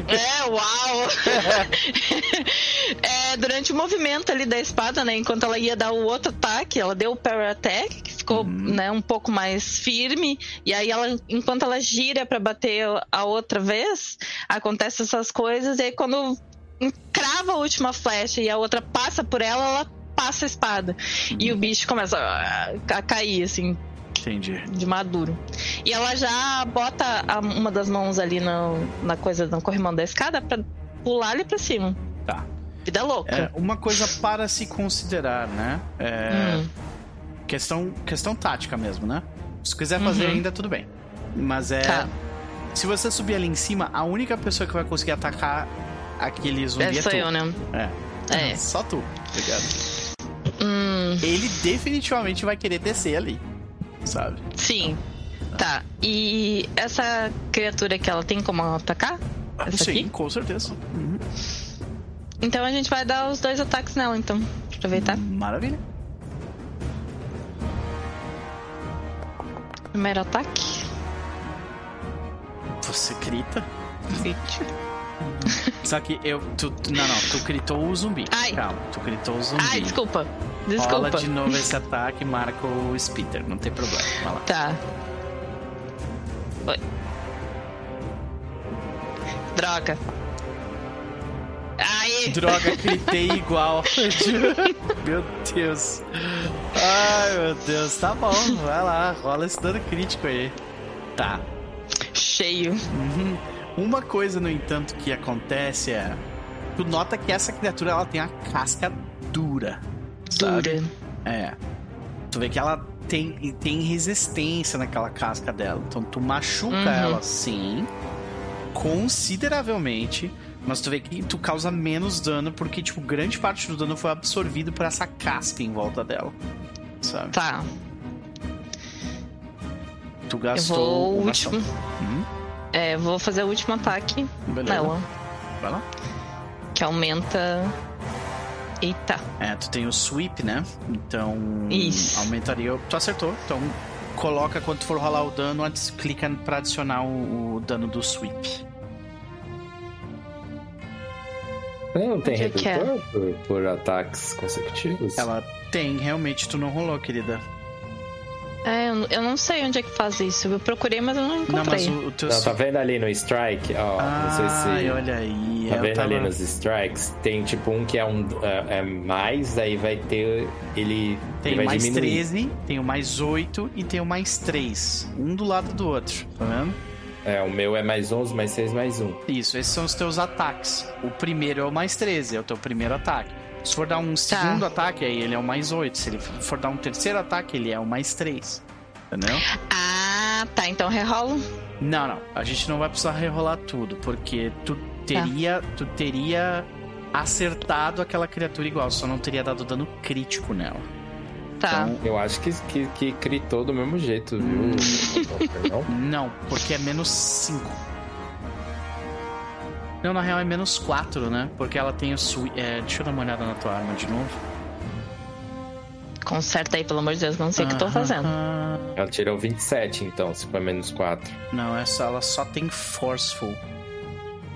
É, uau! é, durante o movimento ali da espada, né? Enquanto ela ia dar o outro ataque, ela deu o power attack, que ficou né, um pouco mais firme. E aí, ela, enquanto ela gira pra bater a outra vez, acontece essas coisas. E aí, quando crava a última flecha e a outra passa por ela, ela passa a espada. E o bicho começa a, a cair, assim, Entendi. de maduro. E ela já bota a- uma das mãos ali no, na coisa, no corrimão da escada pra pular ali pra cima. Tá. Vida É, louca. uma coisa para se considerar, né? É, Hum. questão, questão tática mesmo, né? Se quiser fazer Uhum. ainda, tudo bem. Mas é. Tá. Se você subir ali em cima, a única pessoa que vai conseguir atacar aquele zumbi É, é, sou tu. eu, né? É. É. Só tu, tá ligado? Hum, Ele definitivamente vai querer descer ali. Sabe? sim. Tá. E essa criatura que ela tem como atacar? Essa Sim, aqui? com certeza. Uhum. Então a gente vai dar os dois ataques nela, então. Aproveitar. Maravilha. Primeiro ataque. Você. Crit. Só que eu. Tu, não, não, tu critou o zumbi. Ai. Calma, tu critou o zumbi. Ai, desculpa. Rola Desculpa. de novo esse ataque e marca o Spitter, não tem problema. Vai lá. Tá. Oi. Droga. Aí. Droga, gritei igual. meu Deus. Ai, meu Deus. Tá bom, vai lá. Rola esse dano crítico aí. Tá. Cheio. Uhum. Uma coisa, no entanto, que acontece é. Tu nota que essa criatura ela tem a casca dura. Sabe? Dura. É. Tu vê que ela tem, tem resistência naquela casca dela. Então tu machuca Uhum. ela sim. Consideravelmente. Mas tu vê que tu causa menos dano porque, tipo, grande parte do dano foi absorvido por essa casca em volta dela. Sabe? Tá. Tu Eu gastou. vou o último. Uhum. É, vou fazer o último ataque Beleza. nela. Vai lá. Que aumenta. Eita. É, tu tem o sweep, né? Então. Isso. Aumentaria. Tu acertou. Então, coloca quando tu for rolar o dano, clica pra adicionar o, o dano do sweep. Não tem é é? redutor por, por ataques consecutivos? Ela tem, realmente, tu não rolou, querida. É, eu, não sei onde é que faz isso. Eu procurei, mas eu não Não, encontrei. mas o, o teu. Não, tá vendo ali no strike? Ó, não sei se. Ai, olha aí. Tá vendo tava- ali nos strikes? Tem tipo um que é um é, é mais, daí vai ter. Ele, Tem ele vai mais diminuir. 13, tem o mais 8 e tem o mais 3. Um do lado do outro, tá vendo? É, o meu é mais 11, mais 6, mais 1. Isso, esses são os teus ataques. O primeiro é o mais 13, é o teu primeiro ataque. Se for dar um tá. segundo ataque, aí ele é o mais 8. Se ele for dar um terceiro ataque, ele é o mais 3. Entendeu? Ah, tá. Então rerolo? Não, não. A gente não vai precisar rerolar tudo, porque tu teria, tá. tu teria acertado aquela criatura igual, só não teria dado dano crítico nela. Tá. Então, eu acho que, que, que critou do mesmo jeito, viu? não, porque é menos 5. Não, na real é menos 4, né? Porque ela tem o sui... É, deixa eu dar uma olhada na tua arma de novo. Conserta aí, pelo amor de Deus, não sei o que eu tô fazendo. Ela tirou 27, então, se for menos 4. Não, essa ela só tem Forceful.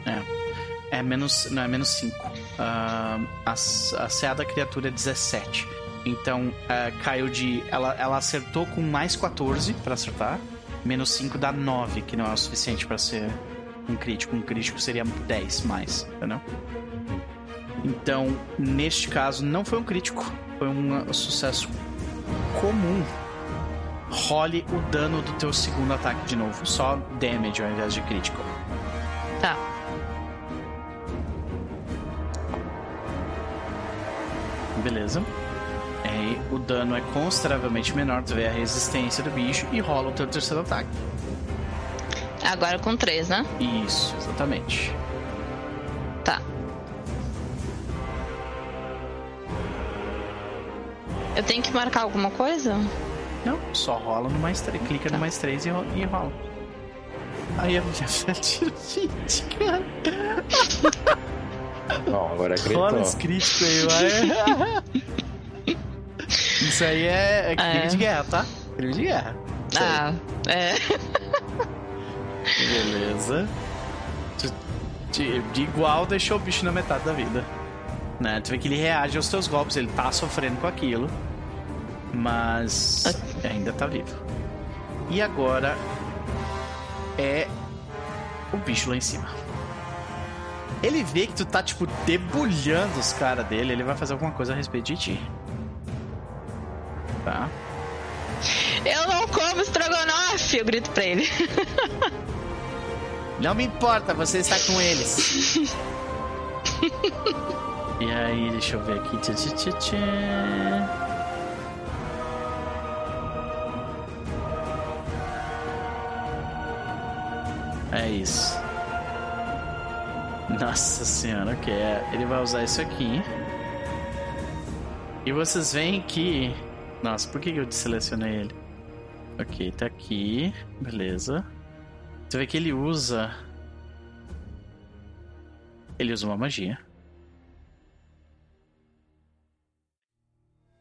É. É menos. Não, é menos 5. Uh, a, a CA da criatura é 17. Então, uh, caiu de. Ela, ela acertou com mais 14 para acertar. Menos 5 dá 9, que não é o suficiente para ser um crítico. Um crítico seria 10 mais, entendeu? Então, neste caso, não foi um crítico. Foi um sucesso comum. Role o dano do teu segundo ataque de novo. Só damage ao invés de crítico. Tá. Beleza. É, o dano é consideravelmente menor, tu vê a resistência do bicho e rola o teu terceiro ataque. Agora com 3, né? Isso, exatamente. Tá. Eu tenho que marcar alguma coisa? Não, só rola no mais 3. Clica tá. no mais 3 e, e rola. Aí a minha tira 20, cara. Bom, agora gritou. Rola esse crítico aí, vai. Isso aí é, é crime é. de guerra, tá? Crime de guerra. Ah, é. Beleza. De, de, igual deixou o bicho na metade da vida. Né? Tu vê que ele reage aos teus golpes, ele tá sofrendo com aquilo. Mas ainda tá vivo. E agora é o bicho lá em cima. Ele vê que tu tá, tipo, debulhando os caras dele, ele vai fazer alguma coisa a respeito de ti. Tá? Eu não como estrogonofe! Eu grito pra ele. Não me importa, você está com eles. e aí, deixa eu ver aqui. Tchê, tchê, tchê. É isso. Nossa senhora, ok. É, ele vai usar isso aqui. E vocês veem que. Nossa, por que eu selecionei ele? Ok, tá aqui. Beleza. Você vê que ele usa. Ele usa uma magia.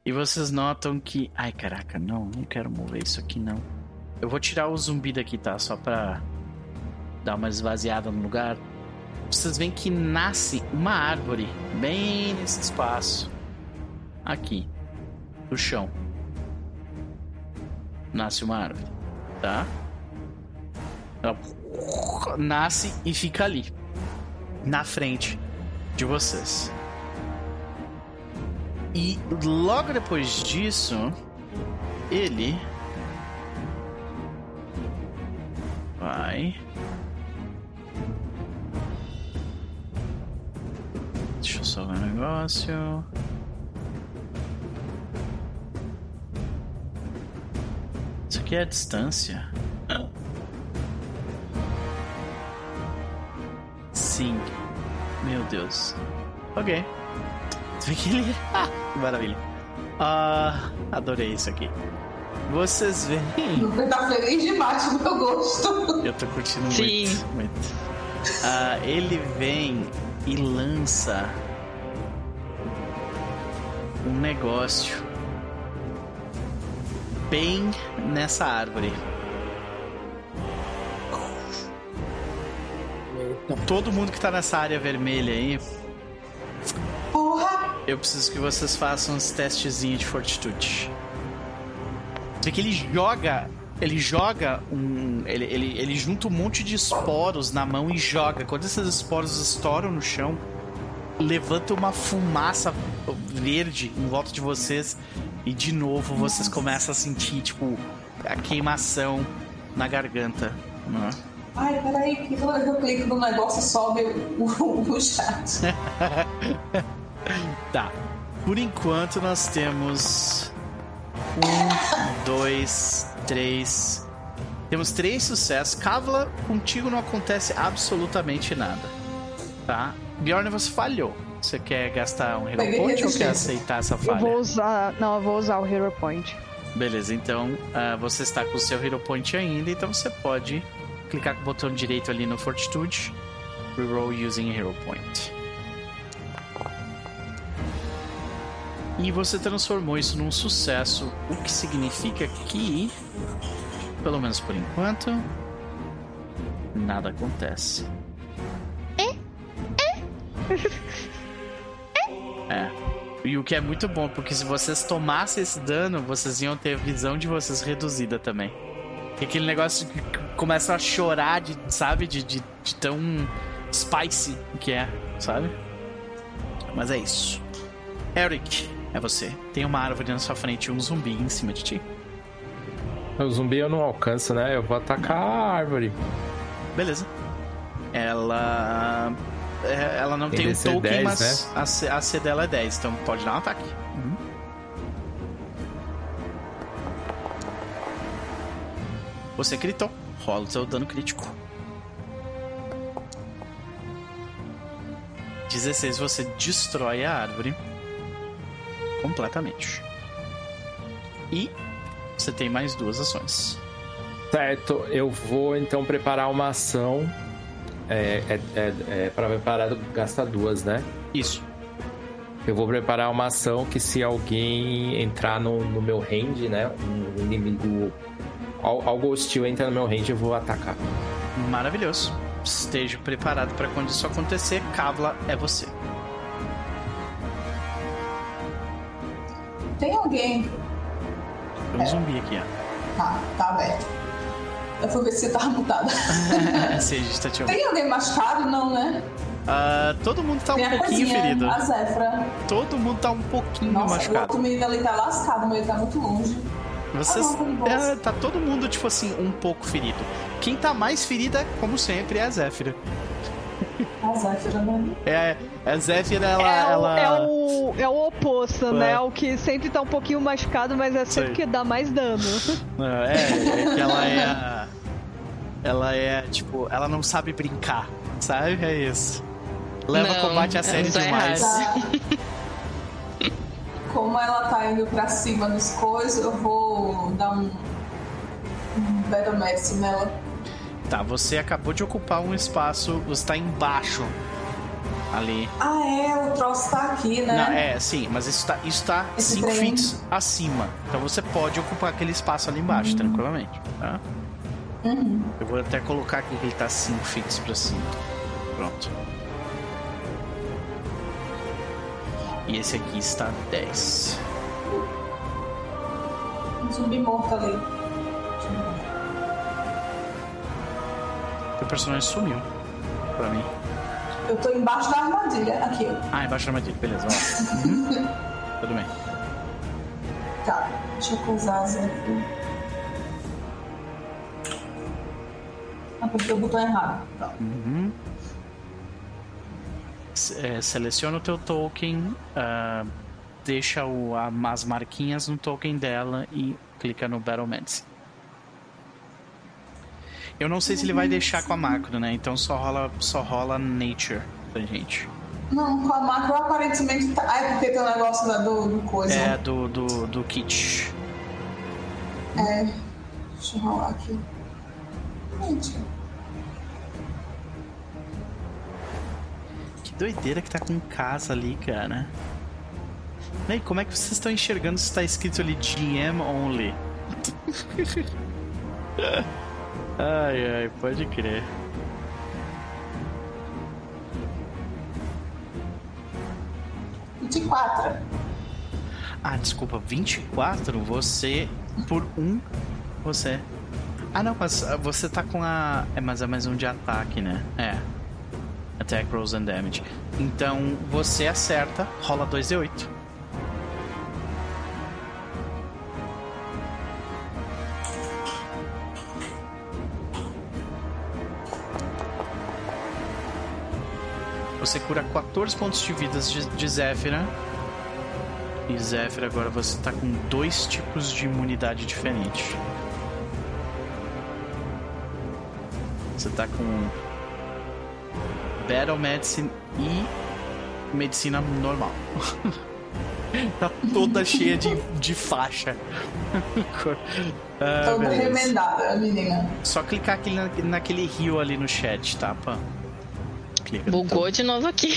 E vocês notam que. Ai caraca, não, não quero mover isso aqui não. Eu vou tirar o zumbi daqui, tá? Só pra dar uma esvaziada no lugar vocês veem que nasce uma árvore bem nesse espaço. Aqui. No chão. Nasce uma árvore. Tá? Ela nasce e fica ali. Na frente de vocês. E logo depois disso, ele vai Deixa eu só ver um negócio. Isso aqui é a distância. Sim. Meu Deus. Ok. Você vê que ele. Ah, que maravilha. Ah, adorei isso aqui. Vocês veem. Você tá feliz demais do meu gosto. Eu tô curtindo Sim. muito. muito. Ah, ele vem e lança um negócio bem nessa árvore. Todo mundo que tá nessa área vermelha aí. Porra! Eu preciso que vocês façam uns testezinhos de fortitude. Vê que ele joga ele joga um. Ele, ele, ele junta um monte de esporos na mão e joga. Quando esses esporos estouram no chão, levanta uma fumaça verde em volta de vocês. E de novo vocês começam a sentir, tipo, a queimação na garganta. Né? Ai, peraí, que toda vez que eu clico no negócio sobe o, o, o chat. Tá. Por enquanto nós temos. Um, dois, três. Temos três sucessos. Kavla, contigo não acontece absolutamente nada. Tá? Bjorn, você falhou. Você quer gastar um Hero Point ou quer aceitar essa falha? Eu vou usar. Não, eu vou usar o Hero Point. Beleza, então uh, você está com o seu Hero Point ainda, então você pode clicar com o botão direito ali no Fortitude. Reroll using Hero Point. E você transformou isso num sucesso, o que significa que, pelo menos por enquanto, nada acontece. É? É? É. E o que é muito bom, porque se vocês tomassem esse dano, vocês iam ter a visão de vocês reduzida também. E aquele negócio que começa a chorar, de, sabe? De, de, de tão spicy que é, sabe? Mas é isso. Eric, é você. Tem uma árvore na sua frente e um zumbi em cima de ti. O zumbi eu não alcanço, né? Eu vou atacar a árvore. Beleza. Ela. É, ela não tem, tem um token, 10, mas né? a, C, a C dela é 10, então pode dar um ataque. Uhum. Você gritou. Rola o seu dano crítico. 16, você destrói a árvore completamente. E você tem mais duas ações. Certo, eu vou então preparar uma ação. É, é, é, é para preparar, gasta duas, né? Isso. Eu vou preparar uma ação que se alguém entrar no, no meu range, né? Um inimigo. Algo hostil entra no meu range, eu vou atacar. Maravilhoso. Esteja preparado para quando isso acontecer. Kavla é você. Tem alguém. Tem um é. zumbi aqui, ó. Tá, tá aberto. Eu fui ver se você tava mutada. Sim, tá te Tem alguém machucado? Não, né? Uh, todo mundo tá um pouquinho cozinha, ferido. A Zefra. Todo mundo tá um pouquinho Nossa, machucado. O outro menino ali tá lascado, mas ele tá muito longe. Vocês. Ah, é, tá todo mundo, tipo assim, um pouco ferido. Quem tá mais ferida, como sempre, é a Zéfira. A Zéfira, né? É, a Zéfira, ela. É, ela... é, o, é o oposto, é. né? O que sempre tá um pouquinho machucado, mas é sempre Sei. que dá mais dano. É, é que ela é. A... Ela é, tipo, ela não sabe brincar, sabe? É isso. Leva não, combate a sério demais. Tá. Como ela tá indo pra cima dos coisas, eu vou dar um, um Battle nela. Tá, você acabou de ocupar um espaço, você tá embaixo ali. Ah, é, o troço tá aqui, né? Não, é, sim, mas isso tá, isso tá 5 feet acima. Então você pode ocupar aquele espaço ali embaixo, uhum. tranquilamente. Tá? Uhum. Eu vou até colocar aqui que ele tá 5 feet pra cima. Pronto. E esse aqui está 10. Um zumbi morto ali. Teu personagem sumiu. Pra mim. Eu tô embaixo da armadilha. Aqui. Ah, embaixo da armadilha, beleza. uhum. Tudo bem. Tá, deixa eu usar as aqui. Apertei o botão errado. Tá. Uhum. É, seleciona o teu token, uh, deixa o, as marquinhas no token dela e clica no Battle Medicine. Eu não sei se ele vai deixar com a macro, né? Então só rola, só rola Nature pra gente. Não, com a macro aparentemente tá. Ah, é porque tem o um negócio da, do, do coisa. É, do, do, do kit. É. Deixa eu rolar aqui. Gente. Que doideira que tá com casa ali, cara. E como é que vocês estão enxergando se tá escrito ali GM only? Ai, ai, pode crer. Vinte e quatro. Ah, desculpa, 24? Você, por um, você... Ah, não, mas ah, você tá com a... É, mas é mais um de ataque, né? É. Attack, Rolls and Damage. Então, você acerta, rola 2d8. Você cura 14 pontos de vidas de, de Zéfira E Zephyr, agora você tá com dois tipos de imunidade diferentes. Você tá com Battle Medicine e Medicina normal. tá toda cheia de, de faixa. ah, toda beleza. remendada, menina. Só clicar aqui na, naquele rio ali no chat, tá, Pan? Bugou tá... de novo aqui.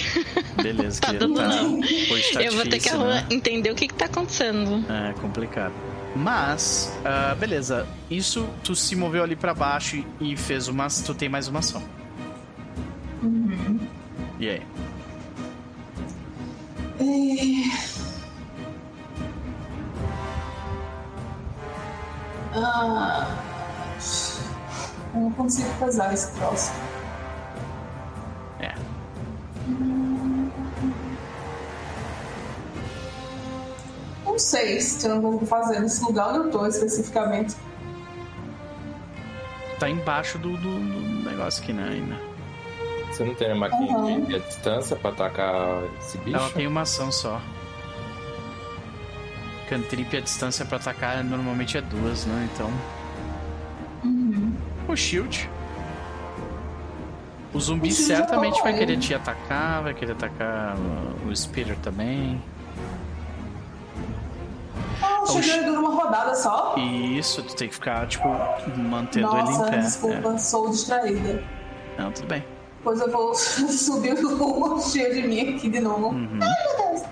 Beleza, tá dando tá... Hoje tá Eu difícil, vou ter que né? entender o que, que tá acontecendo. É complicado. Mas, uh, beleza. Isso, tu se moveu ali para baixo e, fez uma. Tu tem mais uma ação. Uhum. E aí? É... Ah, eu não consigo pesar esse troço. Não sei se eu não vou fazer nesse lugar onde eu tô especificamente. Tá embaixo do, do, do negócio aqui, né, ainda. Você não tem a máquina uhum. de distância pra atacar esse bicho? Ela tem uma ação só. Cantrip a distância pra atacar normalmente é duas, né? Então. Uhum. O shield. O zumbi certamente vai querer te atacar, vai querer atacar o Spirit também. Ah, oh, chegando numa rodada só? Isso, tu tem que ficar, tipo, mantendo Nossa, ele em pé. Desculpa, é. sou distraída. Não, tudo bem. Depois eu vou subir o shield de mim aqui de novo. Uhum. Ai, meu Deus.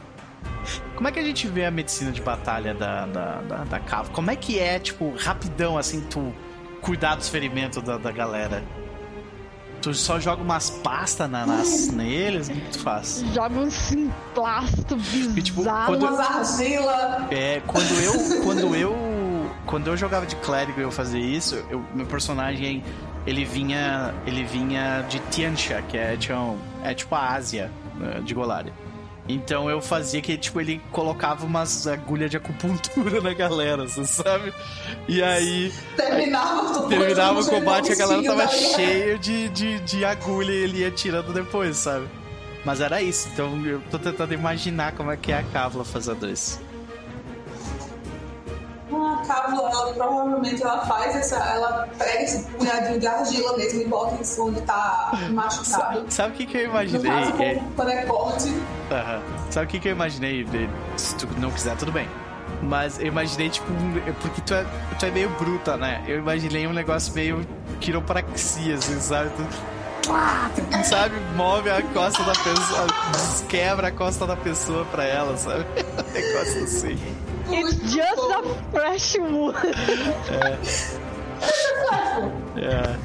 Como é que a gente vê a medicina de batalha da, da, da, da Cava? Como é que é, tipo, rapidão, assim, tu cuidar dos ferimentos da, da galera? Tu só joga umas pastas na, nas, neles? O que tu faz? Joga um simplasto bizarro. E, tipo, quando, umas argila. É, quando eu... Quando eu... Quando eu jogava de clérigo e eu fazia isso, eu, meu personagem, ele vinha... Ele vinha de Tianxia, que é, tipo, é tipo a Ásia né, de Golarion. Então eu fazia que, tipo, ele colocava umas agulhas de acupuntura na galera, você sabe? E aí. Terminava, terminava o combate e a galera tava cheia de, de, de agulha e ele ia tirando depois, sabe? Mas era isso, então eu tô tentando imaginar como é que é a Cábula fazendo isso a cábula, ela provavelmente ela faz essa. Ela pega esse punhadinho de argila mesmo e bota em onde tá machucado. Sabe o que, que eu imaginei? Caso, é... Quando é corte. Uhum. Sabe o que, que eu imaginei? Se tu não quiser, tudo bem. Mas eu imaginei, tipo, um... porque tu é, tu é meio bruta, né? Eu imaginei um negócio meio quiropraxia, assim, sabe? Tu, sabe, move a costa da pessoa, quebra a costa da pessoa pra ela, sabe? Um negócio assim. It's just a fresh wood. É. é.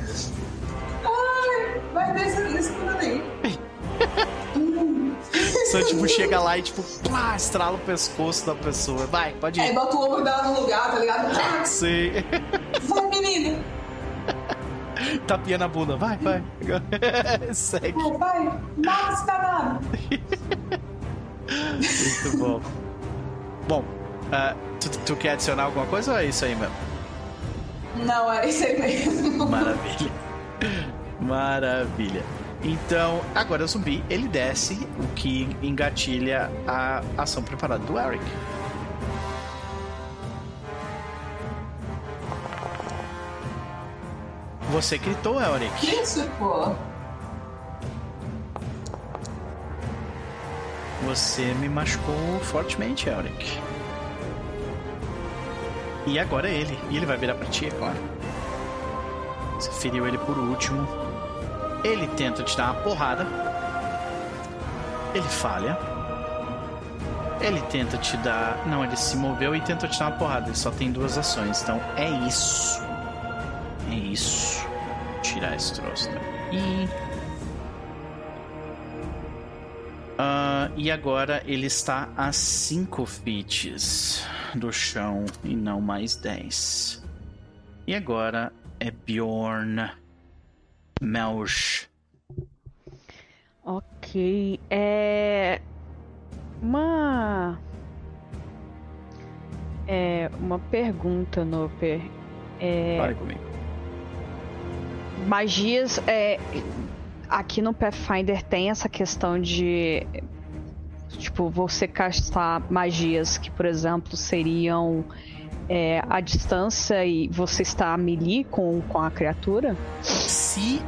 Ai, vai descer isso tudo aí. Só tipo, chega lá e tipo, plá, estrala o pescoço da pessoa. Vai, pode ir. Aí bota o ombro dela no lugar, tá ligado? Sim. Vai, menina. Tapinha na bunda, vai, vai. Segue. Vai, vai, mata esse danado. Muito bom. Bom, Uh, tu, tu, quer adicionar alguma coisa ou é isso aí mesmo? Não, é isso aí mesmo. Maravilha. Maravilha. Então, agora o zumbi, ele desce, o que engatilha a ação preparada do Eric. Você gritou, Eric. Isso, pô. Você me machucou fortemente, Eric. E agora é ele. E ele vai virar pra ti, é claro. Você feriu ele por último. Ele tenta te dar uma porrada. Ele falha. Ele tenta te dar. Não, ele se moveu e tenta te dar uma porrada. Ele só tem duas ações. Então é isso. É isso. Tirar esse troço daqui. Uh, e agora ele está a 5 fits do chão e não mais 10. E agora é Bjorn Melch. Ok. É. Uma. É. Uma pergunta, Noper. É... Fale comigo. Magias. É... Aqui no Pathfinder tem essa questão de Tipo, você castar magias que, por exemplo, seriam é, a distância e você está a melee com, com a criatura? Se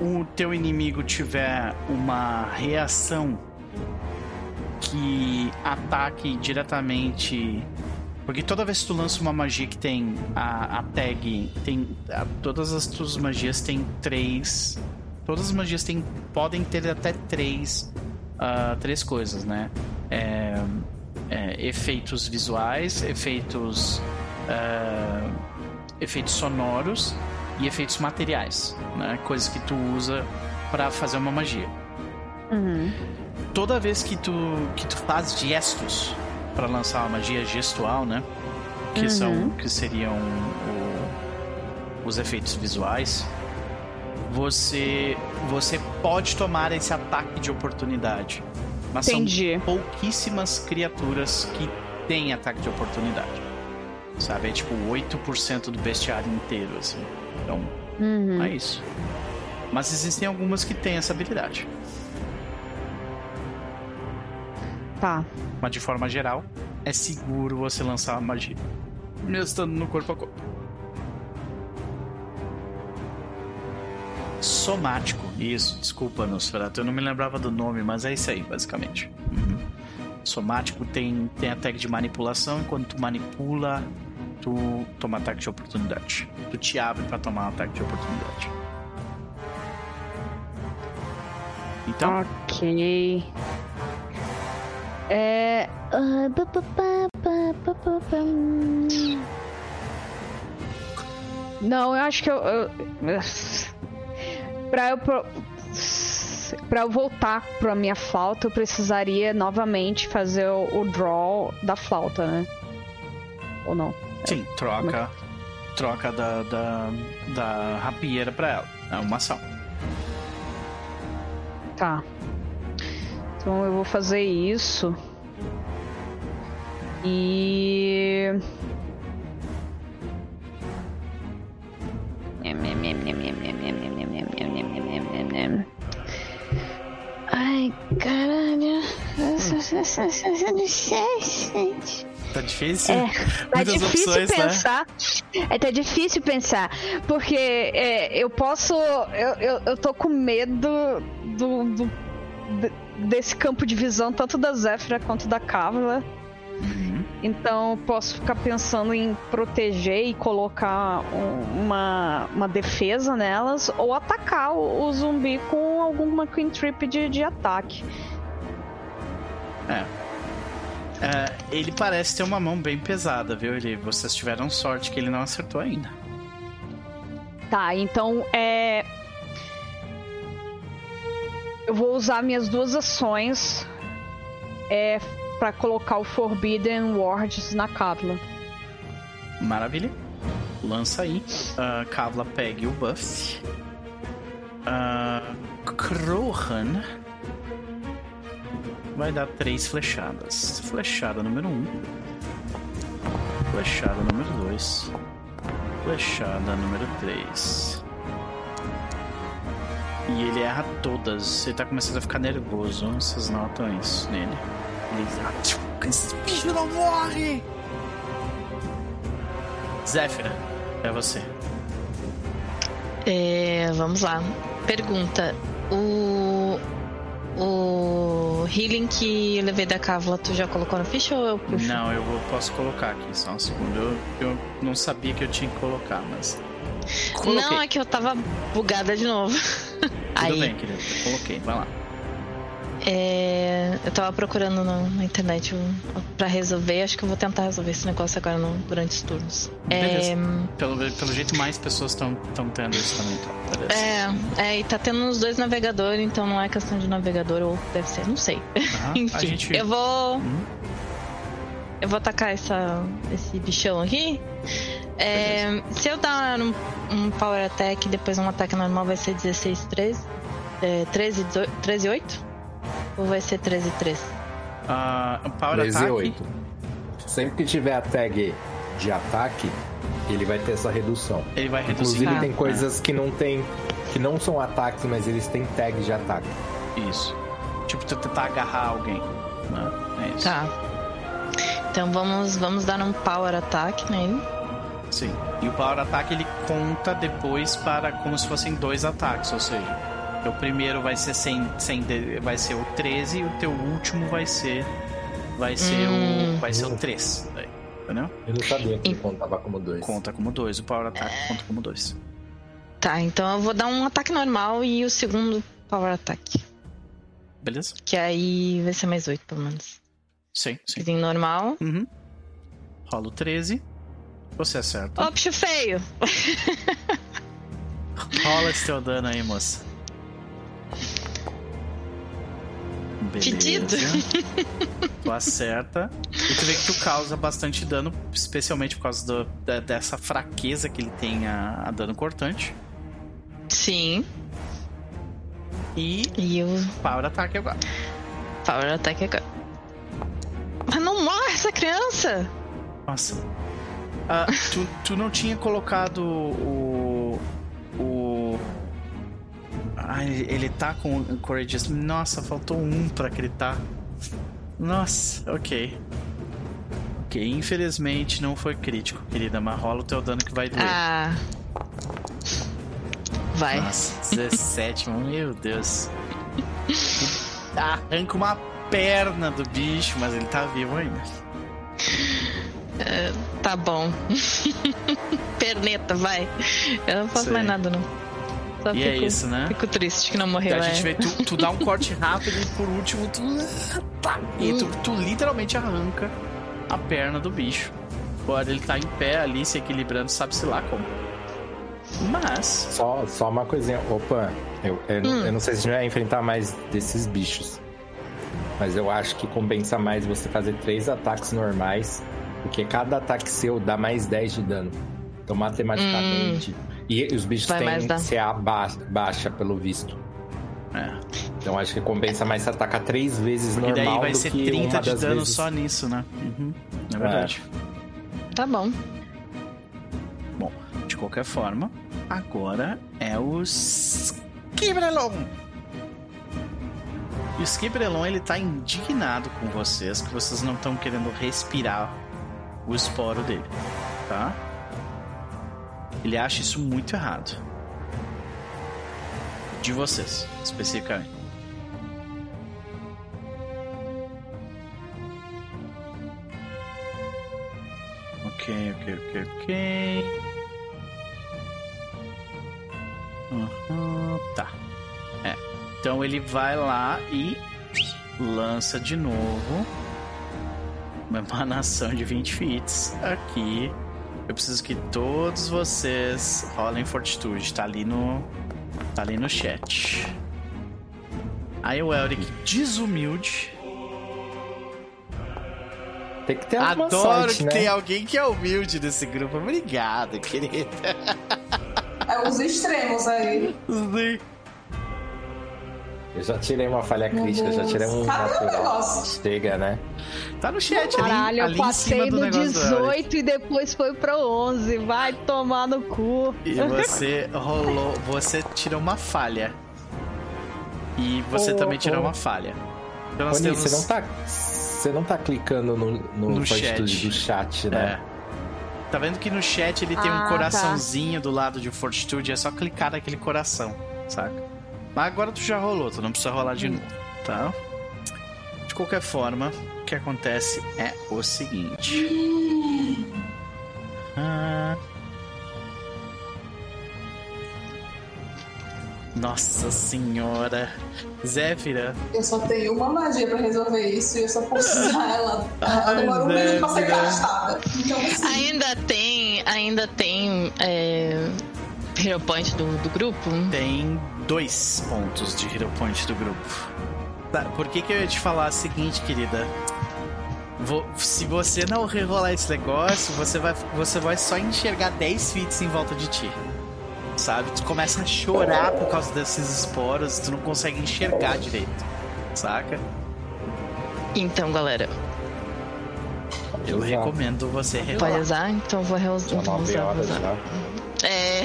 o teu inimigo tiver uma reação que ataque diretamente. Porque toda vez que tu lança uma magia que tem a, a tag, tem. A, todas as tuas magias têm três. Todas as magias têm, podem ter até três. Uh, três coisas, né? É, é, efeitos visuais, efeitos. Uh, efeitos sonoros e efeitos materiais, né? Coisas que tu usa para fazer uma magia. Uhum. Toda vez que tu, que tu faz gestos para lançar uma magia gestual, né? Que uhum. são que seriam o, os efeitos visuais. Você você pode tomar esse ataque de oportunidade. Mas Entendi. são pouquíssimas criaturas que têm ataque de oportunidade. Sabe? É tipo 8% do bestiário inteiro, assim. Então, uhum. é isso. Mas existem algumas que têm essa habilidade. Tá. Mas de forma geral, é seguro você lançar a magia. Mesmo estando no corpo a corpo. Somático. Isso, desculpa, Nosferatu. Eu não me lembrava do nome, mas é isso aí, basicamente. Uhum. Somático tem, tem a tag de manipulação, enquanto tu manipula, tu toma ataque de oportunidade. Tu te abre para tomar um ataque de oportunidade. Então. Ok. É. Não, eu acho que eu. eu... Pra eu. Pra eu voltar pra minha flauta, eu precisaria novamente fazer o, o draw da flauta, né? Ou não? Sim, troca. Troca da, da, da rapieira pra ela. É uma ação. Tá. Então eu vou fazer isso. E. Ai, caralho. Tá difícil? É, tá difícil opções, pensar. Né? É, tá difícil pensar. Porque é, eu posso. Eu, eu, eu tô com medo do, do, desse campo de visão, tanto da Zéfira quanto da Cávala. Uhum. Então posso ficar pensando em proteger e colocar um, uma, uma defesa nelas ou atacar o, o zumbi com alguma queen trip de, de ataque. É. é. Ele parece ter uma mão bem pesada, viu? Ele, vocês tiveram sorte que ele não acertou ainda. Tá, então é. Eu vou usar minhas duas ações é, para colocar o Forbidden Words na Kavla. Maravilha. Lança aí. Uh, Kavla pegue o buff. Uh, Krohan vai dar três flechadas. Flechada número um. Flechada número dois. Flechada número três. E ele erra todas. Ele tá começando a ficar nervoso. Vocês notam isso nele. Esse bicho não morre! Zéfira, é você. É, vamos lá. Pergunta: O. O healing que eu levei da cávala, tu já colocou no ficha ou eu puxo? Não, eu posso colocar aqui, só um segundo. Eu, eu não sabia que eu tinha que colocar, mas. Coloquei. Não, é que eu tava bugada de novo. Tudo Aí. bem, querido. Coloquei, vai lá. É, eu tava procurando na, na internet para resolver. Acho que eu vou tentar resolver esse negócio agora no, durante os turnos. Beleza. É, pelo, pelo jeito, mais pessoas estão tendo isso também. Então. É, é, e tá tendo uns dois navegadores, então não é questão de navegador, ou deve ser, não sei. Enfim, gente... eu vou. Uhum. Eu vou atacar essa, esse bichão aqui. É, se eu dar um, um, Power Attack e depois um ataque normal, vai ser 16, 13. É, 13, 13, 8? Ou vai ser 13, 3? Uh, power 13, Attack. 8. Sempre que tiver a tag de ataque, ele vai ter essa redução. Ele vai reduzir. Inclusive, ah, tem coisas que não tem. que não são ataques, mas eles têm tags de ataque. Isso. Tipo, tu tentar agarrar alguém. Né? É isso. Tá. Então vamos, vamos dar um power attack nele. Sim. E o power attack ele conta depois para como se fossem dois ataques, ou seja, o primeiro vai ser sem, sem vai ser o 13 e o teu último vai ser vai ser hum. o vai ser o 3, entendeu? Eu não sabia que contava como 2. Conta como 2, o power attack é... conta como 2. Tá, então eu vou dar um ataque normal e o segundo power attack. Beleza? Que aí vai ser mais 8, pelo menos. Sim, sim. Em normal. Uhum. Rola o 13. Você acerta. Ó, bicho feio! Rola esse teu dano aí, moça. Pedido. tu acerta. E tu vê que tu causa bastante dano, especialmente por causa do, da, dessa fraqueza que ele tem a, a dano cortante. Sim. E. E o. Power Attack agora. Power Attack agora. Mas não morre essa criança! Nossa. Uh, tu, tu não tinha colocado o. O. Ah, ele tá com Courageous. Nossa, faltou um pra gritar. Nossa, ok. Ok, infelizmente não foi crítico, querida, mas rola o teu dano que vai doer. Ah. Vai. Nossa, 17, meu Deus. Arranca uma perna do bicho, mas ele tá vivo ainda. É, tá bom. Perneta, vai. Eu não faço Sei. mais nada, não. Só e é fico, é isso, né? Fico triste que não morreu. a gente é. vê, tu, tu dá um corte rápido e por último tu. Tá, e tu, tu literalmente arranca a perna do bicho. Agora ele tá em pé ali, se equilibrando, sabe-se lá como. Mas. Só, só uma coisinha. Opa, eu, eu, hum. eu não sei se a gente vai enfrentar mais desses bichos. Mas eu acho que compensa mais você fazer três ataques normais. Porque cada ataque seu dá mais 10 de dano. Então, matematicamente. Hum. E os bichos vai têm CA baixa, baixa, pelo visto. É. Então acho que compensa mais se atacar três vezes Porque normal daí vai ser 30 de dano vezes... só nisso, né? Uhum. É verdade. É. Tá bom. Bom, de qualquer forma, agora é o Skibrelon. E o Skibrelon, ele tá indignado com vocês, que vocês não estão querendo respirar o esporo dele, tá? Ele acha isso muito errado. De vocês, especificamente. Ok, ok, ok, ok. Uhum, tá. É. Então ele vai lá e lança de novo uma emanação de 20 fits aqui. Eu preciso que todos vocês rolem fortitude. Tá ali no. Tá ali no chat. Aí o Elric desumilde. Tem que ter alguma Adoro sorte, que né? tem alguém que é humilde nesse grupo. Obrigado, querida. É os extremos aí. Sim. Eu já tirei uma falha crítica, já tirei um Cadê natural. Chega, né? Tá no chat Caralho, ali, ali eu passei no 18 e depois foi pro 11. Vai tomar no cu. E você rolou, você tirou uma falha. E você oh, também tirou oh. uma falha. Então nós temos... você não tá você não tá clicando no, no, no chat. do chat, né? É. Tá vendo que no chat ele tem ah, um tá. coraçãozinho tá. do lado de Fortitude, é só clicar naquele coração, saca? Mas agora tu já rolou, tu não precisa rolar de hum. novo, tá? De qualquer forma, o que acontece é o seguinte. Ah... Nossa senhora. Zéfira. Eu só tenho uma magia pra resolver isso e eu só posso usar ela. Ela demora um minuto pra ser gastada. Então, assim... Ainda tem. Ainda tem. É, Hero Point do, do grupo? Tem dois pontos de Hero Point do grupo. Tá, por que, que eu ia te falar o seguinte, querida? Vou, se você não rerolar esse negócio, você vai, você vai só enxergar 10 feats em volta de ti. Sabe? Tu começa a chorar por causa desses esporos, tu não consegue enxergar direito. Saca? Então, galera. Eu recomendo você rerolar. Pode usar? Então vou reusar. Vou usar, vou usar. É.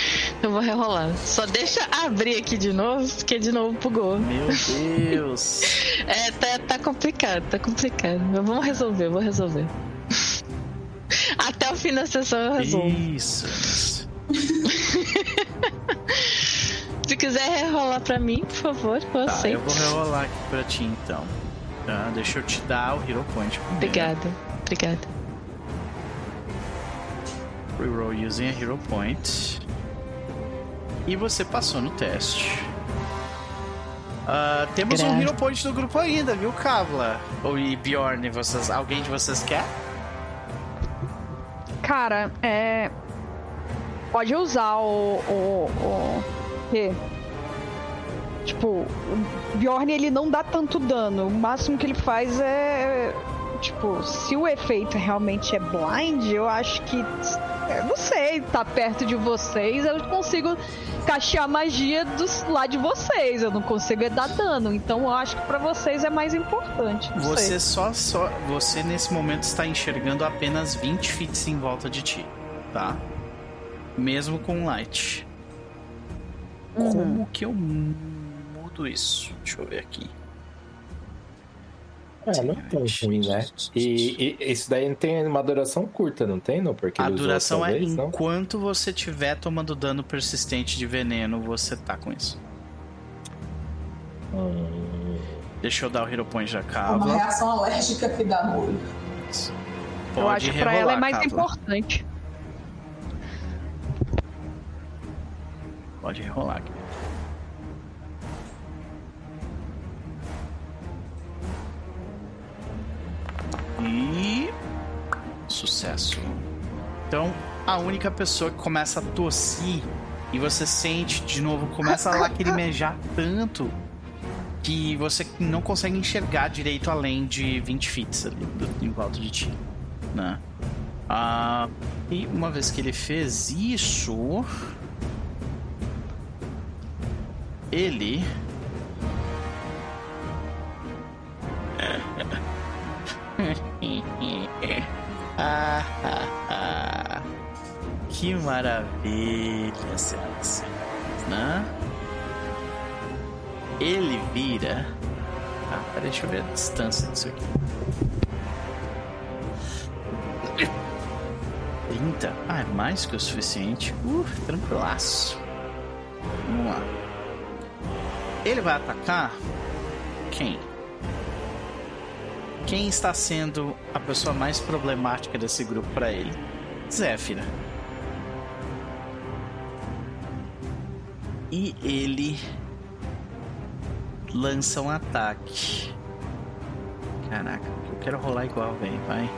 Eu vou rerolar. Só deixa abrir aqui de novo, porque de novo bugou. Meu Deus. é, tá, tá complicado, tá complicado. Mas vamos resolver, vou resolver. Até o fim da sessão eu resolvo. Isso. Se quiser rerolar pra mim, por favor, eu tá, aceito. Eu vou rerolar aqui pra ti então. Tá, deixa eu te dar o Hero Point. Primeiro. Obrigada, obrigada. Reroll using a Hero Point. E você passou no teste. Uh, temos um Hero Point no grupo ainda, viu, Kavla? Ou e Bjorn, vocês, alguém de vocês quer? Cara, é. Pode usar o. o, o... Que? Tipo, o Bjorn ele não dá tanto dano. O máximo que ele faz é. Tipo, se o efeito realmente é blind, eu acho que eu não sei, tá perto de vocês, eu consigo cachear magia dos, lá de vocês. Eu não consigo é dar dano. Então eu acho que para vocês é mais importante. Você sei. só, só. Você nesse momento está enxergando apenas 20 fits em volta de ti, tá? Mesmo com light. Uhum. Como que eu mudo isso? Deixa eu ver aqui. É, não é tão ruim, né? E, e, isso daí tem uma duração curta, não tem? Não? Porque a duração é vez, enquanto não? você estiver tomando dano persistente de veneno, você tá com isso. Hum... Deixa eu dar o Hero Point da Cava. Uma reação alérgica que dá no olho. Pode eu acho que pra ela é mais importante. Pode rolar aqui. E. Sucesso. Então, a única pessoa que começa a tossir e você sente de novo, começa a lacrimejar tanto que você não consegue enxergar direito além de 20 fits ali do, em volta de ti, né? Ah, e uma vez que ele fez isso, ele ah. Que maravilha, senhoras né? Ele vira. Ah, deixa eu ver a distância disso aqui. 30? Ah, é mais que o suficiente. Uh, tranquilaço. Vamos lá. Ele vai atacar quem? Quem está sendo a pessoa mais problemática desse grupo para ele? Zéfira. E ele lança um ataque. Caraca, eu quero rolar igual, velho. Vai.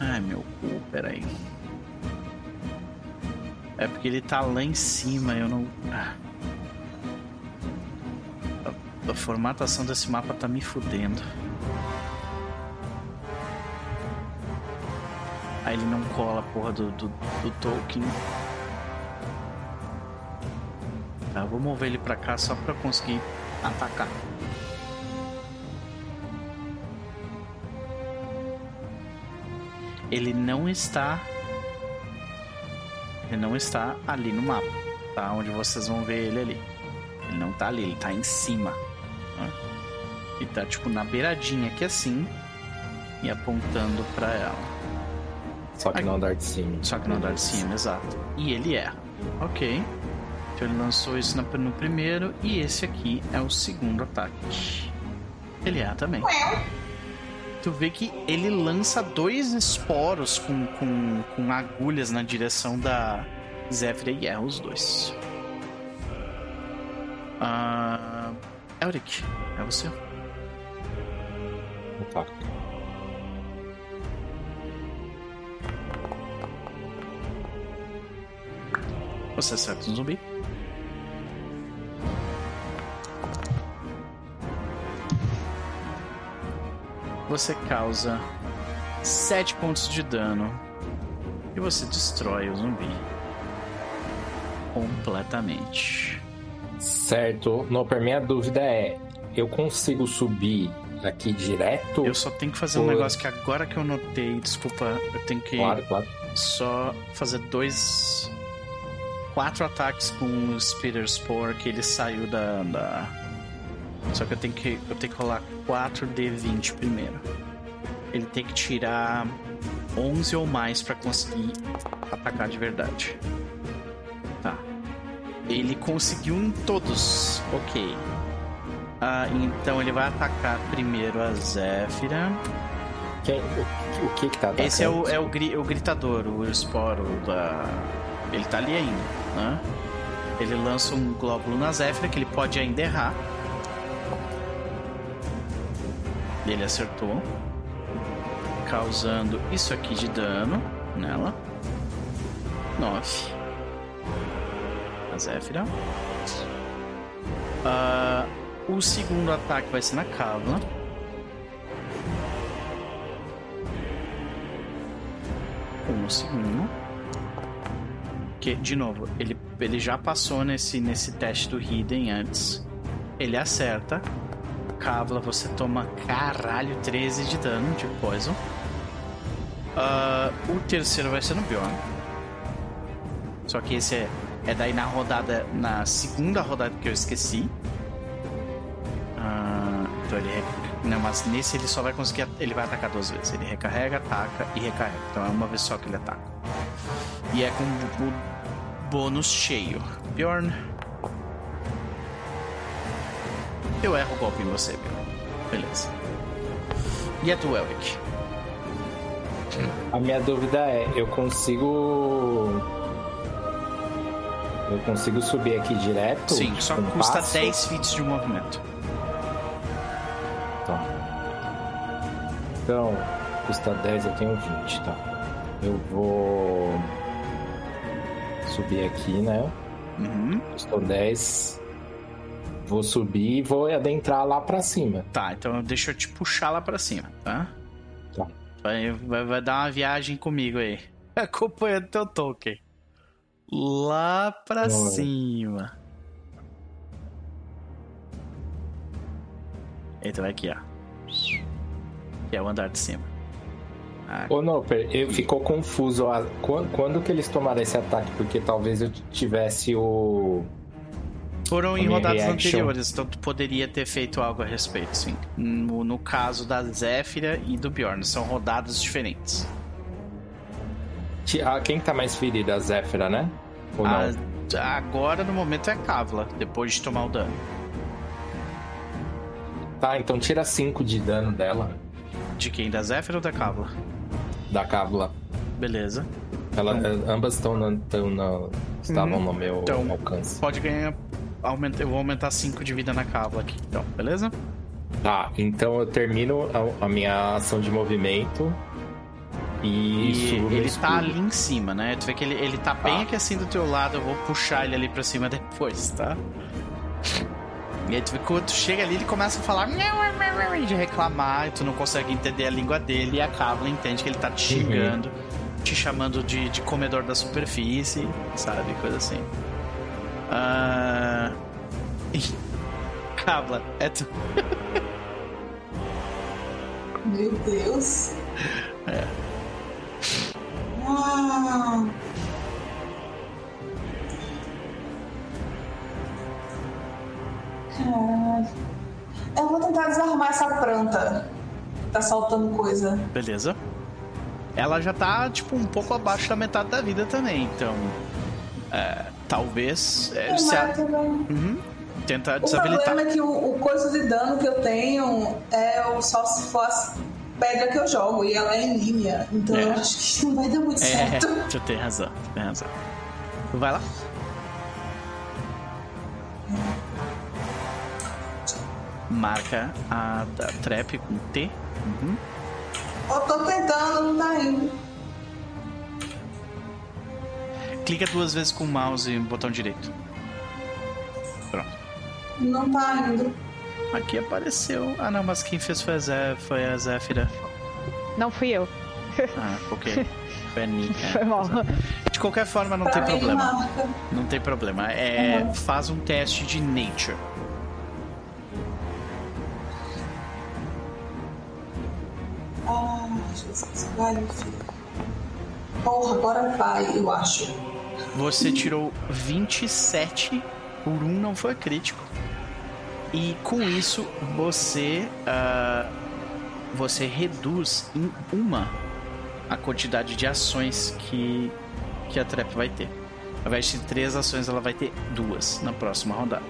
Ai, meu cu, peraí. É porque ele tá lá em cima, eu não. Ah. A formatação desse mapa tá me fudendo. Aí ele não cola a porra do, do, do Tolkien. Tá, vou mover ele pra cá só pra conseguir atacar. Ele não está. Ele não está ali no mapa, tá? Onde vocês vão ver ele ali. Ele não tá ali, ele tá em cima. E tá tipo na beiradinha aqui assim e apontando para ela. Só que aqui. não andar de cima. Só que não andar de cima, exato. E ele erra. Ok. Então ele lançou isso no primeiro e esse aqui é o segundo ataque. Ele erra também. Tu vê que ele lança dois esporos com, com, com agulhas na direção da Zéfira e erra os dois. Uh, Elric, é você. Você acerta um zumbi. Você causa 7 pontos de dano e você destrói o zumbi completamente. Certo. Não, pra mim a dúvida é: eu consigo subir aqui direto? Eu só tenho que fazer um negócio que agora que eu notei, desculpa, eu tenho que claro, claro. só fazer dois quatro ataques com o Spitter Spore que ele saiu da, da... Só que eu tenho que, eu tenho que rolar 4 D20 primeiro. Ele tem que tirar 11 ou mais para conseguir atacar de verdade. Tá. Ele conseguiu em todos. Ok. Ah, então ele vai atacar primeiro a Zéfira. Quem, o, o que que tá atacando? Esse é o, é o, gri, o gritador, o esporo da. Ele tá ali ainda, né? Ele lança um glóbulo na Zéfira que ele pode ainda errar. Ele acertou. Causando isso aqui de dano nela. 9. A Zéfira. Uh, o segundo ataque vai ser na Kavla. Um segundo. Que, de novo, ele, ele já passou nesse, nesse teste do Hidden antes. Ele acerta. Kavla, você toma caralho 13 de dano de poison. Uh, o terceiro vai ser no Bjorn. Só que esse é, é daí na rodada, na segunda rodada que eu esqueci. Uh, então ele não, mas nesse ele só vai conseguir. Ele vai atacar duas vezes. Ele recarrega, ataca e recarrega. Então é uma vez só que ele ataca. E é com o bônus cheio. Bjorn. Eu erro o golpe em você, Bjorn. Beleza. E a do Elric? A minha dúvida é, eu consigo. Eu consigo subir aqui direto? Sim, só com custa passo? 10 feats de movimento. Então, custa 10, eu tenho 20, tá? Eu vou subir aqui, né? Uhum. Custou 10. Vou subir e vou adentrar lá pra cima. Tá, então deixa eu te puxar lá pra cima, tá? Tá. Vai, vai, vai dar uma viagem comigo aí. Acompanhando teu token. Lá pra cima. Vai aqui, ó. Que é o andar de cima. Ah, Ô, Noper, eu ficou confuso. Quando, quando que eles tomaram esse ataque? Porque talvez eu tivesse o. Foram em minha rodadas reaction. anteriores, então tu poderia ter feito algo a respeito, sim. No, no caso da Zéfira e do Bjorn, são rodadas diferentes. Ah, quem tá mais ferido? A Zéfira, né? Ou não? A- agora, no momento, é a Kavla, depois de tomar o dano. Tá, então tira 5 de dano dela, De quem? Da Zéfira ou da Kavla? da cábula. Beleza. Ela, ambas estão na, tão na- estavam Uhum. no meu Então, alcance. Pode ganhar. Aumenta, eu vou aumentar 5 de vida na Kavla aqui, então, beleza? Tá, então eu termino a, a minha ação de movimento e, E ele escudo. tá ali em cima, né? Tu vê que ele, ele tá bem Tá. aqui assim do teu lado, eu vou puxar ele ali pra cima depois, tá? E aí quando tu chega ali, ele começa a falar de reclamar, e tu não consegue entender a língua dele, e a Kavla entende que ele tá te xingando, te chamando de, de comedor da superfície, sabe? Coisa assim. Ah... Kavla, é tu. Meu Deus. É. Ah. Eu vou tentar desarmar essa planta. Tá saltando coisa. Beleza. Ela já tá, tipo, um pouco abaixo da metade da vida também, então. É, talvez. É, se a- também- Uhum. Tenta O desabilitar. problema é que o, o coisa de dano que eu tenho é o- só se for as pedra que eu jogo e ela é em linha. Então É. eu acho que não vai dar muito É, certo. tu tem razão, tu tem razão. Vai lá. Marca a, da trap com T. Uhum. Eu tô tentando, não tá indo. Clica duas vezes com o mouse e o botão direito. Pronto. Não tá indo. Aqui apareceu. Ah não, mas quem fez foi a, Zé, foi a Zéfira. Não fui eu. Ah, ok. Foi a Ni. é, Foi mal. De qualquer forma, não pra tem problema. marca. Não tem problema. É, Uhum. Faz um teste de nature. Ah, Jesus. Vai. Porra, agora vai, eu acho. Você tirou 27 por um, não foi crítico. E com isso você uh, você reduz em uma a quantidade de ações que que a trap vai ter. Ao invés de três ações, ela vai ter duas na próxima rodada.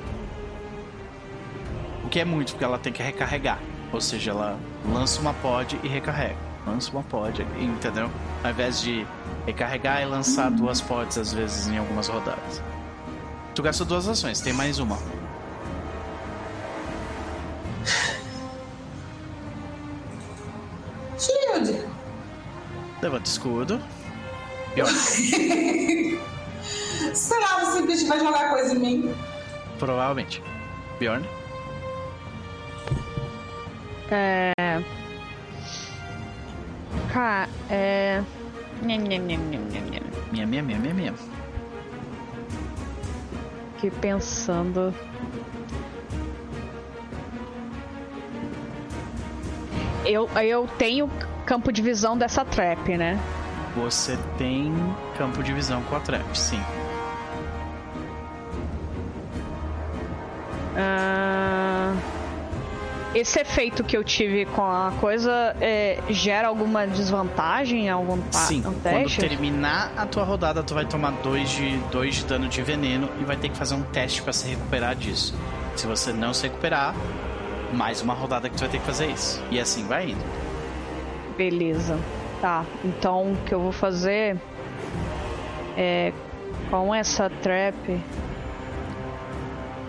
O que é muito, porque ela tem que recarregar. Ou seja, ela lança uma pod e recarrega. Lança uma pod, entendeu? Ao invés de recarregar e lançar duas pods às vezes em algumas rodadas. Tu gastou duas ações, tem mais uma. Shield. Levanta escudo. E Será que o bicho vai jogar coisa em mim? Provavelmente. Bjorn? É. Cara, é. Nham, nham, nham, nham, nham, nham. Minha, minha, minha, minha, minha. Fiquei pensando. Eu, eu tenho campo de visão dessa trap, né? Você tem campo de visão com a trap, sim. Uh, esse efeito que eu tive com a coisa é, gera alguma desvantagem em algum Sim, um quando terminar a tua rodada, tu vai tomar 2 de, dois de dano de veneno e vai ter que fazer um teste para se recuperar disso. Se você não se recuperar, mais uma rodada que tu vai ter que fazer isso. E assim vai indo. Beleza. Tá, então o que eu vou fazer é com essa trap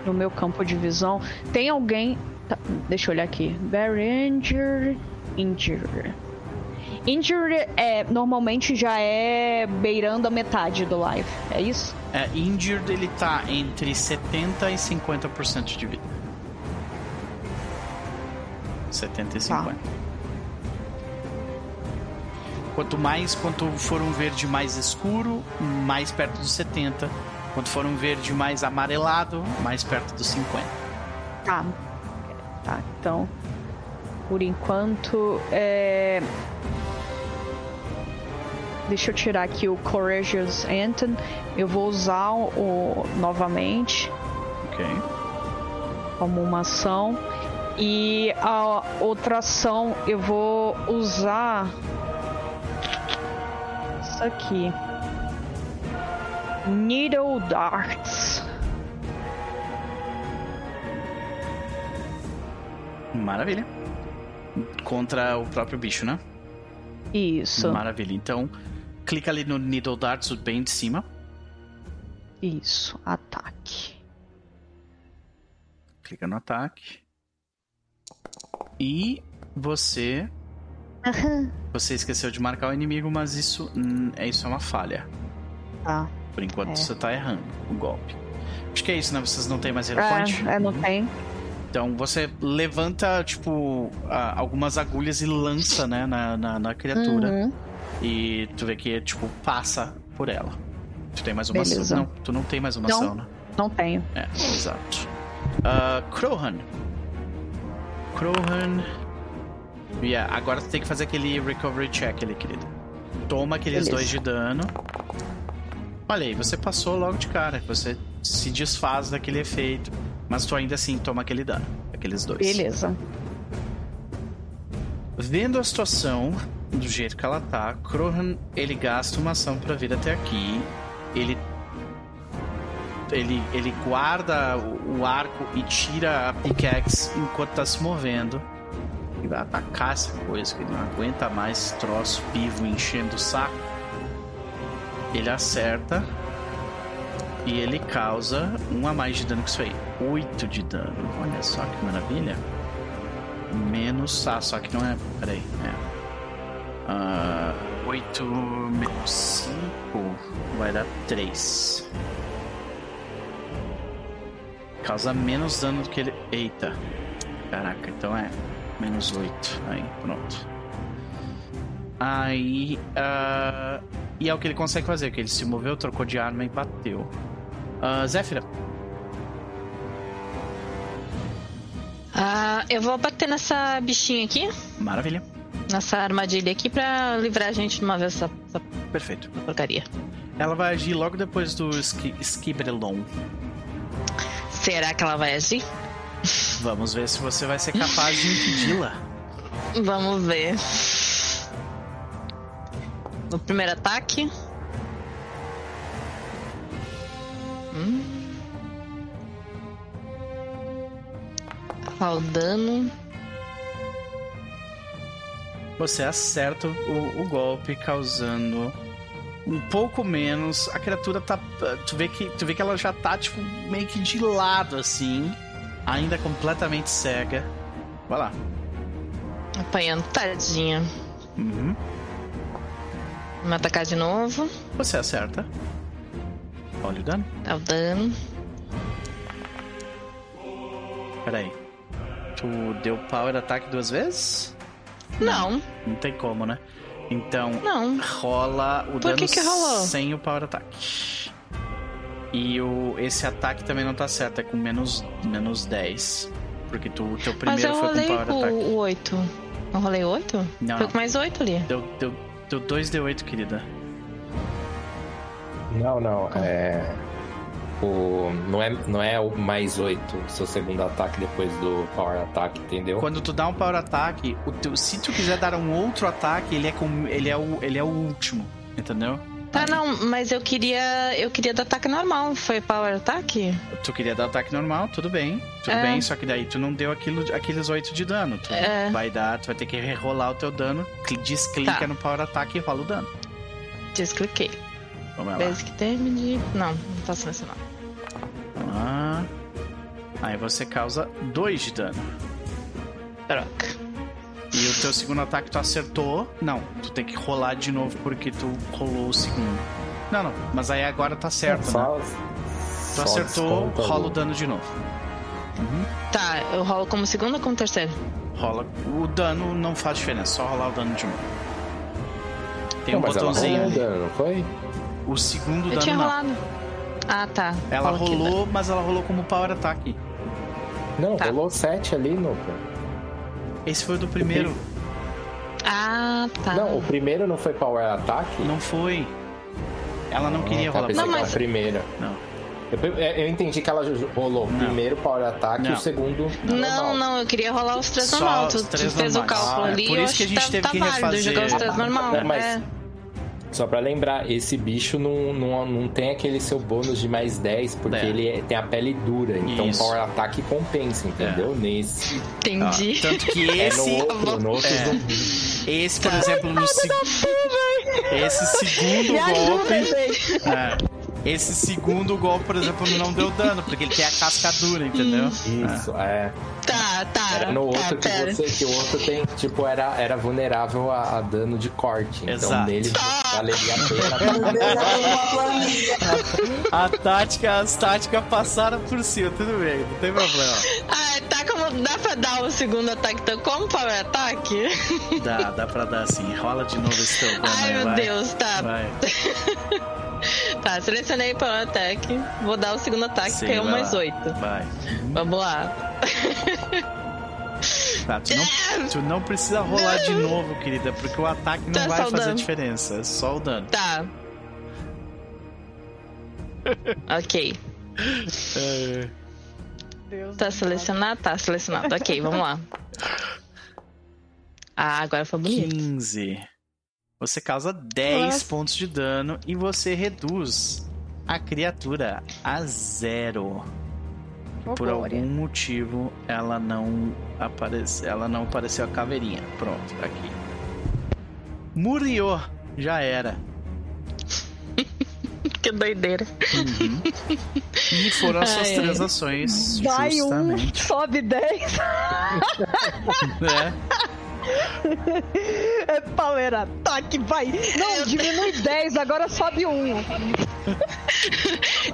no meu campo de visão. Tem alguém. Tá, deixa eu olhar aqui. Very injured. Injured. Injured é, normalmente já é beirando a metade do life, é isso? É, injured ele tá entre 70 e 50% de vida. 70 e 50. Tá. Quanto mais, quanto for um verde mais escuro, mais perto dos 70 quando for um verde mais amarelado, mais perto dos 50. Tá. Tá, então. Por enquanto. É... Deixa eu tirar aqui o Courageous Anthem. Eu vou usar o, novamente. Ok. Como uma ação. E a outra ação eu vou usar. Isso aqui. Needle Darts. Maravilha. Contra o próprio bicho, né? Isso. Maravilha. Então, clica ali no Needle Darts bem de cima. Isso. Ataque. Clica no ataque. E você. Você esqueceu de marcar o inimigo, mas isso é isso é uma falha. Tá. Por enquanto é. você tá errando o golpe. Acho que é isso, né? Vocês não têm mais relevante? É, é não tem. Então você levanta, tipo, algumas agulhas e lança, né, na, na, na criatura. Uhum. E tu vê que, tipo, passa por ela. Tu tem mais uma Beleza. ação? Não, tu não tem mais uma não, ação, né? Não tenho. É, exato. Uh, Crohan. Crohan. Yeah, agora tu tem que fazer aquele recovery check ali, querido. Toma aqueles Beleza. dois de dano. Olha aí, você passou logo de cara. Você se desfaz daquele efeito. Mas tu ainda assim toma aquele dano. Aqueles dois. Beleza. Vendo a situação do jeito que ela tá, Krohan, ele gasta uma ação para vir até aqui. Ele ele, ele guarda o, arco e tira a pickaxe enquanto tá se movendo. E vai atacar essa coisa, que ele não aguenta mais troço vivo enchendo o saco. Ele acerta e ele causa um a mais de dano que isso aí. 8 de dano. Olha só que maravilha. Menos. Ah, só que não é. Peraí. É. Uh, 8 menos 5 vai dar 3. Causa menos dano do que ele. Eita. Caraca, então é menos 8. Aí, pronto. Aí. Uh, e é o que ele consegue fazer, que ele se moveu, trocou de arma e bateu. Uh, Zéfira. Uh, eu vou bater nessa bichinha aqui. Maravilha. nessa armadilha aqui pra livrar a gente de uma vez essa, essa Perfeito. porcaria. Ela vai agir logo depois do esqui Skibrelon. Será que ela vai agir? Vamos ver se você vai ser capaz de impedi-la. Vamos ver. No primeiro ataque. Hum. Qual dano? Você acerta o, o golpe, causando um pouco menos. A criatura tá. Tu vê, que, tu vê que ela já tá, tipo, meio que de lado, assim. Ainda completamente cega. Vai lá. Apanhando, tadinha. Uhum. Vamos atacar de novo. Você acerta. Olha o dano. Dá o dano. Peraí. Tu deu power ataque duas vezes? Não, Não tem como, né? Então, não. rola o Por dano que que sem o power attack. E o, esse ataque também não tá certo, é com menos, menos 10. Porque tu, o teu Mas primeiro eu foi com rolei power attack. o, o 8. Não rolei 8? Não, Foi não. com mais 8 ali. Deu, deu, deu 2d8, querida. Não, não. É. O, não, é, não é o mais 8 o seu segundo ataque depois do Power Attack, entendeu? Quando tu dá um power attack, o teu, se tu quiser dar um outro ataque, ele é, com, ele é, o, ele é o último. Entendeu? Tá, não, mas eu queria. Eu queria dar ataque normal. Foi power ataque? Tu queria dar ataque normal, tudo bem. Tudo É. bem, só que daí tu não deu aquilo, aqueles 8 de dano. Tu É. vai dar, tu vai ter que rerolar o teu dano, cli- desclica Tá. no power attack e rola o dano. Descliquei. Vamos lá. Basic Damage. Não, não tá selecionado. Ah. Aí você causa 2 de dano. Troca. E o teu segundo ataque tu acertou. Não, tu tem que rolar de novo porque tu rolou o segundo. Não, não, mas aí agora tá certo, né? Só- Tu só acertou, rola o o- dano de novo. Uhum. Tá, eu rolo como segundo ou como terceiro? Rola. O dano não faz diferença, só rolar o dano de novo. Tem um Não, ela botãozinho rolou ali. dano, não foi? O segundo Eu dano tinha não. rolado. Ah, tá. Ela rolou, mas ela rolou como power attack. Não, Tá. rolou 7 ali, Nuka. Esse foi o do primeiro. Ah, tá. Não, o primeiro não foi Power Attack? Não foi. Ela não queria tá, rolar Não, mas- a primeira. Não. Eu, eu entendi que ela rolou o Não. primeiro Power Attack e Não. o segundo Não, normal. não, eu queria rolar os três Só normal. os Tu, tu três fez o normais. cálculo Ah, é ali. por isso que a gente tá, teve tá que válido refazer. jogar os três normal. É, mas- É. Só pra lembrar, esse bicho não, não, não tem aquele seu bônus de mais 10, porque É. ele é- tem a pele dura. Então Isso. É. o Power Attack compensa, entendeu? Nesse. Entendi. Ah, tanto que É esse. no outro, no outro É. zumbi. Esse, por exemplo, no se- Esse segundo Me ajuda, golpe. É. Esse segundo golpe, por exemplo, não deu dano, porque ele tem a casca dura, entendeu? Isso, é. Tá, tá. Era no tá, outro que pera. você, que o outro tem, tipo, era, era vulnerável a, a dano de corte. Então Exato. nele valeria a pena. Planilha. A tática, as táticas passaram por cima, tudo bem, não tem problema. Ah, tá como. Dá pra dar o segundo ataque então como power ataque? Dá, dá pra dar assim. Rola de novo esse teu Ai, aí, meu vai. Deus, tá. Vai. Tá, selecionei power attack. Vou dar o segundo ataque, Sim, que é um vai mais lá. oito. Vai. Vamos lá. Tá, tu não, tu não precisa rolar de novo, querida, porque o ataque não Tá vai o fazer dano. diferença, é só o dano. Tá. ok. É, Deus Tá do selecionado? Tá selecionado. Ok, vamos lá. Ah, agora foi bonito. 15. Você causa 10 Nossa. pontos de dano e você reduz a criatura a zero. Por Glória. algum motivo, ela não apareceu, ela não apareceu a caveirinha. Pronto, tá aqui. Murió, já era. Que doideira. Uhum. E foram as suas Ai, três ações, Vai um, justamente. sobe 10. né? É power ataque, vai. Não, diminui 10, agora sobe 1.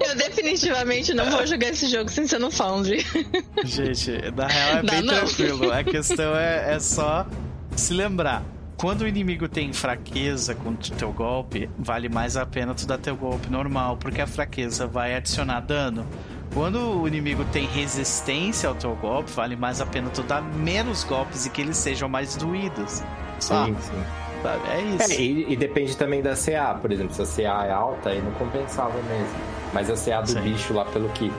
Eu definitivamente não vou jogar esse jogo sem ser no Foundry. Gente, na real é Dá bem não. tranquilo. A questão é, é só se lembrar. Quando o inimigo tem fraqueza contra o teu golpe, vale mais a pena tu dar teu golpe normal, porque a fraqueza vai adicionar dano. Quando o inimigo tem resistência ao teu golpe, vale mais a pena tu dar menos golpes e que eles sejam mais doídos. Só. Sim, sim. Sabe? É isso. É, e, e, depende também da CA, por exemplo, se a CA é alta, aí não compensava mesmo. Mas a CA do sim. bicho lá, pelo que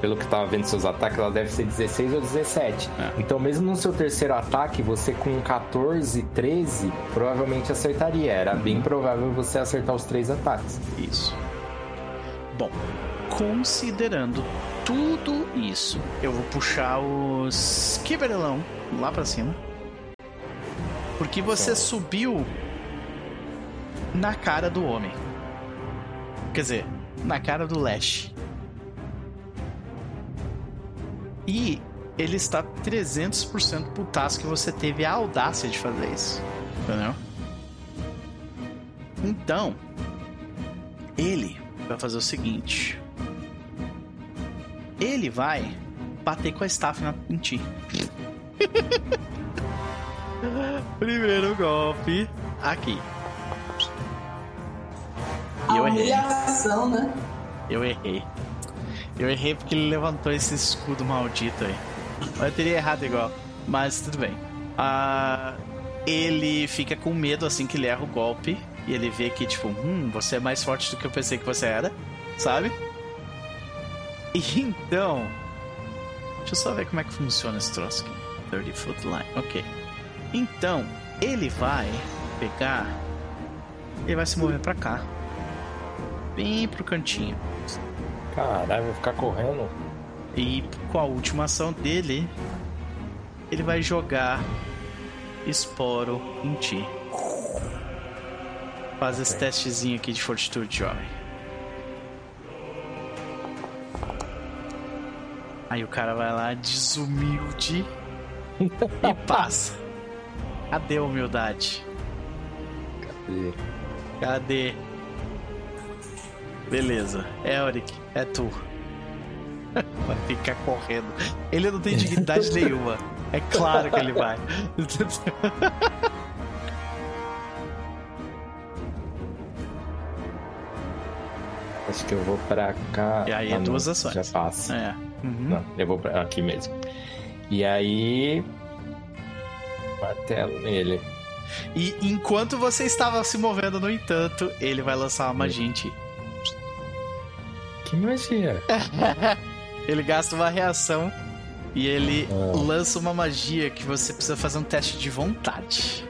pelo que tava vendo seus ataques, ela deve ser 16 ou 17. É. Então, mesmo no seu terceiro ataque, você com 14, 13, provavelmente acertaria. Era uhum. bem provável você acertar os três ataques. Isso. Bom, considerando tudo isso, eu vou puxar os Kiberelão lá para cima. Porque você subiu na cara do homem. Quer dizer, na cara do Lash. E ele está 300% putaço que você teve a audácia de fazer isso. Entendeu? Então, ele vai fazer o seguinte: ele vai bater com a staff na, em ti. Primeiro golpe aqui. E eu errei. Humilhação, né? Eu errei. Eu errei porque ele levantou esse escudo maldito aí. Eu teria errado igual, mas tudo bem. Ah, ele fica com medo assim que ele erra o golpe. E ele vê que, tipo, hum, você é mais forte do que eu pensei que você era, sabe? Então. Deixa eu só ver como é que funciona esse troço aqui. 30 foot line, ok. Então, ele vai pegar. Ele vai se mover pra cá. Bem pro cantinho. Caralho, vai ficar correndo. E com a última ação dele, ele vai jogar esporo em ti. Faz esse testezinho aqui de fortitude, jovem. Aí o cara vai lá, desumilde e passa. Cadê a humildade? Cadê? Cadê? Beleza. Elric, é tu. Vai ficar correndo. Ele não tem dignidade nenhuma. É claro que ele vai. Acho que eu vou pra cá. E aí ah, é duas ações. Já passa. É. Uhum. Não, eu vou pra aqui mesmo. E aí. Martelo nele. E enquanto você estava se movendo, no entanto, ele vai lançar uma magia. Que magia? ele gasta uma reação e ele ah. lança uma magia que você precisa fazer um teste de vontade.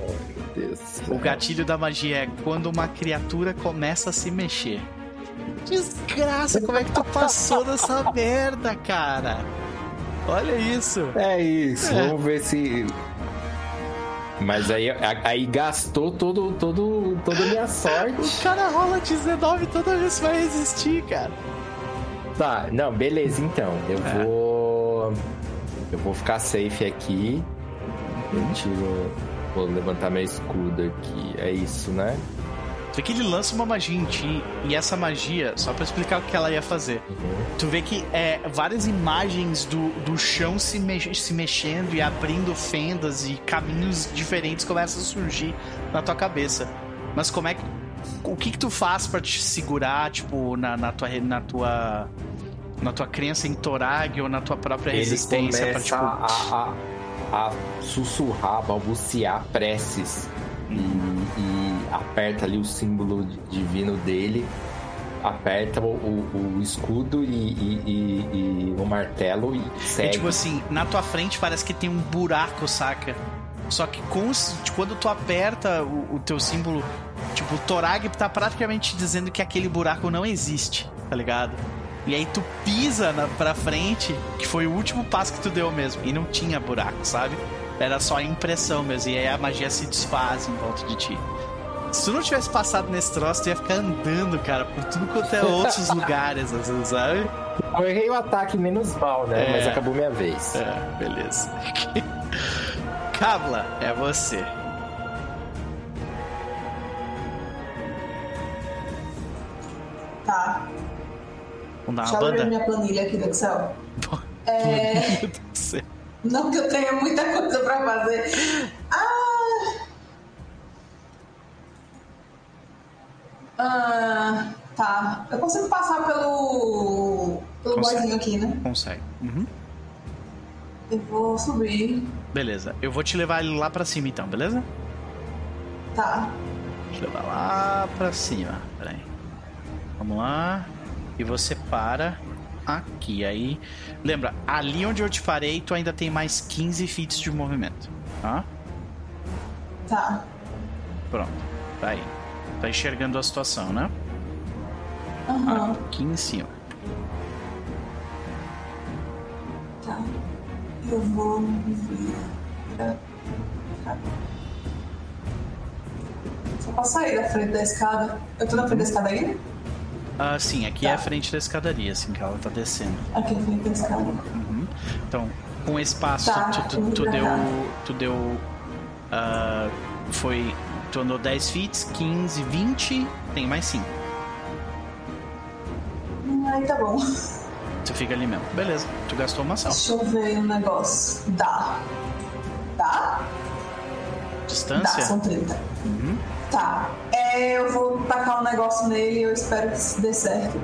Oh. O gatilho da magia é quando uma criatura começa a se mexer. Desgraça, como é que tu passou dessa merda, cara? Olha isso. É isso, é. vamos ver se mas aí, aí gastou todo, todo, toda a minha sorte. O cara rola 19 toda vez que vai resistir, cara. Tá, não, beleza então. Eu é. vou. Eu vou ficar safe aqui. Eu tiro. Vou levantar meu escudo aqui. É isso, né? Tu vê que ele lança uma magia em ti, e essa magia, só para explicar o que ela ia fazer, uhum. tu vê que é, várias imagens do, do chão se, me se mexendo e abrindo fendas e caminhos diferentes começam a surgir na tua cabeça. Mas como é que. O que, que tu faz para te segurar, tipo, na, na tua. Na tua na tua crença em Torag ou na tua própria Ele resistência pra, tipo... a, a, a sussurrar, balbuciar preces e, e, aperta ali o símbolo divino dele, aperta o, o, o escudo e, e, e, o martelo e segue. É tipo assim, na tua frente parece que tem um buraco, saca? Só que com, quando tu aperta o, o teu símbolo, tipo, o Torag tá praticamente dizendo que aquele buraco não existe, tá ligado? E aí tu pisa na, pra frente, que foi o último passo que tu deu mesmo, e não tinha buraco, sabe? Era só impressão mesmo. E aí a magia se desfaz em volta de ti. Se tu não tivesse passado nesse troço, tu ia ficar andando, cara, por tudo quanto é outros lugares, assim, sabe? Eu errei o ataque menos mal, né? É, Mas acabou minha vez. É, beleza. Cabla, é você. Tá. Vamos dar uma Deixa banda? eu abrir minha planilha aqui do Excel. é... Não que eu tenha muita coisa para fazer. Ah! Ah! Tá. Eu consigo passar pelo. pelo boizinho aqui, né? Consegue. Uhum. Eu vou subir Beleza. Eu vou te levar ele lá pra cima então, beleza? Tá. Vou te levar lá pra cima. Pera aí. Vamos lá. E você para aqui. Aí. Lembra, ali onde eu te farei, tu ainda tem mais 15 feet de movimento. Tá? Tá. Pronto. Tá aí. Tá enxergando a situação, né? Aham. Aqui em cima. Tá. Eu vou vir. pra cá. Só posso sair da frente da escada. Eu tô na frente da escada ainda? Ah, sim, aqui Tá. é a frente da escadaria, assim, que ela tá descendo. Aqui na frente da escada. Uhum. Então, com esse passo, Tá, tu, tu- tu deu. Tu deu. ah, foi. Tu andou 10 feet, 15, 20, tem mais 5. Hum, Aí tá bom. Tu fica ali mesmo. Beleza, tu gastou uma ação. Deixa eu ver um negócio. Dá. Dá? Dá, Distância? são 30. Uhum. Tá. É, eu vou tacar um negócio nele e eu espero que dê certo.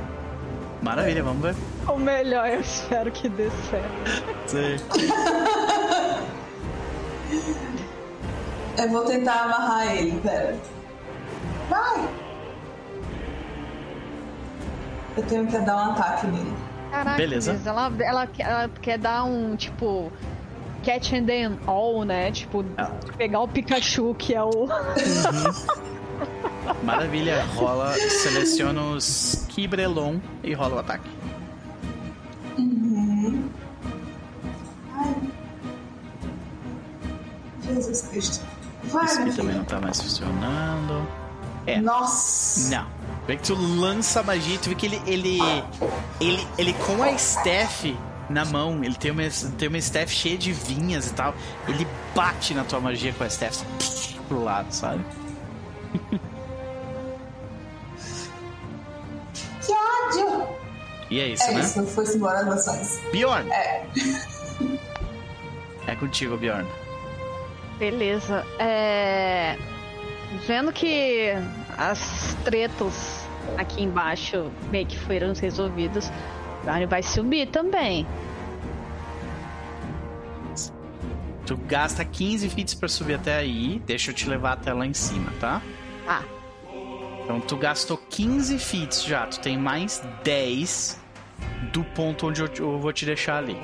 Maravilha, vamos ver. O melhor, eu espero que dê certo. Sim. Eu vou tentar amarrar ele, pera. Vai! Eu tenho que dar um ataque nele. Caraca, Beleza. Ela, ela, quer- ela quer dar um, tipo, catch and then all, né? Tipo, Ah. pegar o Pikachu, que é o... Maravilha, rola, seleciona os Kibrelon e rola o ataque. Uhum. Ai. Jesus Cristo. Aqui também não tá mais funcionando. É. Nossa! Não. Vê que tu lança a magia, tu vê que ele. Ele. Ele, ele com a staff na mão, ele tem uma, tem uma staff cheia de vinhas e tal. Ele bate na tua magia com a staff assim, pro lado, sabe? Que ódio! E é isso, É né? isso, foi-se embora as ações. Bjorn! É. É contigo, Bjorn. Beleza. É... Vendo que as tretas aqui embaixo meio que foram resolvidas, o Barney vai subir também. Tu gasta 15 feats pra subir até aí. Deixa eu te levar até lá em cima, tá? Ah, Então tu gastou 15 feats já. Tu tem mais 10 do ponto onde eu, eu vou te deixar ali.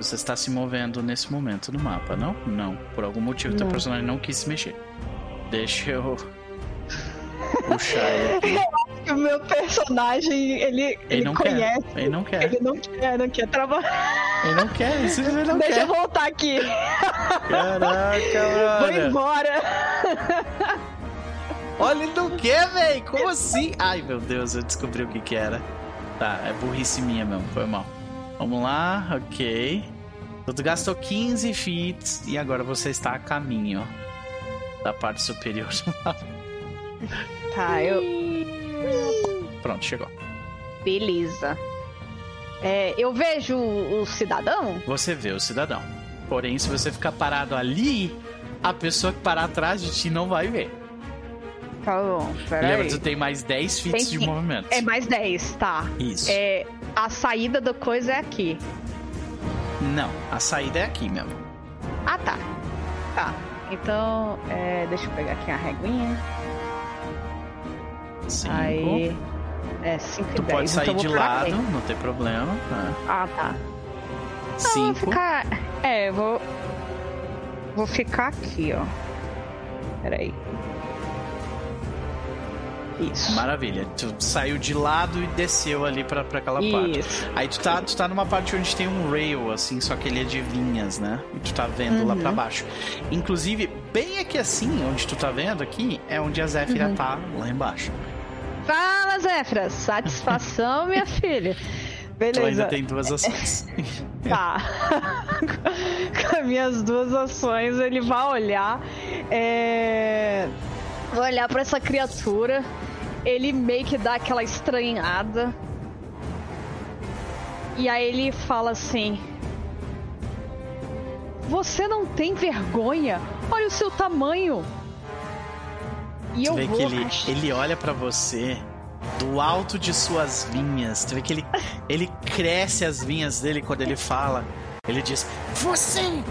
Você está se movendo nesse momento no mapa, não? Não. Por algum motivo teu Não. personagem não quis se mexer. Deixa eu puxar ele. aqui. o meu personagem, ele, ele, Ele não conhece. quer. Ele não quer. Ele não quer, não quer trabalhar. Ele não quer. Isso ele não Deixa quer. eu voltar aqui. Caraca, Vou mano. embora. Olha, ele não quer, velho. Como assim? Ai, meu Deus, eu descobri o que que era. Tá, é burrice minha mesmo, foi mal. Vamos lá, ok. Tu gastou 15 feet e agora você está a caminho da parte superior. Tá, eu. Pronto, chegou. Beleza. É, eu vejo o cidadão? Você vê o cidadão. Porém, se você ficar parado ali, a pessoa que parar atrás de ti não vai ver. Tá bom, peraí. Lembra, tu tem mais 10 feet Tem de movimento. É mais 10, tá. Isso. É, a saída da coisa é aqui. Não, a saída é aqui mesmo. Ah, tá. Tá. Então, é, deixa eu pegar aqui a reguinha. Cinco. Aí. É 5 e Tu 10. pode sair então de lado, frente. não tem problema. Tá. Ah, tá. Não, eu vou Cinco. ficar. É, vou. Vou ficar aqui, ó. Peraí. Isso. Maravilha. Tu saiu de lado e desceu ali pra, pra aquela parte. Isso. Aí tu tá, tu tá numa parte onde tem um rail, assim, só que ele é de vinhas, né? E tu tá vendo lá Uhum. pra baixo. Inclusive, bem aqui assim, onde tu tá vendo aqui, é onde a Zéfira Uhum. tá, lá embaixo. Fala, Zéfira. Satisfação, minha filha. Tu Beleza. ainda tem duas ações. Tá. Com as minhas duas ações, ele vai olhar. É... Vai olhar pra essa criatura. Ele meio que dá aquela estranhada. E aí ele fala assim: Você não tem vergonha? Olha o seu tamanho. E tu eu vê vou. que ele, ele olha pra você do alto de suas vinhas. Tu vê que ele, ele cresce as vinhas dele quando ele fala. Ele diz: Você!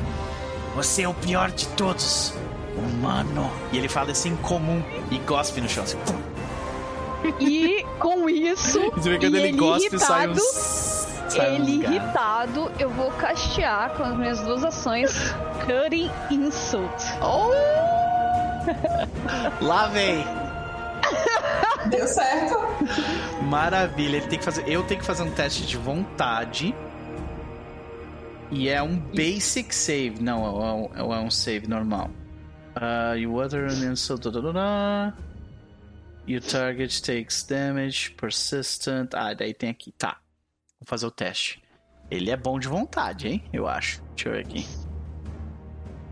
Você é o pior de todos, humano. E ele fala assim comum e gospe no chão. Assim, e com isso. Você vê quando ele, ele gospe irritado, sai um. Sai ele um irritado, eu vou castear com as minhas duas ações Cutting Insult. Oh! Lá vem! Deu certo. Maravilha. Ele tem que fazer. Eu tenho que fazer um teste de vontade. E é um basic save. Não, é um, é um save normal. Uh, you other an insult. Da, da, da, Your target takes damage, persistent. Ah, daí tem aqui. Tá. Vou fazer o teste. Ele é bom de vontade, hein? Eu acho. Deixa eu ver aqui.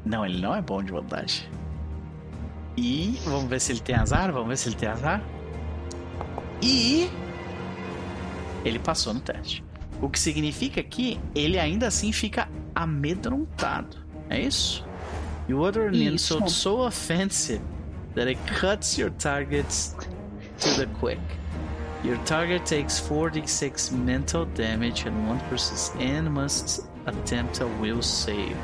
Não, ele não é bom de vontade. E vamos ver se ele tem azar. Vamos ver se ele tem azar. E ele passou no teste. O que significa que ele ainda assim fica amedrontado. É isso? You utter an insult so offensive that it cuts your targets to the quick. Your target takes 46 mental damage and one persist and must attempt a will save.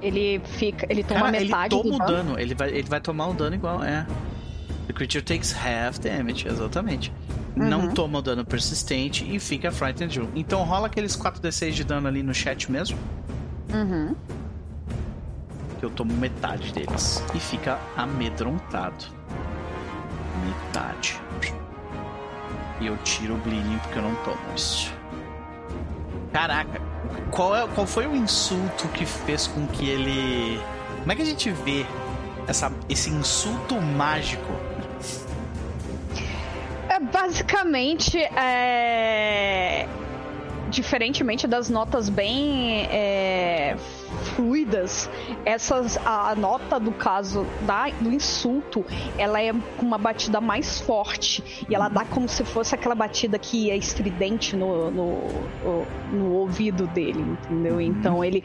Ele fica, ele toma Cara, metade ele toma do o dano. Ele vai, ele vai tomar um dano igual, é. The creature takes half damage, exatamente. Uhum. Não toma o dano persistente e fica frightened. Então rola aqueles 4d6 de dano ali no chat mesmo. Uhum. Eu tomo metade deles. E fica amedrontado. Metade. E eu tiro o bleeding porque eu não tomo isso. Caraca, qual, é, qual foi o insulto que fez com que ele. Como é que a gente vê essa, esse insulto mágico é, basicamente, é... diferentemente das notas bem é... fluidas, essas, a nota do caso da, do insulto, ela é com uma batida mais forte e ela dá como se fosse aquela batida que é estridente no, no, no ouvido dele, entendeu? Uhum. Então ele,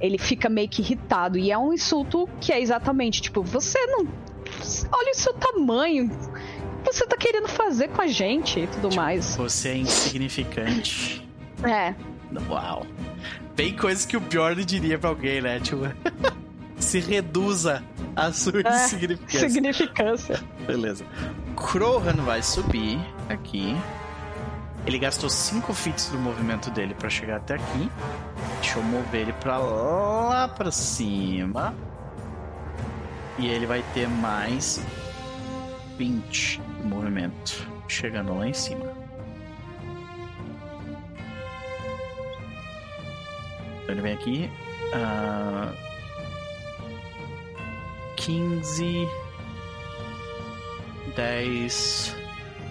ele fica meio que irritado e é um insulto que é exatamente tipo, você não olha o seu tamanho você tá querendo fazer com a gente e tudo tipo, mais. Você é insignificante. É. Uau. Bem coisas que o Bjorn diria pra alguém, né? Tipo, se reduza a sua é, insignificância. Significância. Beleza. Krohan vai subir aqui. Ele gastou 5 fits do movimento dele para chegar até aqui. Deixa eu mover ele pra lá pra cima. E ele vai ter mais 20 de movimento, chegando lá em cima. Ele vem aqui. Uh, 15, 10,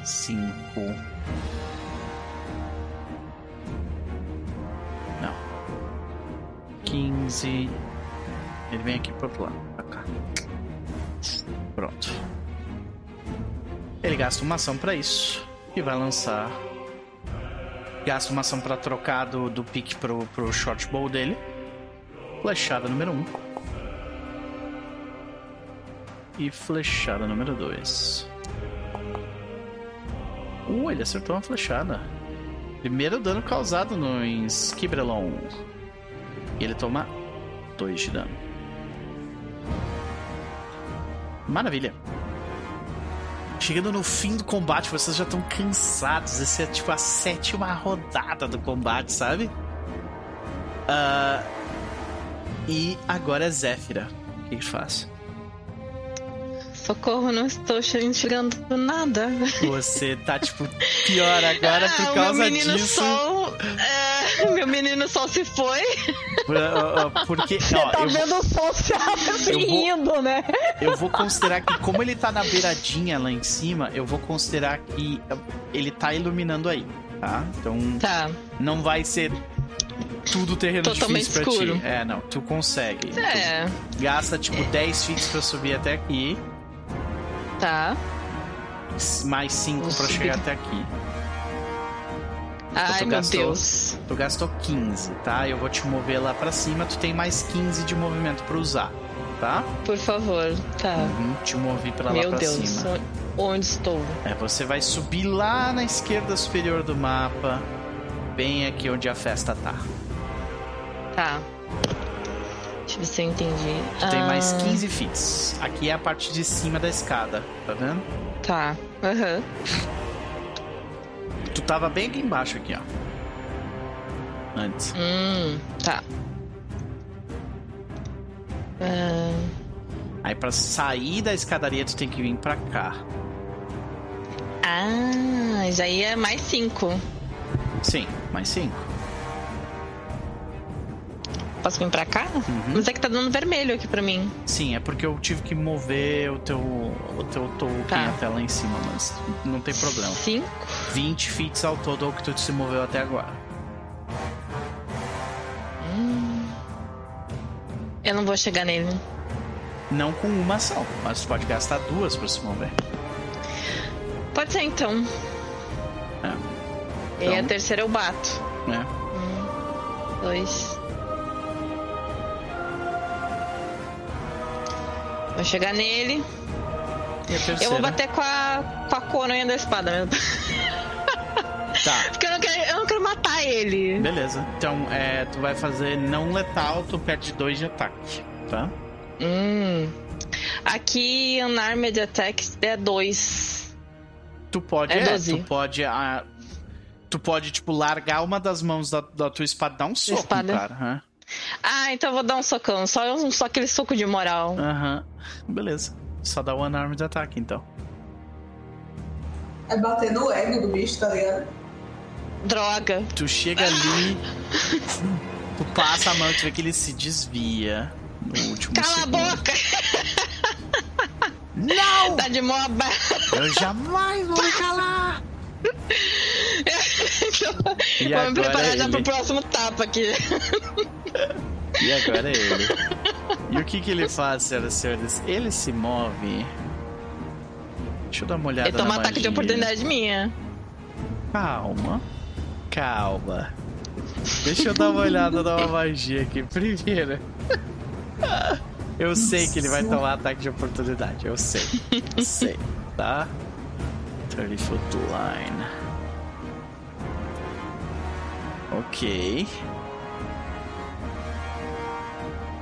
5. Não. 15. Ele vem aqui pro outro lado, pra cá. Pronto. Ele gasta uma ação para isso e vai lançar. Gasta uma ação para trocar do, do pique pro, pro short bow dele. Flechada número 1. Um. E flechada número 2. Uh, ele acertou uma flechada. Primeiro dano causado no Skibrelon. E ele toma 2 de dano. Maravilha. Chegando no fim do combate, vocês já estão cansados. Essa é tipo a sétima rodada do combate, sabe? Uh, e agora é Zéfira. O que, que faz? Socorro, não estou enxergando nada. Você tá, tipo, pior agora ah, por causa meu menino disso. Sol, é, meu menino sol se foi. Porque. Você ó, tá vendo vou, o sol se rindo, né? Eu vou considerar que, como ele tá na beiradinha lá em cima, eu vou considerar que ele tá iluminando aí, tá? Então. Tá. Não vai ser tudo terreno Totalmente difícil pra escuro. ti. É, não, tu consegue. É. Tu gasta tipo 10 feet pra subir até aqui. Tá. Mais 5 pra chegar até aqui. Então, Ai, meu gastou, Deus. Tu gastou 15, tá? Eu vou te mover lá pra cima. Tu tem mais 15 de movimento pra usar, tá? Por favor, tá. Uhum, te movi pra meu lá pra Deus, cima. Onde estou? É, você vai subir lá na esquerda superior do mapa. Bem aqui onde a festa tá. Tá. Deixa eu ver se eu entendi. Tu tem mais 15 ah. feet. Aqui é a parte de cima da escada, tá vendo? Tá. Aham. Uhum. Tu tava bem aqui embaixo aqui, ó. Antes. Hum, tá. Uh... Aí pra sair da escadaria tu tem que vir pra cá. Ah, já ia mais 5. Sim, mais 5. Posso vir pra cá? Uhum. Mas é que tá dando vermelho aqui pra mim. Sim, é porque eu tive que mover o teu, o teu token tá. até lá em cima, mas não tem problema. 5? 20 feet ao todo é o que tu se moveu até agora. Hum. Eu não vou chegar nele. Não com uma ação, mas tu pode gastar duas pra se mover. Pode ser então. É. Então... E a então- terceira eu bato. É. Um, dois, Vou chegar nele. Eu vou bater com a, com a coronha da espada mesmo. Tá. Porque eu não, quero, eu não quero matar ele. Beleza. Então, é, tu vai fazer não letal, tu perde dois de ataque, tá? Hum. Aqui, Unarmed Attack é dois. Tu pode, é, é tu pode. A, tu pode, tipo, largar uma das mãos da, da tua espada e dar um soco, espada. cara. Hã? Ah, então eu vou dar um socão. Só, só aquele soco de moral. Aham. Uhum. Beleza. Só dá one arm de ataque, então. É bater no ego do bicho, tá ligado? Droga. Tu chega ali, tu passa a mão, tu vê que ele se desvia no último Cala segundo. a boca! Não! Tá de moba! Eu jamais vou me calar! e Vou me preparar já pro próximo tapa aqui. E agora é ele. E o que que ele faz, senhoras e senhores? Ele se move. Deixa eu dar uma olhada Ele toma na ataque de oportunidade minha. Calma. Calma. Deixa eu dar uma olhada numa magia aqui primeiro. Eu sei que ele vai tomar ataque de oportunidade. Eu sei. Eu sei, tá? 30 foot line. Ok.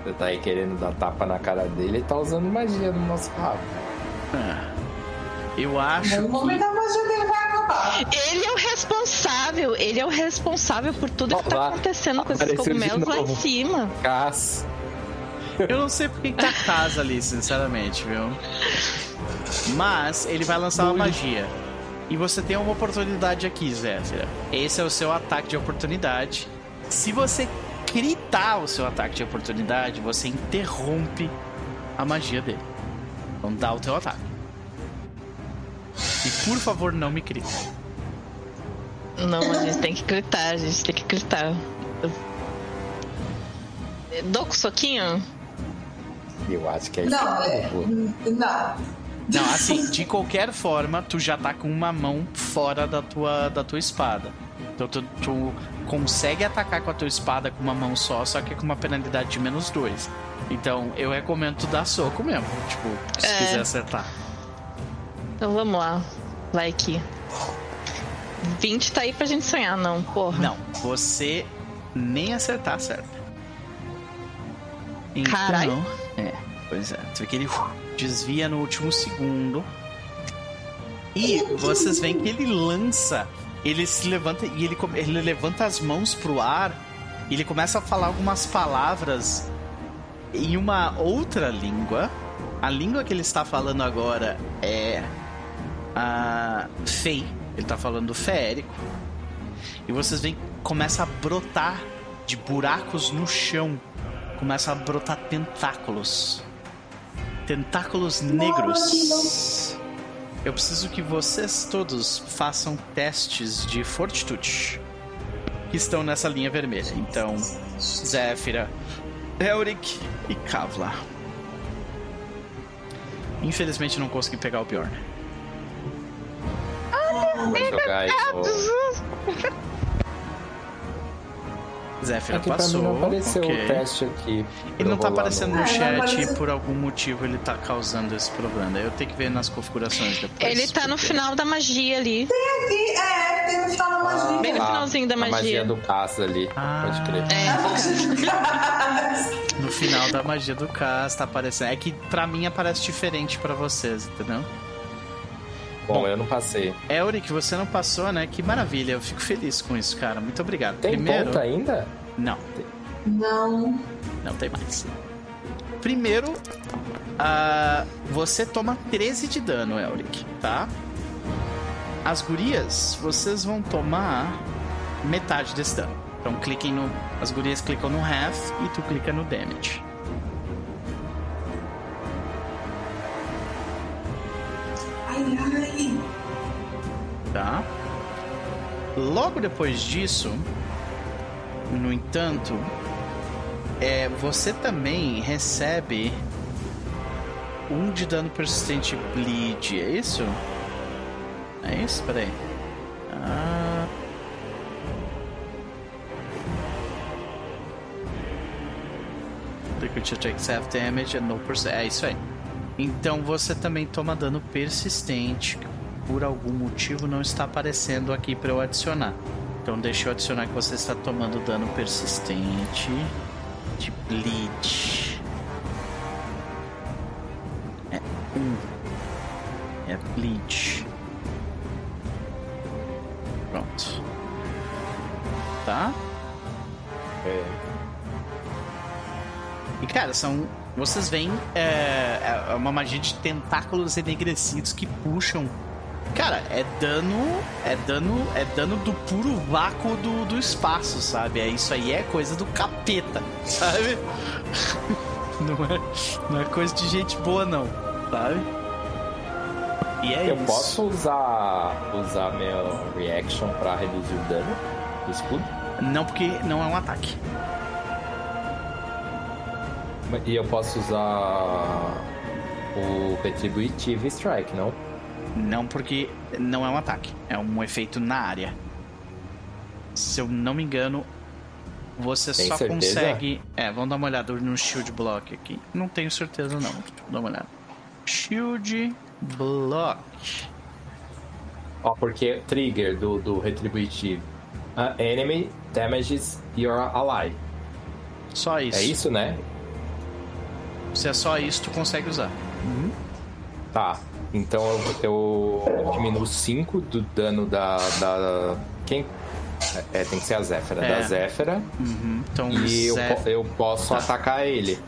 Você tá aí querendo dar tapa na cara dele e tá usando magia no nosso rabo. Ah, eu acho. No momento a magia dele vai acabar. Ele é o responsável. Ele é o responsável por tudo que tá acontecendo com esses cogumelos lá em cima. Cas. Eu não sei porque tá casa ali, sinceramente, viu? Mas ele vai lançar uma magia. E você tem uma oportunidade aqui, Zéfira. Esse é o seu ataque de oportunidade. Se você critar o seu ataque de oportunidade, você interrompe a magia dele. Então dá o teu ataque. E por favor, não me crite. Não, a gente tem que gritar, a gente tem que gritar. Dou com soquinho? Eu acho que é Não, é, não. Não, assim, de qualquer forma, tu já tá com uma mão fora da tua, da tua espada. Então tu, tu consegue atacar com a tua espada com uma mão só, só que com uma penalidade de menos dois. Então eu recomendo tu dar soco mesmo, tipo, se é. quiser acertar. Então vamos lá. Vai aqui. 20 tá aí pra gente sonhar, não, porra. Não, você nem acertar acerta. Então, Caralho. É, pois é. Tu vê que ele desvia no último segundo. E vocês veem que ele lança ele se levanta e ele, ele levanta as mãos pro ar e ele começa a falar algumas palavras em uma outra língua. A língua que ele está falando agora é a Fei. Ele está falando feérico. E vocês veem começa a brotar de buracos no chão. Começa a brotar tentáculos. Tentáculos negros. Eu preciso que vocês todos façam testes de fortitude que estão nessa linha vermelha. Então, Zéfira, Elric e Kavla. Infelizmente não consegui pegar o jogar isso. Zéfira aqui passou. Pra mim não apareceu okay. o teste aqui. Ele não tá aparecendo no, no chat e por algum motivo ele tá causando esse problema. Eu tenho que ver nas configurações depois. Ele tá no final da magia ali. Tem aqui, é, tem no final da magia. Bem no finalzinho da magia. A magia do caça ali. Ah, pode crer. É. no final da magia do caça tá aparecendo. É que pra mim aparece diferente pra vocês, entendeu? Bom, Bom, eu não passei. Elric, você não passou, né? Que maravilha. Eu fico feliz com isso, cara. Muito obrigado. Tem Primeiro... ponto ainda? Não. Não. Não tem mais. Primeiro, uh, você toma 13 de dano, Elric, tá? As gurias, vocês vão tomar metade desse dano. Então cliquem no. As gurias clicam no half e tu clica no damage. Ai, ai. Tá? Logo depois disso, no entanto, é, você também recebe um de dano persistente bleed, é isso? É isso? Peraí. Ah. Liquid takes half damage and no percent. É isso aí. Então você também toma dano persistente. Que por algum motivo não está aparecendo aqui para eu adicionar. Então deixa eu adicionar que você está tomando dano persistente de bleed. É um. É bleed. Pronto. Tá? É. E cara, são vocês veem é, é uma magia de tentáculos enegrecidos que puxam. Cara, é dano. É dano. É dano do puro vácuo do, do espaço, sabe? É isso aí é coisa do capeta, sabe? Não é, não é coisa de gente boa, não, sabe? E é Eu isso. posso usar usar meu reaction para reduzir o dano do escudo? Não, porque não é um ataque. E eu posso usar o Retributive Strike, não? Não, porque não é um ataque. É um efeito na área. Se eu não me engano, você Tem só certeza? consegue. É, vamos dar uma olhada no Shield Block aqui. Não tenho certeza, não. Dar uma olhada. Shield Block. Ó, porque trigger do, do Retributive. Uh, enemy damages your ally. Só isso. É isso, né? Se é só isso, tu consegue usar. Uhum. Tá. Então eu, eu diminuo 5 do dano da. da quem? É, tem que ser a Zéfira. É. Da Zéfira. Uhum. Então, e eu, eu posso tá. atacar ele.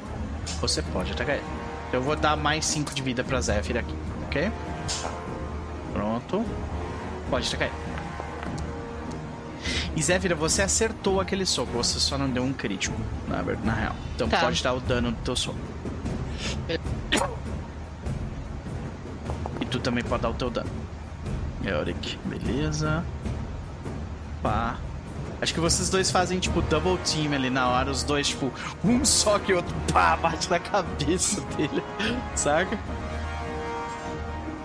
Você pode atacar ele. Eu vou dar mais 5 de vida pra Zéfira aqui, ok? Pronto. Pode atacar ele. E Zéfira, você acertou aquele soco, você só não deu um crítico, na, na real. Então tá. pode dar o dano do teu soco. E tu também pode dar o teu dano. Eoric, beleza. Pá. Acho que vocês dois fazem tipo double team ali na hora, os dois, tipo, um só que o outro pá, bate na cabeça dele, saca?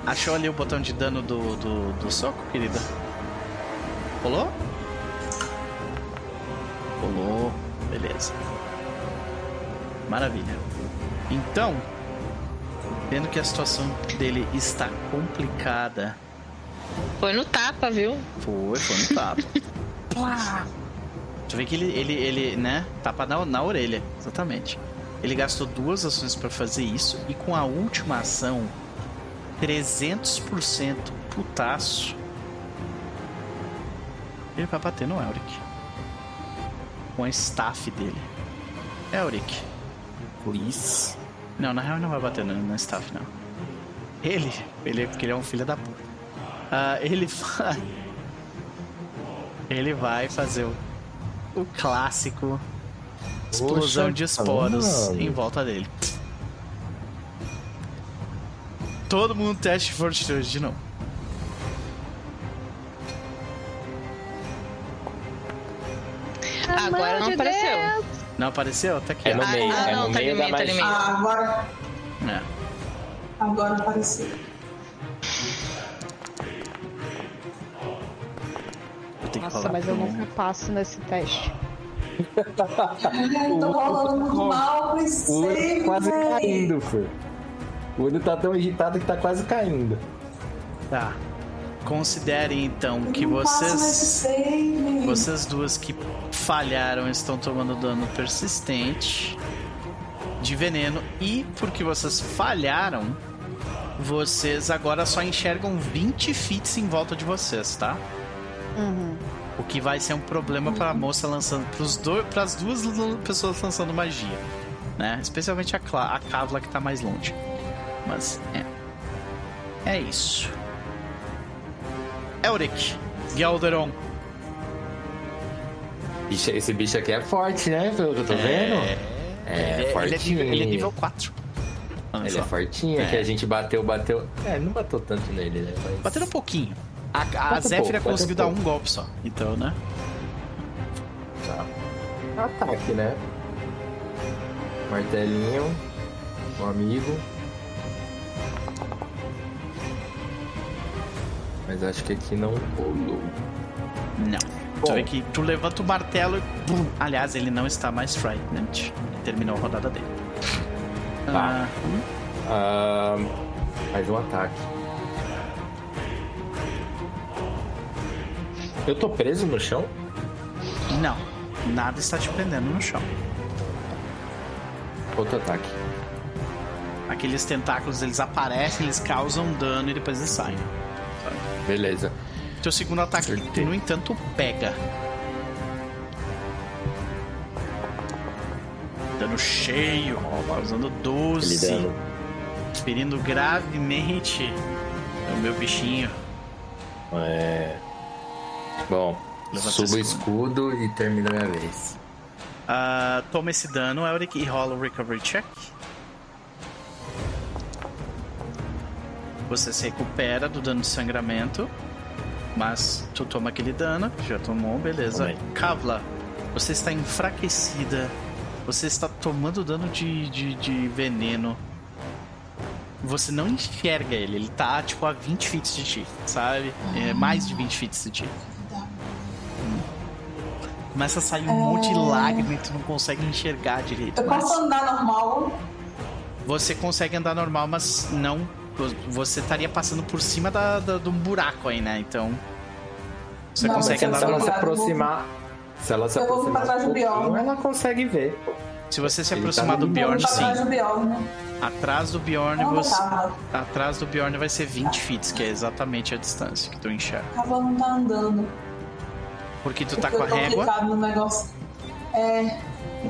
Achou ali o botão de dano do, do, do soco, querida? Rolou? Rolou, beleza. Maravilha. Então, vendo que a situação dele está complicada. Foi no tapa, viu? Foi, foi no tapa. Plá! Tu vê que ele, ele, ele né? Tapa na, na orelha, exatamente. Ele gastou duas ações para fazer isso e com a última ação, 300% putaço. Ele vai bater no Elric. Com a staff dele. Elric. Please. Não, na real não vai bater no, no staff, não. Ele, ele, porque ele é um filho da puta. Uh, ele vai. Ele vai fazer o, o clássico explosão de esporos em volta dele. Todo mundo teste Fortitude de novo. Agora não apareceu. Não apareceu? Tá aqui. É no meio, ah, é não, no tá meio da magia. Ah, agora. É. Agora apareceu. Nossa, mas eu nunca passo nesse teste. Ai, tô rolando muito mal, O olho tá quase caindo, Fê. O olho tá tão irritado que tá quase caindo. Tá. Considerem então que vocês. Vocês duas que falharam estão tomando dano persistente de veneno. E porque vocês falharam, vocês agora só enxergam 20 fits em volta de vocês, tá? Uhum. O que vai ser um problema para a moça lançando. Para as duas pessoas lançando magia. Né? Especialmente a, Cla a Kavla que tá mais longe. Mas é. É isso. Elric, Galderon. Esse bicho aqui é forte, né? Pelo que eu tô é... vendo. É, ele, fortinho. Ele é, nível, ele é nível 4. Olha ele só. é fortinho, é. que a gente bateu, bateu. É, não bateu tanto nele, né? Mas... Bateu um pouquinho. A, a Zéfira conseguiu dar um golpe só, então, né? Tá. Ataque, né? Martelinho. Um amigo. Mas acho que aqui não rolou. Não. Bom. Tu vê que tu levanta o martelo e. Bum. Aliás, ele não está mais frightened. Terminou a rodada dele. Tá. Ah, hum. mais um ataque. Eu tô preso no chão? Não. Nada está te prendendo no chão. Outro ataque. Aqueles tentáculos, eles aparecem, eles causam dano e depois eles saem. Beleza. Teu segundo ataque, Acertei. no entanto, pega. Dano cheio, causando 12. Ferindo gravemente o meu bichinho. É. Bom, subo o escudo e termina a minha vez. Uh, toma esse dano, Elric, e rola o recovery check. Você se recupera do dano de sangramento. Mas tu toma aquele dano, já tomou, beleza. Tomei. Kavla, você está enfraquecida. Você está tomando dano de, de, de, veneno. Você não enxerga ele, ele tá tipo a 20 feet de ti, sabe? É mais de 20 feet de ti. Começa a sair um é... monte de lágrimas e tu não consegue enxergar direito. Eu posso andar normal? Você consegue andar normal, mas não você estaria passando por cima da, da, de um buraco aí, né? Então. Você não, consegue andar. Se ela se aproximar. Se ela se aproximar. do Bjorn. Ela consegue ver. Se você se Ele aproximar tá do Bjorn, sim. Atrás do Bjorn, Atrás do Bjorn, você. Atrás do Bjorn vai ser 20 feet, que é exatamente a distância que tu enxerga. A Cavalo não tá andando. Porque tu tá Porque tá com a régua. no negócio. É.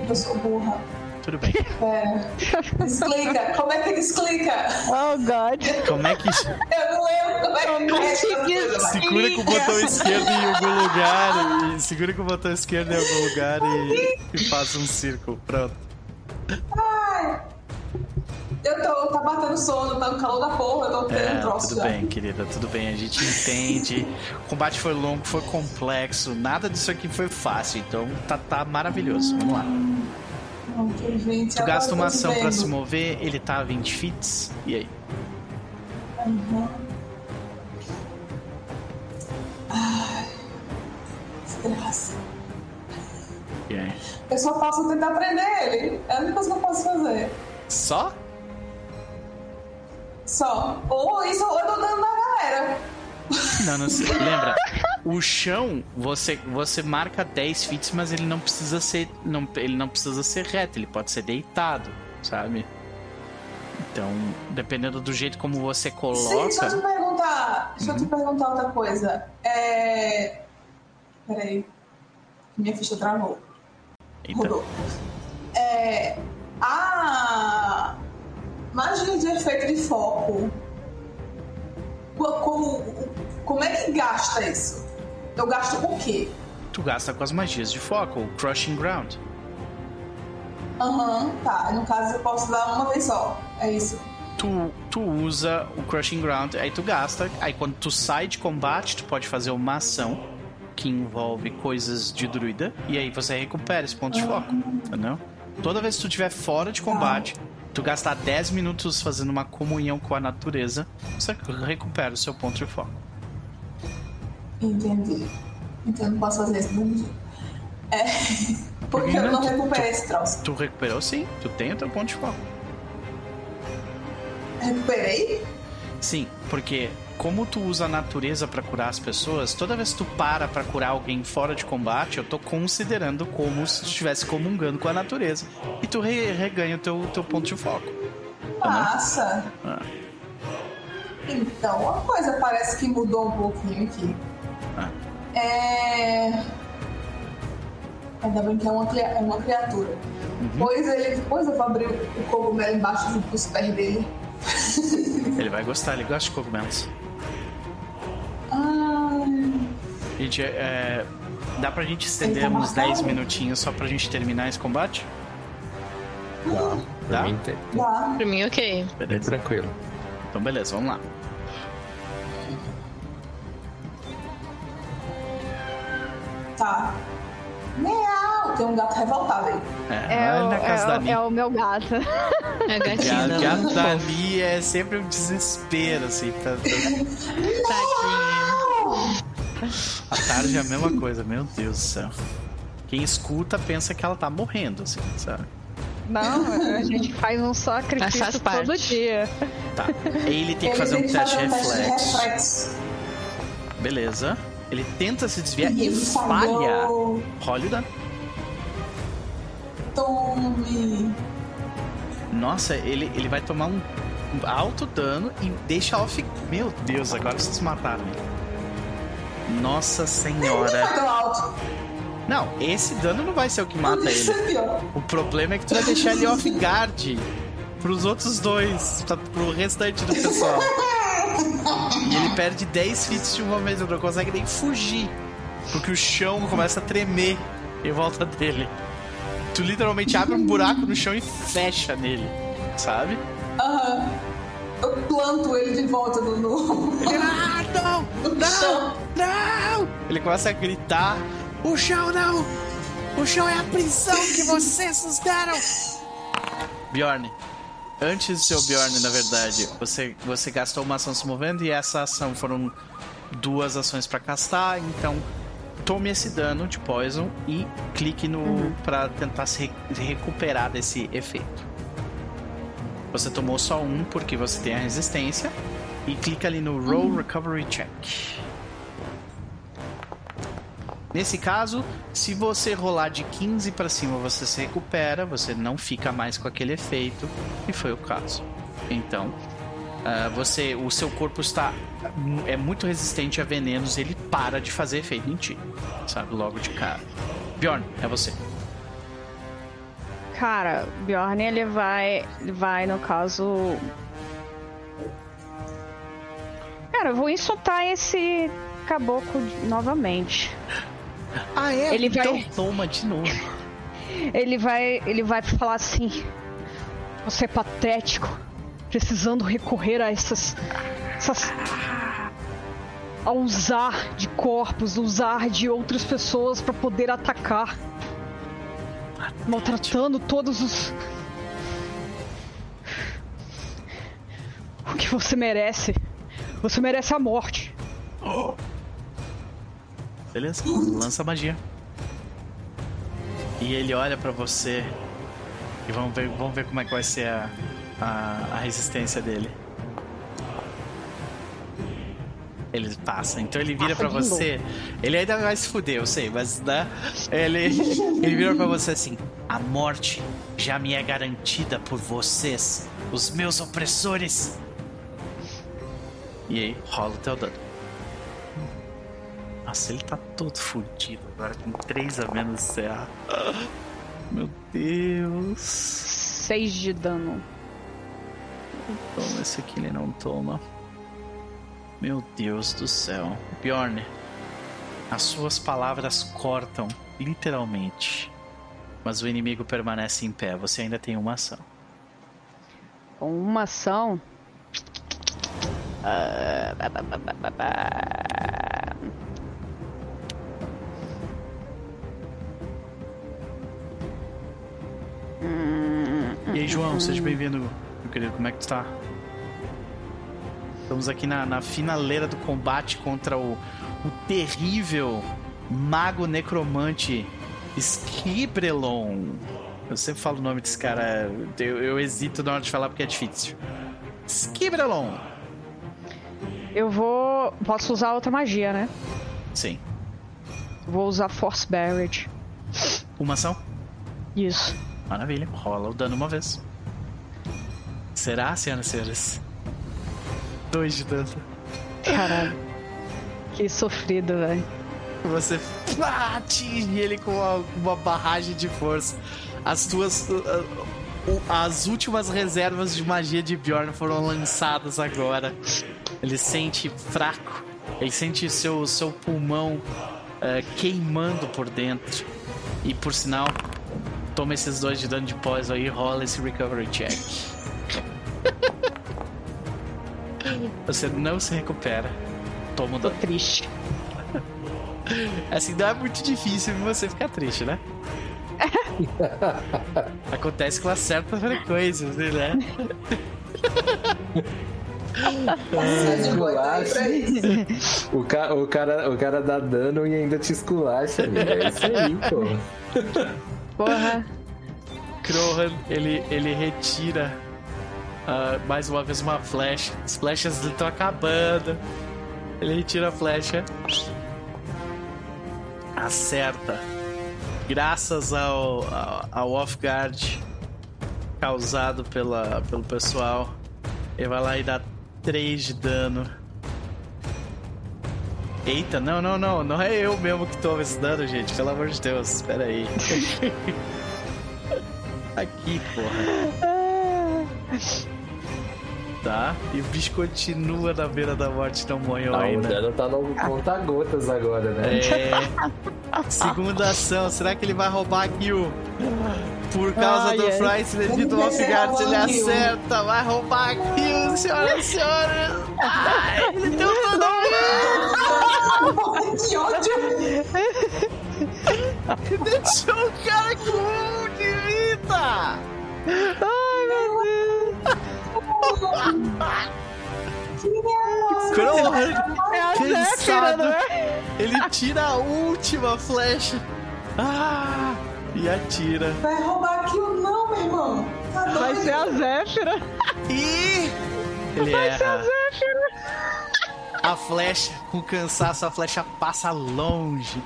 Eu sou burra. Tudo bem. É. Explica. Como é que explica? Oh, God. Como é que. Eu não lembro como é que é. Segura com o botão esquerdo em algum lugar. E segura com o botão esquerdo em algum lugar e, e faça um círculo. Pronto. Ai. Eu tô, tá batendo sono, tá no calor da porra, eu tô tendo é, troço Tudo já. bem, querida, tudo bem, a gente entende. o combate foi longo, foi complexo, nada disso aqui foi fácil, então tá, tá maravilhoso. Vamos lá. Gente. Tu gasta uma ação pra se mover, ele tá a 20 fits. E aí? Uhum. Ai, desgraça. Aí? Eu só posso tentar prender ele. É a única coisa que eu posso fazer. Só? Só. Ou isso, ou eu tô dando na galera. Não, não sei. Lembra? O chão, você, você marca 10 fits, mas ele não precisa ser. Não, ele não precisa ser reto, ele pode ser deitado, sabe? Então, dependendo do jeito como você coloca. Sim, deixa eu te perguntar. Deixa uhum. eu te uhum. perguntar outra coisa. É. Peraí. Minha ficha travou. Rodou. É. A magia de efeito de foco. Como, como é que gasta isso? Eu gasto com o quê? Tu gasta com as magias de foco, o Crushing Ground. Aham, uhum, tá. No caso eu posso dar uma vez só. É isso. Tu, tu usa o Crushing Ground, aí tu gasta. Aí quando tu sai de combate, tu pode fazer uma ação que envolve coisas de druida. E aí você recupera esse ponto de foco. Entendeu? Toda vez que tu estiver fora de combate, tu gastar 10 minutos fazendo uma comunhão com a natureza, você recupera o seu ponto de foco. Entendi. Então eu não posso fazer isso dia. É. Porque eu não recuperei esse troço. Tu recuperou sim, tu tem o teu ponto de foco. Recuperei? Sim, porque como tu usa a natureza para curar as pessoas, toda vez que tu para para curar alguém fora de combate, eu tô considerando como se tu estivesse comungando com a natureza. E tu re reganha o teu, teu ponto de foco. Tá Massa! Ah. Então a coisa parece que mudou um pouquinho aqui. Ah. É. Ainda bem que é uma, é uma criatura. Uhum. Pois ele. Pois eu vou abrir o cogumelo embaixo dos pés dele. ele vai gostar, ele gosta de cogumelos. Gente, é, dá pra gente estender uns 10 minutinhos só pra gente terminar esse combate? Dá. Dá? Pra mim, Dá. Pra mim ok. Beleza. Tranquilo. Então beleza, vamos lá. Tá. Meow! Tem um gato revoltado aí. É, é, o, é, é o, meu gato. É gatinho. O gato ali é sempre um desespero, assim. Pra... Tadinho. A tarde é a mesma coisa, meu Deus do céu. Quem escuta pensa que ela tá morrendo, assim, sabe? Não, a gente faz um sacrifício todo dia. Tá. Ele tem que fazer um teste de reflexo. Beleza. Ele tenta se desviar e, e falha. Role o dano. Tome. Nossa, ele, ele vai tomar um alto dano e deixa off. Meu Deus, agora vocês mataram ele. Nossa senhora. Não, esse dano não vai ser o que mata ele. O problema é que tu vai deixar ele off guard pros outros dois, pro restante do pessoal. E ele perde 10 fits de uma vez, não consegue nem fugir. Porque o chão começa a tremer em volta dele. Tu literalmente abre um buraco no chão e fecha nele, sabe? Aham. Uhum eu planto ele de volta no. no... ah, não! No não! Chão. Não! Ele começa a gritar: O chão não! O chão é a prisão que vocês nos deram! Bjorn, antes do seu Bjorn, na verdade, você, você gastou uma ação se movendo e essa ação foram duas ações para castar, então tome esse dano de poison e clique no uhum. para tentar se recuperar desse efeito. Você tomou só um porque você tem a resistência. E clica ali no Roll. Recovery Check. Nesse caso, se você rolar de 15 para cima, você se recupera, você não fica mais com aquele efeito, e foi o caso. Então, uh, você, o seu corpo está é muito resistente a venenos, ele para de fazer efeito em ti, sabe, logo de cara. Bjorn, é você. Cara, Bjorn ele vai, vai no caso. Cara, eu vou insultar esse caboclo novamente. Ah, é? Ele então vai... toma de novo. ele vai, ele vai falar assim: Você é patético, precisando recorrer a essas, essas a usar de corpos, usar de outras pessoas para poder atacar maltratando todos os. O que você merece. Você merece a morte. Beleza, lança a magia. E ele olha para você. E vamos ver, vamos ver como é que vai ser a, a, a resistência dele. Ele passa. Então ele vira para você. Ele ainda vai se fuder, eu sei, mas né? Ele, ele vira para você assim: A morte já me é garantida por vocês, os meus opressores. E aí, rola o teu dano. Nossa, ele tá todo fudido agora com 3 a menos serra. Meu Deus. 6 de dano. Toma, esse aqui ele não toma. Meu Deus do céu. Bjorn, as suas palavras cortam, literalmente. Mas o inimigo permanece em pé. Você ainda tem uma ação. Uma ação? E aí, João, seja bem-vindo, meu querido. Como é que tu tá? Estamos aqui na, na finaleira do combate contra o, o terrível mago necromante Skibrelon. Eu sempre falo o nome desse cara, eu, eu hesito na hora de falar porque é difícil. Skibrelon. Eu vou. Posso usar outra magia, né? Sim. Vou usar Force Barrage. Uma ação? Isso. Maravilha. Rola o dano uma vez. Será, senhoras e senhores? Dois de dano. Caralho. Que sofrido, velho. Você atinge ele com uma, uma, barragem de força. As tuas. Uh, uh, as últimas reservas de magia de Bjorn foram lançadas agora. Ele sente fraco. Ele sente seu, seu pulmão uh, queimando por dentro. E por sinal, toma esses dois de dano de pós aí e rola esse recovery check. Você não se recupera. Toma dano. Tô triste. Assim, não é muito difícil você ficar triste, né? Acontece com uma certa frequência, né? o, ca o, cara, o cara dá dano e ainda te esculacha, amiga. É isso aí, pô. Porra. Krohan, ele, ele retira uh, mais uma vez uma flecha. As flechas estão acabando. Ele retira a flecha. Acerta. Graças ao, ao, ao off-guard causado pela, pelo pessoal. Ele vai lá e dá 3 de dano. Eita, não, não, não. Não é eu mesmo que tomo esse dano, gente. Pelo amor de Deus. Espera aí. Aqui, porra. Tá? E o bicho continua na beira da morte, não morreu ah, ainda. O dano tá no conta-gotas agora, né? É. Segunda ação. Será que ele vai roubar a kill? Por causa ah, do yeah. Fry, devido ao Off-Guard, ele acerta, vai roubar a kill, senhoras e senhores. Ai, ele deu todo Que ódio! Deixou o cara com um de vida! Ai, meu Deus! Crohan, é cansado, né? ele tira a última flecha. Ah! E atira. Vai roubar aqui ou não, meu irmão? Tá Vai ser a Zéfira. E ele Vai erra. ser a Zéfira. A flecha, com cansaço, a flecha passa longe.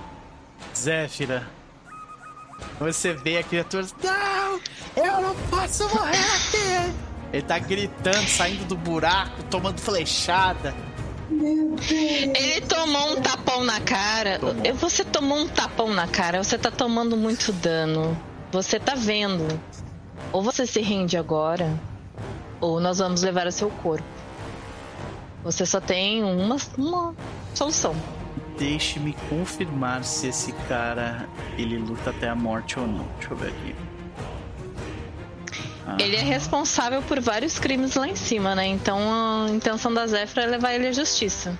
Zéfira. Você vê a criatura. Não! Eu não posso morrer aqui! Ele tá gritando, saindo do buraco, tomando flechada. Ele tomou um tapão na cara. Tomou. Você tomou um tapão na cara, você tá tomando muito dano. Você tá vendo. Ou você se rende agora, ou nós vamos levar o seu corpo. Você só tem uma, uma solução. Deixe-me confirmar se esse cara ele luta até a morte ou não. Deixa eu ver aqui. Ele é responsável por vários crimes lá em cima, né? Então a intenção da Zefra é levar ele à justiça.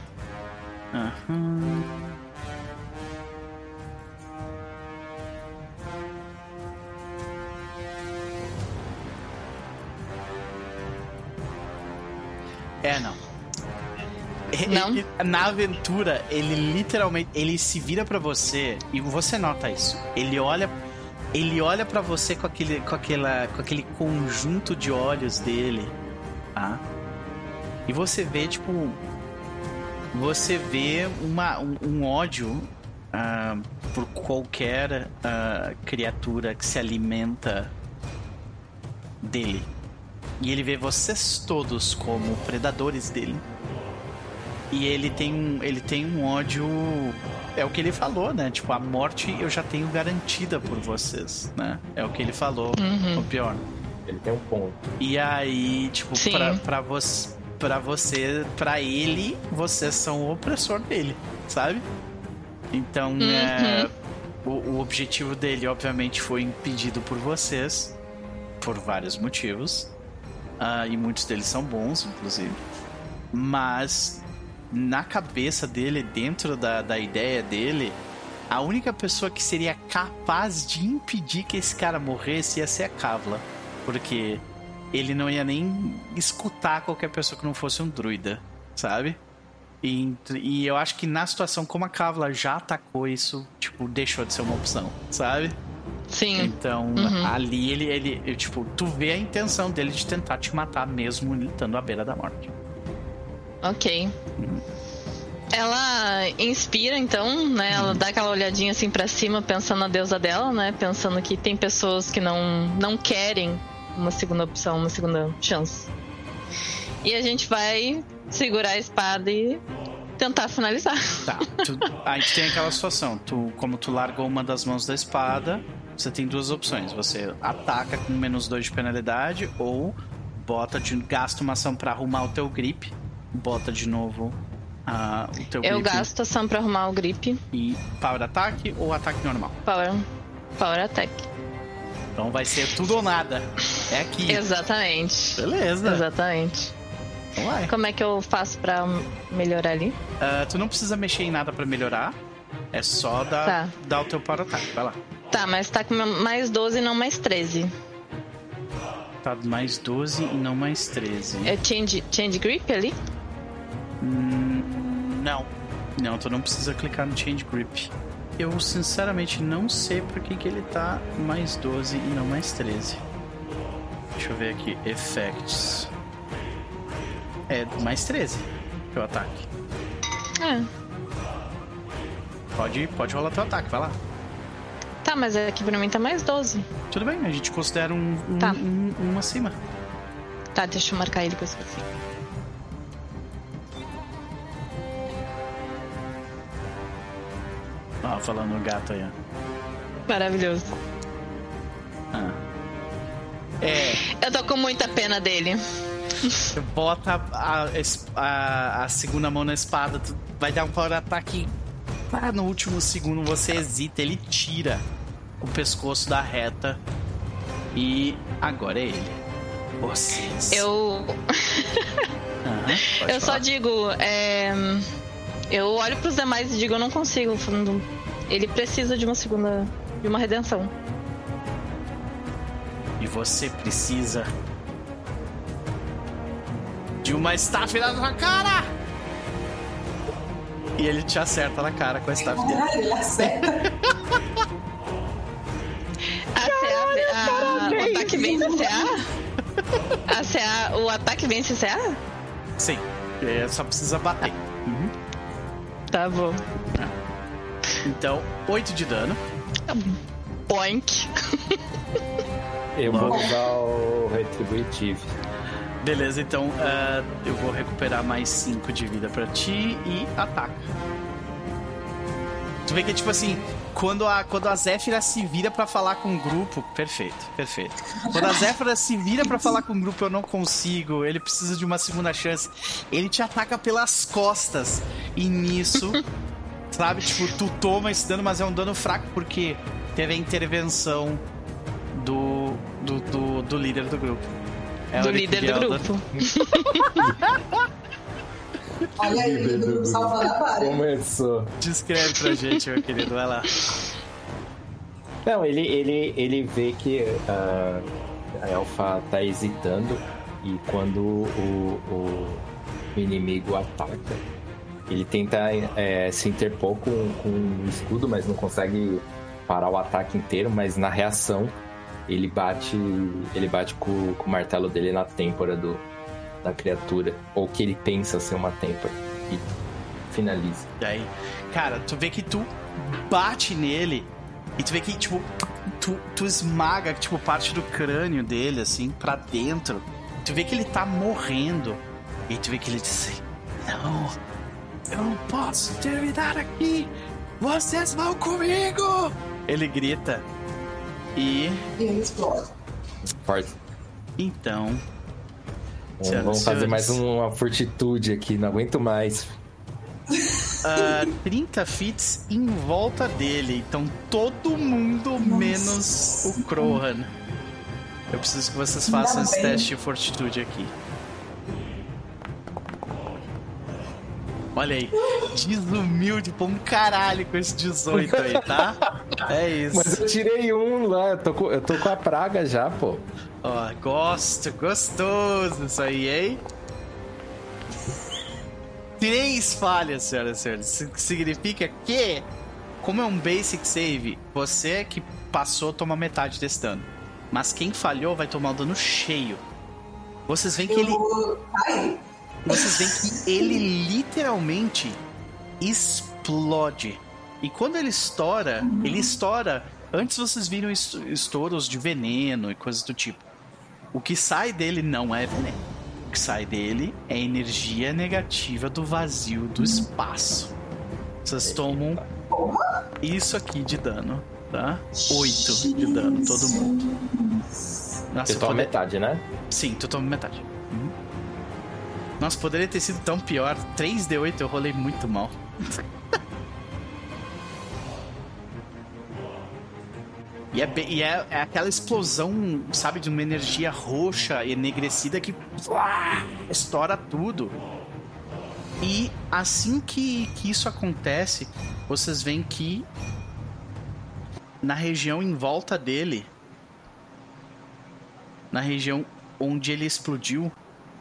Aham. É, não. Não? Ele, na aventura, ele literalmente, ele se vira para você e você nota isso. Ele olha ele olha para você com aquele, com, aquela, com aquele conjunto de olhos dele, tá? E você vê, tipo. Você vê uma, um, um ódio uh, por qualquer uh, criatura que se alimenta dele. E ele vê vocês todos como predadores dele. E ele tem um, ele tem um ódio. É o que ele falou, né? Tipo, a morte eu já tenho garantida por vocês, né? É o que ele falou, uhum. o pior. Ele tem um ponto. E aí, tipo, pra, pra, você, pra você, pra ele, vocês são o opressor dele, sabe? Então, uhum. é, o, o objetivo dele, obviamente, foi impedido por vocês, por vários motivos. Uh, e muitos deles são bons, inclusive. Mas na cabeça dele, dentro da, da ideia dele, a única pessoa que seria capaz de impedir que esse cara morresse ia ser a Kavla. Porque ele não ia nem escutar qualquer pessoa que não fosse um druida, sabe? E, e eu acho que na situação como a Kavla já atacou isso, tipo, deixou de ser uma opção, sabe? Sim. Então, uhum. ali ele, ele, ele, tipo, tu vê a intenção dele de tentar te matar mesmo estando à beira da morte. Ok. Ela inspira, então, né? Ela dá aquela olhadinha assim para cima, pensando na deusa dela, né? Pensando que tem pessoas que não, não querem uma segunda opção, uma segunda chance. E a gente vai segurar a espada e tentar finalizar. Tá. Tu, a gente tem aquela situação. Tu, como tu largou uma das mãos da espada, você tem duas opções. Você ataca com menos dois de penalidade ou bota de gasta uma ação para arrumar o teu grip, bota de novo uh, o teu Eu grip. gasto ação para arrumar o grip. E power ataque ou ataque normal? Power power attack. Então vai ser tudo ou nada. É aqui. Exatamente. Beleza. Exatamente. Vai. Como é que eu faço pra melhorar ali? Uh, tu não precisa mexer em nada pra melhorar. É só dar, tá. dar o teu power attack. Vai lá. Tá, mas tá com mais 12 e não mais 13. Tá mais 12 e não mais 13. É change, change grip ali? Hum, não. Não, tu não precisa clicar no change grip. Eu sinceramente não sei por que, que ele tá mais 12 e não mais 13. Deixa eu ver aqui. Effects. É mais 13 teu ataque. É. Pode, pode rolar teu ataque, vai lá. Tá, mas aqui pra mim tá mais 12. Tudo bem, a gente considera um, um, tá. um, um acima. Tá, deixa eu marcar ele que eu esqueci. Ó, falando no gato aí, ó. Maravilhoso. Ah. É. Eu tô com muita pena dele. Bota a, a, a, segunda mão na espada, tu vai dar um power ataque. Ah, no último segundo você hesita, ele tira o pescoço da reta. E agora é ele. Vocês. Eu. uhum, eu falar. só digo. É... Eu olho pros demais e digo, eu não consigo. Ele precisa de uma segunda. de uma redenção. E você precisa de uma staff na sua cara! E ele te acerta na cara com a staff dele. Ah, ele acerta. a CA, o ataque vence a CA? A CA, o ataque vence a CA? Sim. É, só precisa bater. Tá bom. Então, 8 de dano. Boink. Eu vou usar o Retributive. Beleza, então uh, eu vou recuperar mais 5 de vida pra ti e ataca. Tu vê que é tipo assim, quando a, quando a Zéfira se vira para falar com o grupo. Perfeito, perfeito. Quando a Zéfira se vira para falar com o grupo, eu não consigo. Ele precisa de uma segunda chance. Ele te ataca pelas costas. E nisso, sabe, tipo, tu toma esse dano, mas é um dano fraco porque teve a intervenção do, do, do, do líder do grupo. É do líder do grupo. Olha aí, grupo salvando a vara. Começou. Descreve pra gente, meu querido, vai lá. Não, ele, ele, ele vê que uh, a Elfa tá hesitando e quando o, o, o inimigo ataca, ele tenta é, se interpor com, com o escudo, mas não consegue parar o ataque inteiro, mas na reação ele bate ele bate com, com o martelo dele na têmpora do, da criatura, ou que ele pensa ser uma têmpora, e finaliza. E aí, cara, tu vê que tu bate nele, e tu vê que, tipo, tu, tu esmaga, tipo, parte do crânio dele, assim, pra dentro. Tu vê que ele tá morrendo, e tu vê que ele diz assim, não, eu não posso terminar aqui, vocês vão comigo! Ele grita, e. E ele explode. Então. Vamos, vamos fazer mais uma fortitude aqui, não aguento mais. Uh, 30 fits em volta dele. Então todo mundo Nossa. menos o Krohan. Eu preciso que vocês façam esse teste de fortitude aqui. Olha aí, desumilde pra um caralho com esse 18 aí, tá? É isso. Mas eu tirei um lá, eu tô com, eu tô com a praga já, pô. Ó, gosto, gostoso isso aí, hein? três falhas, senhoras e senhores. Isso significa que, como é um basic save, você que passou toma metade desse dano. Mas quem falhou vai tomar o dano cheio. Vocês veem que ele. Vocês veem que ele literalmente explode. E quando ele estoura, ele estoura. Antes vocês viram estouros de veneno e coisas do tipo. O que sai dele não é veneno. O que sai dele é energia negativa do vazio do espaço. Vocês tomam isso aqui de dano, tá? Oito de dano, todo mundo. Nossa, toma poder... metade, né? Sim, tu toma metade. Nossa, poderia ter sido tão pior. 3D8 eu rolei muito mal. E, é, e é, é, aquela explosão, sabe, de uma energia roxa enegrecida que uá, estoura tudo. E assim que, que isso acontece, vocês veem que na região em volta dele, na região onde ele explodiu,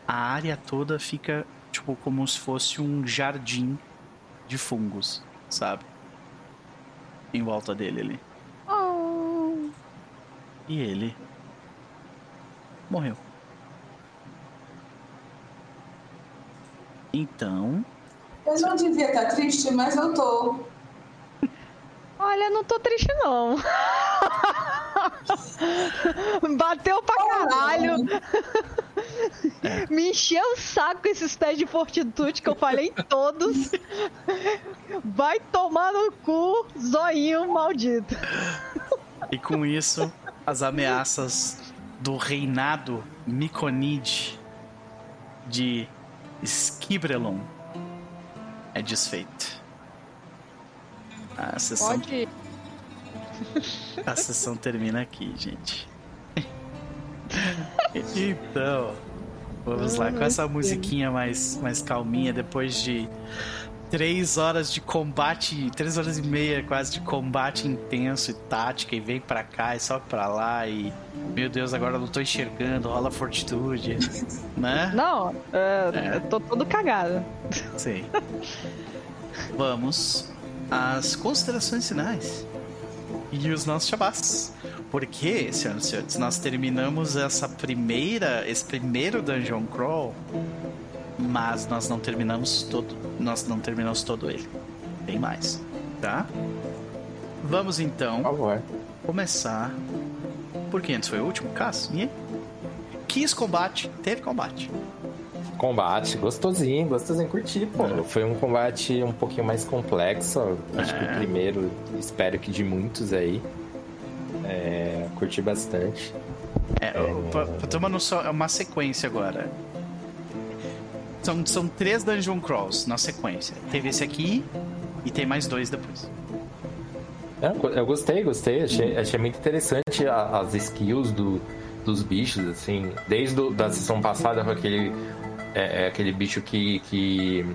a área toda fica tipo como se fosse um jardim de fungos, sabe? Em volta dele ali. E ele morreu. Então. Eu não devia estar triste, mas eu tô. Olha, não tô triste não. Bateu pra caralho. É. Me encheu o saco esses testes de fortitude que eu falei em todos. Vai tomar no cu, zoinho maldito. E com isso, as ameaças do reinado Miconide de Skibrelon é desfeito. A sessão... Pode. A sessão termina aqui, gente. então, vamos lá com essa musiquinha mais, mais calminha depois de três horas de combate, três horas e meia quase de combate intenso e tática, e vem pra cá e sobe pra lá, e meu Deus, agora não tô enxergando, rola fortitude, né? Não, é, é. eu tô todo cagado. Sim. Vamos às considerações finais e os nossos chabás. Porque, senhoras e senhores, nós terminamos essa primeira, esse primeiro Dungeon Crawl mas nós não terminamos todo, nós não terminamos todo ele. Tem mais, tá? Vamos então começar. Porque antes foi o último caso, e quis combate, teve combate. Combate, gostosinho, gostosinho, curti, pô. É. Foi um combate um pouquinho mais complexo. Acho é. que o é. primeiro, espero que de muitos aí. É, curti bastante. É. Pra, pra uma noção, é uma sequência agora. São, são três dungeon crawls na sequência. Teve esse aqui e tem mais dois depois. É, eu gostei, gostei. Achei, achei muito interessante as skills do, dos bichos, assim. Desde a da sessão passada com aquele, é, é, aquele bicho que, que.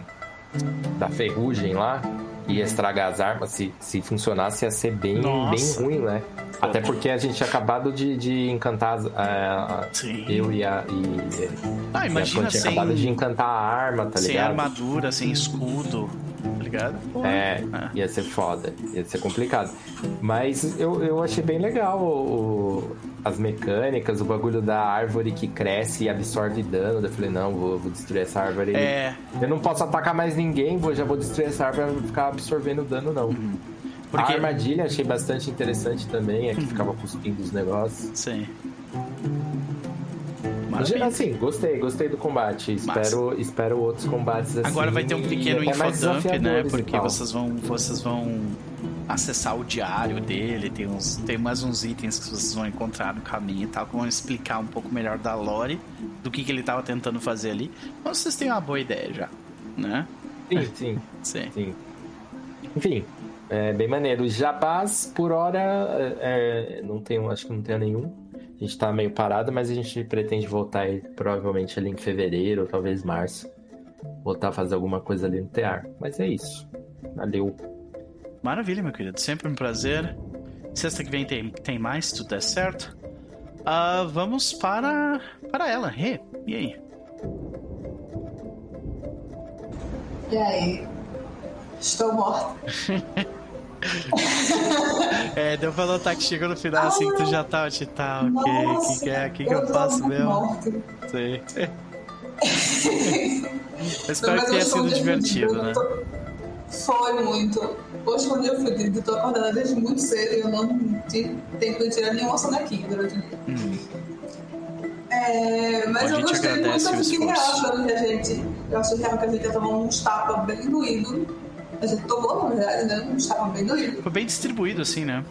da ferrugem lá ia estragar as armas. Se, se funcionasse, ia ser bem, bem ruim, né? Até porque a gente tinha acabado de, de encantar uh, eu e a. E, ah, imagina tinha sem, acabado de encantar a arma, tá ligado? Sem armadura, sem escudo, tá ligado? É, ia ser foda, ia ser complicado. Mas eu, eu achei bem legal o, as mecânicas, o bagulho da árvore que cresce e absorve dano. Eu falei, não, vou, vou destruir essa árvore. É. Eu não posso atacar mais ninguém, vou, já vou destruir essa árvore pra ficar absorvendo dano, não. Uhum. Porque... A armadilha achei bastante interessante também, é que uhum. ficava cuspindo os negócios. Sim. Assim, gostei, gostei do combate. Espero, espero outros combates assim. Agora vai ter um pequeno infodump, né? Porque vocês vão, vocês vão acessar o diário dele, tem, uns, tem mais uns itens que vocês vão encontrar no caminho e tal, que vão explicar um pouco melhor da lore, do que, que ele estava tentando fazer ali. Mas vocês têm uma boa ideia já, né? Sim, sim. sim. sim. Enfim, é bem maneiro. Jabás, por hora, é, é não tenho, acho que não tenho nenhum. A gente tá meio parado, mas a gente pretende voltar aí, provavelmente ali em fevereiro, ou talvez março. Voltar a fazer alguma coisa ali no TEAR. Mas é isso. Valeu. Maravilha, meu querido. Sempre um prazer. Sexta que vem tem, tem mais, se tudo der certo. Uh, vamos para, para ela. Rê, e aí? E aí? Estou morta. é, deu pra notar que chegou no final assim que tu já tá, te tá, ok. O que, que é? O que, que eu, eu faço mesmo? Morto. Sei. eu espero Não, que tenha sido divertido, né? Foi muito. Hoje, quando eu fui, eu tô acordada desde muito cedo e eu não tive tempo de tirar nenhuma sonequinha durante o dia. Hum. É, mas Bom, eu gostei muito, eu fiquei real que a gente. Eu acho real que a gente ia tomar uns tapas bem doído. A gente tomou, na verdade, né? Uns tapas bem doído. Foi bem distribuído, assim, né?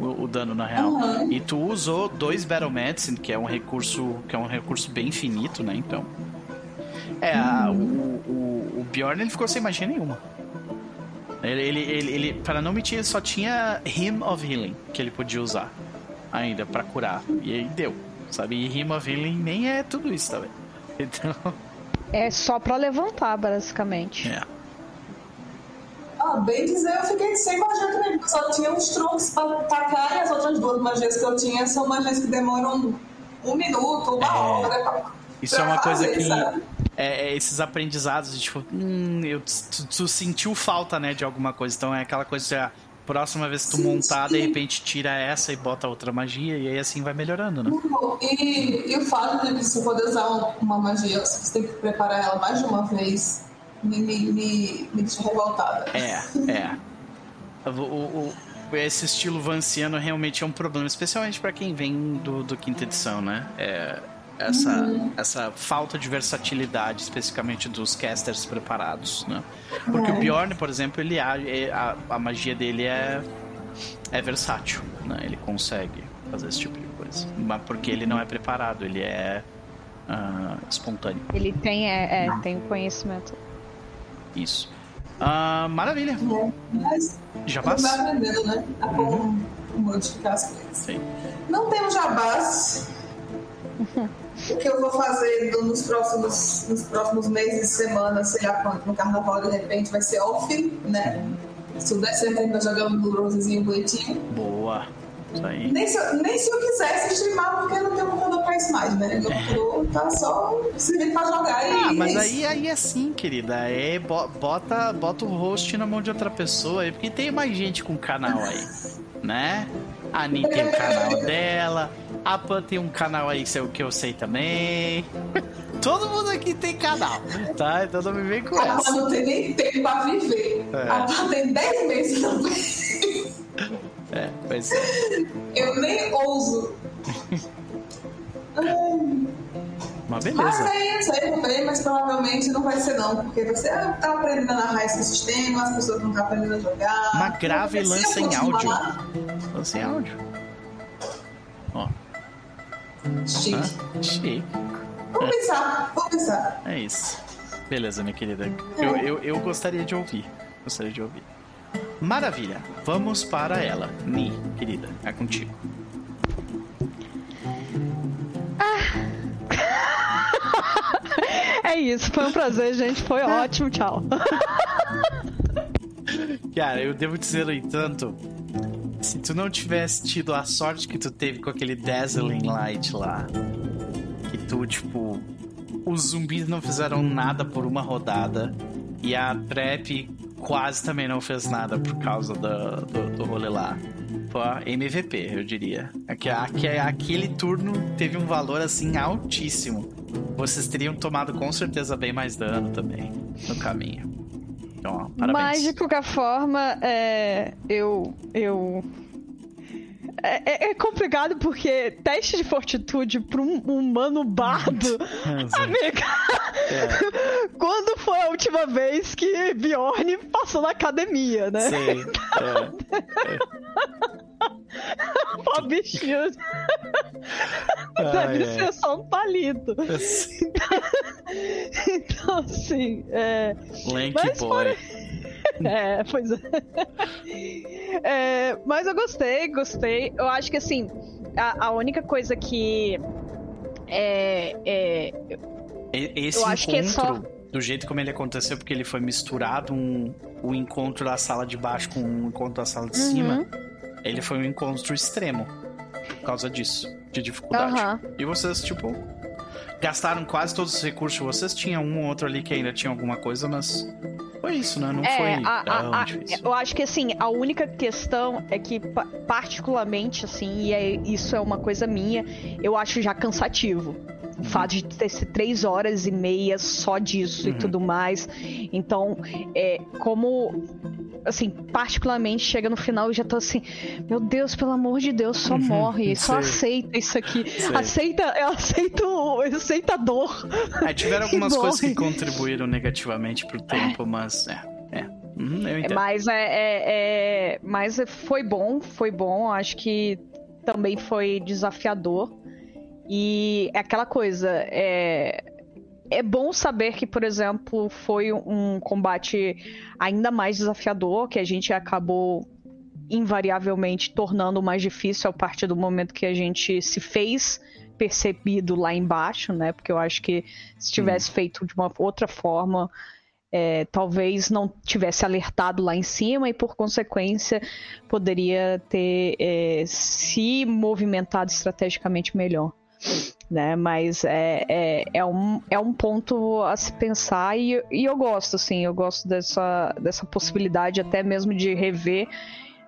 O, o dano na real. Uhum. E tu usou dois Battle Medicine, que é um recurso. que é um recurso bem infinito, né? Então. É, a, o, o, o Bjorn ele ficou sem magia nenhuma. Ele, ele, ele, ele para não mentir, ele só tinha Hymn of Healing que ele podia usar ainda para curar. E aí deu, sabe? E Hymn of Healing nem é tudo isso também. Então. É só para levantar, basicamente. É. Bem dizer, eu fiquei sem magia também, porque só tinha uns troncos pra tacar e as outras duas magias que eu tinha são magias que demoram um minuto, uma é... hora. Pra, Isso pra é uma fazer, coisa que. Sabe? é, é, esses aprendizados de tipo, hum, eu, tu, tu, sentiu falta, né, de alguma coisa. Então é aquela coisa de, ah, próxima vez que tu sim, montar, sim. de repente tira essa e bota outra magia, e aí assim vai melhorando, né? E, e o fato de você poder usar uma magia, você tem que preparar ela mais de uma vez, me, me, me, me revoltada. É, é. O, o, o, esse estilo vanciano realmente é um problema, especialmente para quem vem do, do quinta edição, né? É essa, uhum. essa falta de versatilidade, especificamente dos casters preparados, né? Porque o é. Bjorn, por exemplo, ele a, a, a, magia dele é, é versátil, né? Ele consegue fazer esse tipo de coisa, mas porque ele não é preparado, ele é uh, espontâneo. Ele tem é, é tem conhecimento. Isso. Uh, maravilha. É, mas Já vai aprendendo, né? A uhum. modificar as coisas. Sim. Não temos jabás. o que eu vou fazer nos próximos, nos próximos meses, semanas, sei lá quanto, no carnaval, de repente, vai ser off, né? Se tudo der certo, a gente vai jogar um rosezinho bonitinho. Boa. Aí. Nem se, nem se eu quisesse streamar, porque eu não tenho computador pra isso mais, né? Meu computador tá só servindo pra jogar ah, e. mas é aí, aí é assim, querida. É, bota, bota o host na mão de outra pessoa aí, porque tem mais gente com canal aí, né? A Ani tem o canal dela. A Pan tem um canal aí que eu sei também. Todo mundo aqui tem canal, tá? Então não me vem com essa. A Pan não tem nem tempo pra viver. É. A Pan tem 10 meses também. É, pois é. Eu nem ouso. Mas beleza. Mas é isso aí, também, mas provavelmente não vai ser não, porque você tá aprendendo a narrar esse sistema, as pessoas não estão aprendendo a jogar. Mas grave e lança em áudio. Lança em áudio. Ó. Chique. Ah, chique. Vamos é. pensar, vamos pensar. É isso. Beleza, minha querida. É. Eu, eu, eu gostaria de ouvir. Gostaria de ouvir. Maravilha. Vamos para ela. Ni, querida. É contigo. Ah. é isso. Foi um prazer, gente. Foi ótimo. Tchau. Cara, eu devo dizer, no entanto, se tu não tivesse tido a sorte que tu teve com aquele Dazzling Light lá, que tu, tipo, os zumbis não fizeram nada por uma rodada e a Trap quase também não fez nada por causa do, do, do rolê lá. Pô, MVP, eu diria. Aquele turno teve um valor assim altíssimo. Vocês teriam tomado com certeza bem mais dano também no caminho. Então, ó, parabéns. Mas de qualquer forma, é, eu. eu... É, é, é complicado porque teste de fortitude para um humano bardo. É, amiga, é. quando foi a última vez que Bjorn passou na academia, né? Sim. É. Pô, bichinho. Deve ser só um palito. Então, assim. É... Lanky Mas, boy. É, pois é. é. Mas eu gostei, gostei. Eu acho que assim, a, a única coisa que. É. é Esse eu acho encontro, que é só... do jeito como ele aconteceu, porque ele foi misturado um, o encontro da sala de baixo com o encontro da sala de uhum. cima, ele foi um encontro extremo. Por causa disso, de dificuldade. Uhum. E vocês, tipo, gastaram quase todos os recursos. Vocês tinham um ou outro ali que ainda tinha alguma coisa, mas foi isso, né? Não é, foi a, a, a, Eu acho que assim, a única questão é que, particularmente, assim, e é, isso é uma coisa minha, eu acho já cansativo. O fato de ter três horas e meia só disso uhum. e tudo mais. Então, é, como assim, particularmente chega no final e já tô assim, meu Deus, pelo amor de Deus, só uhum, morre, só aceita isso aqui. Sei. Aceita, eu aceito, eu aceito a dor. É, tiveram algumas coisas que contribuíram negativamente pro tempo, mas é, é. Uhum. Mas é, é, é, mas foi bom, foi bom. Acho que também foi desafiador. E é aquela coisa, é, é bom saber que, por exemplo, foi um combate ainda mais desafiador, que a gente acabou invariavelmente tornando mais difícil a partir do momento que a gente se fez percebido lá embaixo, né? Porque eu acho que se tivesse hum. feito de uma outra forma, é, talvez não tivesse alertado lá em cima e, por consequência, poderia ter é, se movimentado estrategicamente melhor né? Mas é, é, é, um, é um ponto a se pensar e, e eu gosto, assim, eu gosto dessa, dessa possibilidade até mesmo de rever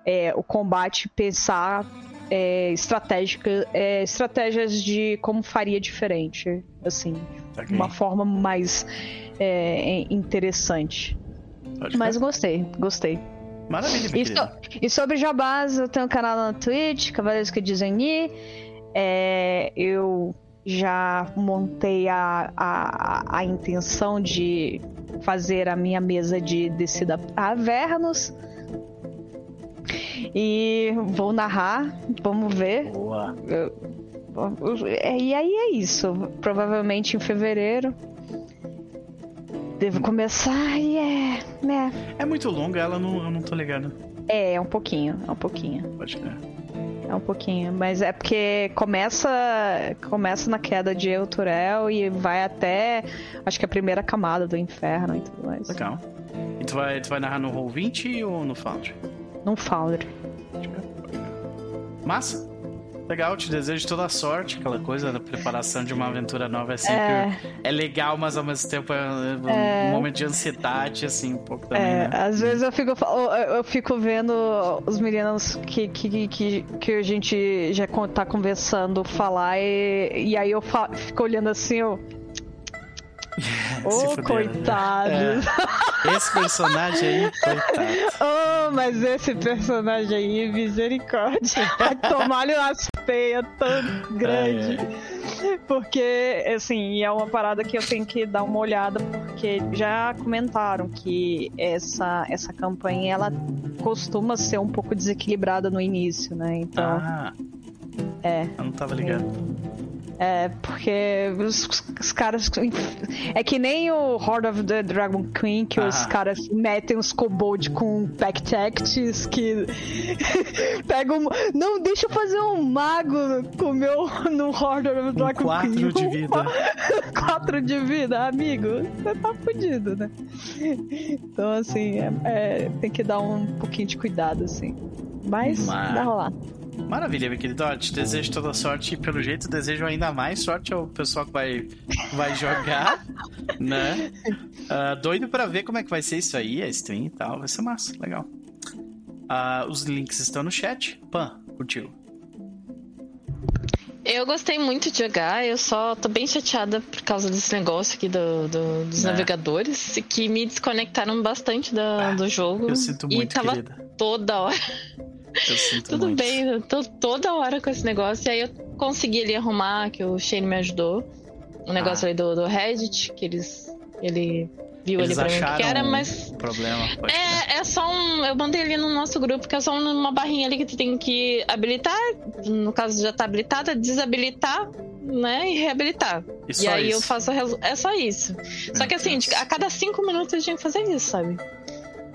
é, o combate, pensar é, estratégica, é, estratégias de como faria diferente, assim, okay. uma forma mais é, interessante. Pode Mas gostei, gostei. Maravilha, e, so, e sobre Jabás, eu tenho um canal na Twitch, Cavaleiros que Dizem é, eu já montei a, a, a intenção de fazer a minha mesa de descida a Avernus. E vou narrar, vamos ver. Boa. e aí é isso. Provavelmente em fevereiro. Devo começar e é. né é muito longa, ela não, eu não tô ligado. É, é um pouquinho, é um pouquinho. Pode crer. É um pouquinho, mas é porque começa começa na queda de Euturel e vai até acho que a primeira camada do inferno e tudo mais. Legal. E tu vai, tu vai narrar no Roll20 ou no Foundry? No Foundry. Massa? Legal, te desejo toda a sorte, aquela coisa da preparação de uma aventura nova é sempre. É, é legal, mas ao mesmo tempo é um é... momento de ansiedade, assim, um pouco também. É, né? às vezes eu fico, eu fico vendo os meninos que, que, que, que a gente já tá conversando falar e, e aí eu fico olhando assim, eu. Ô, oh, coitado. É. Esse personagem aí, coitado. Oh, mas esse personagem aí, misericórdia. Vai tomar-lhe umas feias tão grande. É, é. Porque, assim, é uma parada que eu tenho que dar uma olhada, porque já comentaram que essa, essa campanha, ela costuma ser um pouco desequilibrada no início, né? Então... Ah. É. Eu não tava ligado. É, porque os, os, caras. É que nem o Horde of the Dragon Queen, que ah. os caras metem os kobold com backchecks que pegam. Não, deixa eu fazer um mago com meu no Horde of the Dragon um quatro Queen. de vida. quatro de vida, amigo. Você tá fudido, né? Então, assim, é, é, tem que dar um pouquinho de cuidado, assim. Mas, Mas... dá rolar. Maravilha, meu querido. Ó, te desejo toda sorte e, pelo jeito, desejo ainda mais sorte ao pessoal que vai, vai jogar, né? Uh, doido para ver como é que vai ser isso aí, a stream e tal. Vai ser massa, legal. Uh, os links estão no chat. Pan, curtiu? Eu gostei muito de jogar, eu só tô bem chateada por causa desse negócio aqui do, do dos é. navegadores, que me desconectaram bastante da, ah, do jogo. Eu sinto muito, e tava querida. toda hora. Eu sinto Tudo muito. bem, eu tô toda hora com esse negócio. E aí eu consegui ali arrumar, que o Shane me ajudou. O negócio ah. ali do, do Reddit, que eles. Ele viu eles ali pra mim que era, mas. Problema, é, é só um. Eu mandei ali no nosso grupo, que é só uma barrinha ali que tu tem que habilitar. No caso já tá habilitada, desabilitar, né? E reabilitar. E, e aí isso. eu faço. É só isso. Meu só que assim, Deus. a cada cinco minutos gente tem que fazer isso, sabe?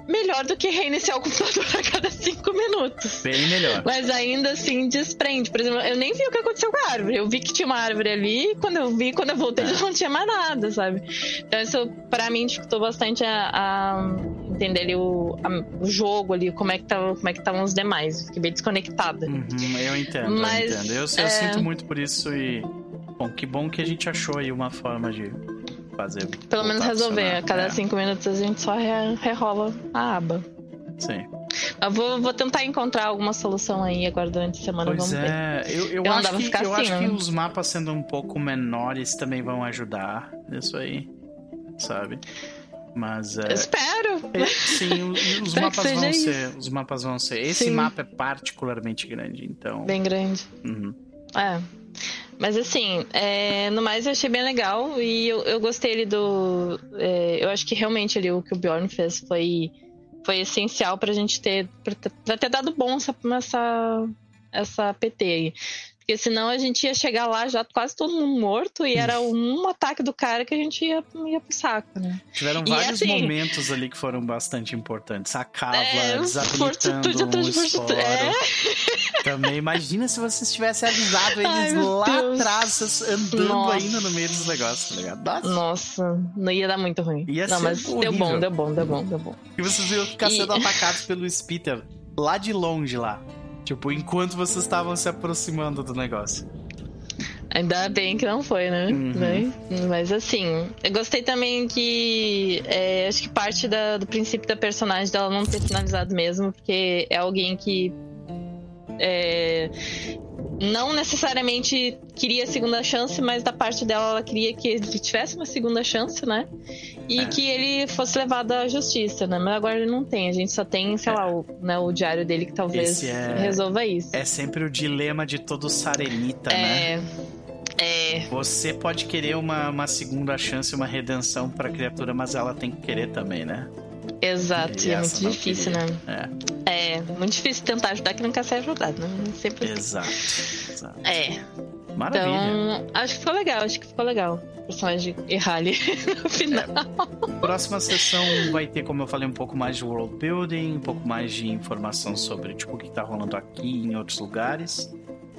Melhor do que reiniciar o computador a cada cinco minutos. Bem melhor. Mas ainda assim desprende. Por exemplo, eu nem vi o que aconteceu com a árvore. Eu vi que tinha uma árvore ali, e quando eu vi, quando eu voltei, é. já não tinha mais nada, sabe? Então isso, pra mim, dificultou bastante a, a entender ali o, a, o jogo ali, como é que tava, como é que estavam os demais. Fiquei bem desconectada. Uhum, eu entendo, Mas, eu entendo. Eu, eu é... sinto muito por isso e. Bom, que bom que a gente achou aí uma forma de fazer. Pelo menos resolver. A cada é. cinco minutos a gente só re rerola a aba. Sim. Eu vou, vou tentar encontrar alguma solução aí agora durante a semana. Pois vamos é, ver. eu, eu, eu acho, que, eu assim, acho que os mapas sendo um pouco menores também vão ajudar nisso aí, sabe? Mas é... Espero. É, sim, os, mapas vão isso. ser, os mapas vão ser. Esse sim. mapa é particularmente grande, então. Bem grande. Uhum. É. Mas assim, é, no mais eu achei bem legal e eu, eu gostei ali do. É, eu acho que realmente ali o que o Bjorn fez foi foi essencial pra gente ter. pra, pra ter dado bom essa, essa, essa PT aí. Porque senão a gente ia chegar lá já quase todo mundo morto e era um ataque do cara que a gente ia, ia pro saco, né? Tiveram e vários assim, momentos ali que foram bastante importantes. A Cava é, desabilitando um esporo. É. Também, imagina se vocês tivessem avisado eles Ai, lá Deus. atrás, andando Nossa. ainda no meio dos negócios, tá ligado? Nossa. Nossa, não ia dar muito ruim. Ia não, mas horrível. deu bom, deu bom, deu bom, deu bom. E vocês iam ficar e... sendo atacados pelo Spitter lá de longe lá. Tipo, enquanto vocês estavam se aproximando do negócio. Ainda bem que não foi, né? Uhum. Mas assim, eu gostei também que. É, acho que parte da, do princípio da personagem dela não ter finalizado mesmo, porque é alguém que. É, não necessariamente queria segunda chance, mas da parte dela ela queria que ele tivesse uma segunda chance, né? E é. que ele fosse levado à justiça, né? Mas agora ele não tem, a gente só tem, sei é. lá, o, né, o diário dele que talvez é... resolva isso. É sempre o dilema de todo sarenita, é... né? É. Você pode querer uma, uma segunda chance, uma redenção pra criatura, mas ela tem que querer também, né? Exato, e é muito difícil, queria. né? É. é, muito difícil tentar ajudar que não quer ser ajudado, né? Sempre Exato, exato. É. Maravilha. Então, acho que ficou legal, acho que ficou legal. O personagem errar ali no final. É. Próxima sessão vai ter, como eu falei, um pouco mais de world building, um pouco mais de informação sobre tipo, o que tá rolando aqui em outros lugares.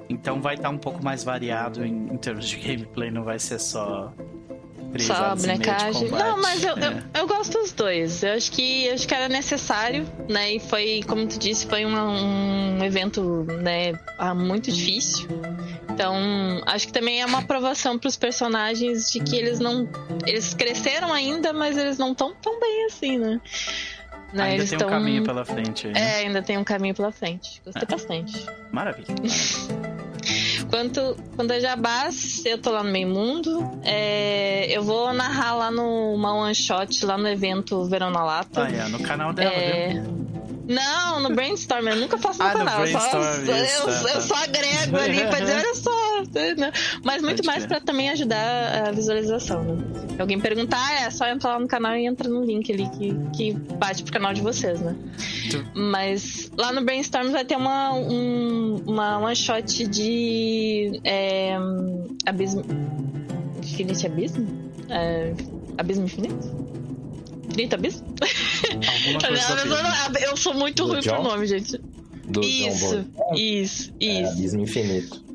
Então vai estar tá um pouco mais variado em, em termos de gameplay, não vai ser só só bonecagem. Não, mas eu, é. eu, eu, gosto dos dois. Eu acho que eu acho que era necessário, né? E foi, como tu disse, foi uma, um evento, né, ah, muito difícil. Então, acho que também é uma aprovação para os personagens de que eles não. Eles cresceram ainda, mas eles não estão tão bem assim, né? né? Ainda eles tem tão... um caminho pela frente. Né? É, ainda tem um caminho pela frente. Gostei é. bastante. Maravilha. Quanto, quando a Jabás, eu tô lá no meio mundo. É, eu vou narrar lá no uma one shot, lá no evento Verão na Lata. Ah, é, no canal dela, é... Viu? Não, no Brainstorm, eu nunca faço no ah, canal. No eu, só, eu, tá, eu tá. só agrego ali pra dizer, olha só. Né? Mas muito mais pra também ajudar a visualização, né? Se alguém perguntar, é só entrar lá no canal e entra no link ali que, que bate pro canal de vocês, né? Tu... Mas lá no Brainstorm vai ter uma, um, uma one shot de é, abismo. Infinite Abismo? É, abismo Infinito? Infinito Abismo? Não, eu sou muito Do ruim John? pro nome, gente. Do isso, isso, é, isso. Abismo Infinito.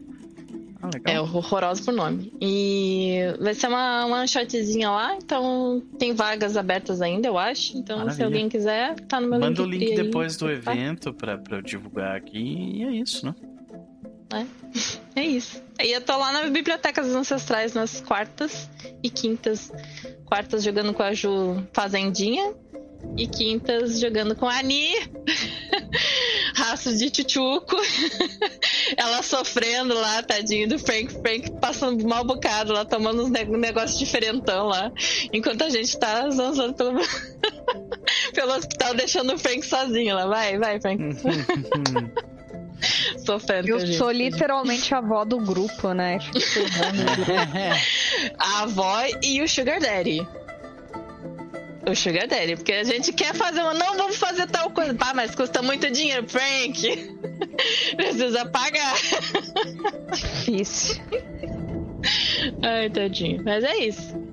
Ah, é horroroso por nome. E vai ser uma, uma shotzinha lá, então tem vagas abertas ainda, eu acho. Então, Maravilha. se alguém quiser, tá no meu Manda link. Manda o link depois do evento pra, pra eu divulgar aqui e é isso, né? É, é isso. E eu tô lá na Biblioteca dos Ancestrais nas quartas e quintas. Quartas jogando com a Ju Fazendinha e quintas jogando com a Ani. Raços de tchutchuco. Ela sofrendo lá, tadinho do Frank. Frank passando mal bocado lá, tomando uns negócios diferentão lá. Enquanto a gente tá zanzando pelo, pelo hospital, deixando o Frank sozinho lá. Vai, vai, Frank. Sofrendo Eu sou literalmente a avó do grupo, né? a avó e o Sugar Daddy. O Sugar Daddy, porque a gente quer fazer uma. Não, vamos fazer tal coisa. Pá, mas custa muito dinheiro, Frank. Precisa pagar. Difícil. Ai, tadinho. Mas é isso.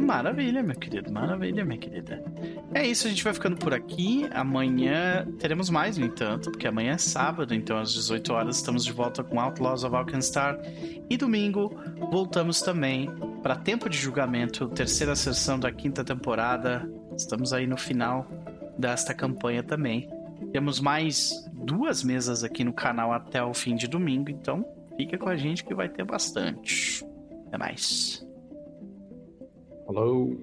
Maravilha, meu querido. Maravilha, minha querida. É isso, a gente vai ficando por aqui. Amanhã teremos mais, no entanto, porque amanhã é sábado, então às 18 horas estamos de volta com Outlaws of Alkenstar. E domingo voltamos também para Tempo de Julgamento, terceira sessão da quinta temporada. Estamos aí no final desta campanha também. Temos mais duas mesas aqui no canal até o fim de domingo, então fica com a gente que vai ter bastante. Até mais. Falou!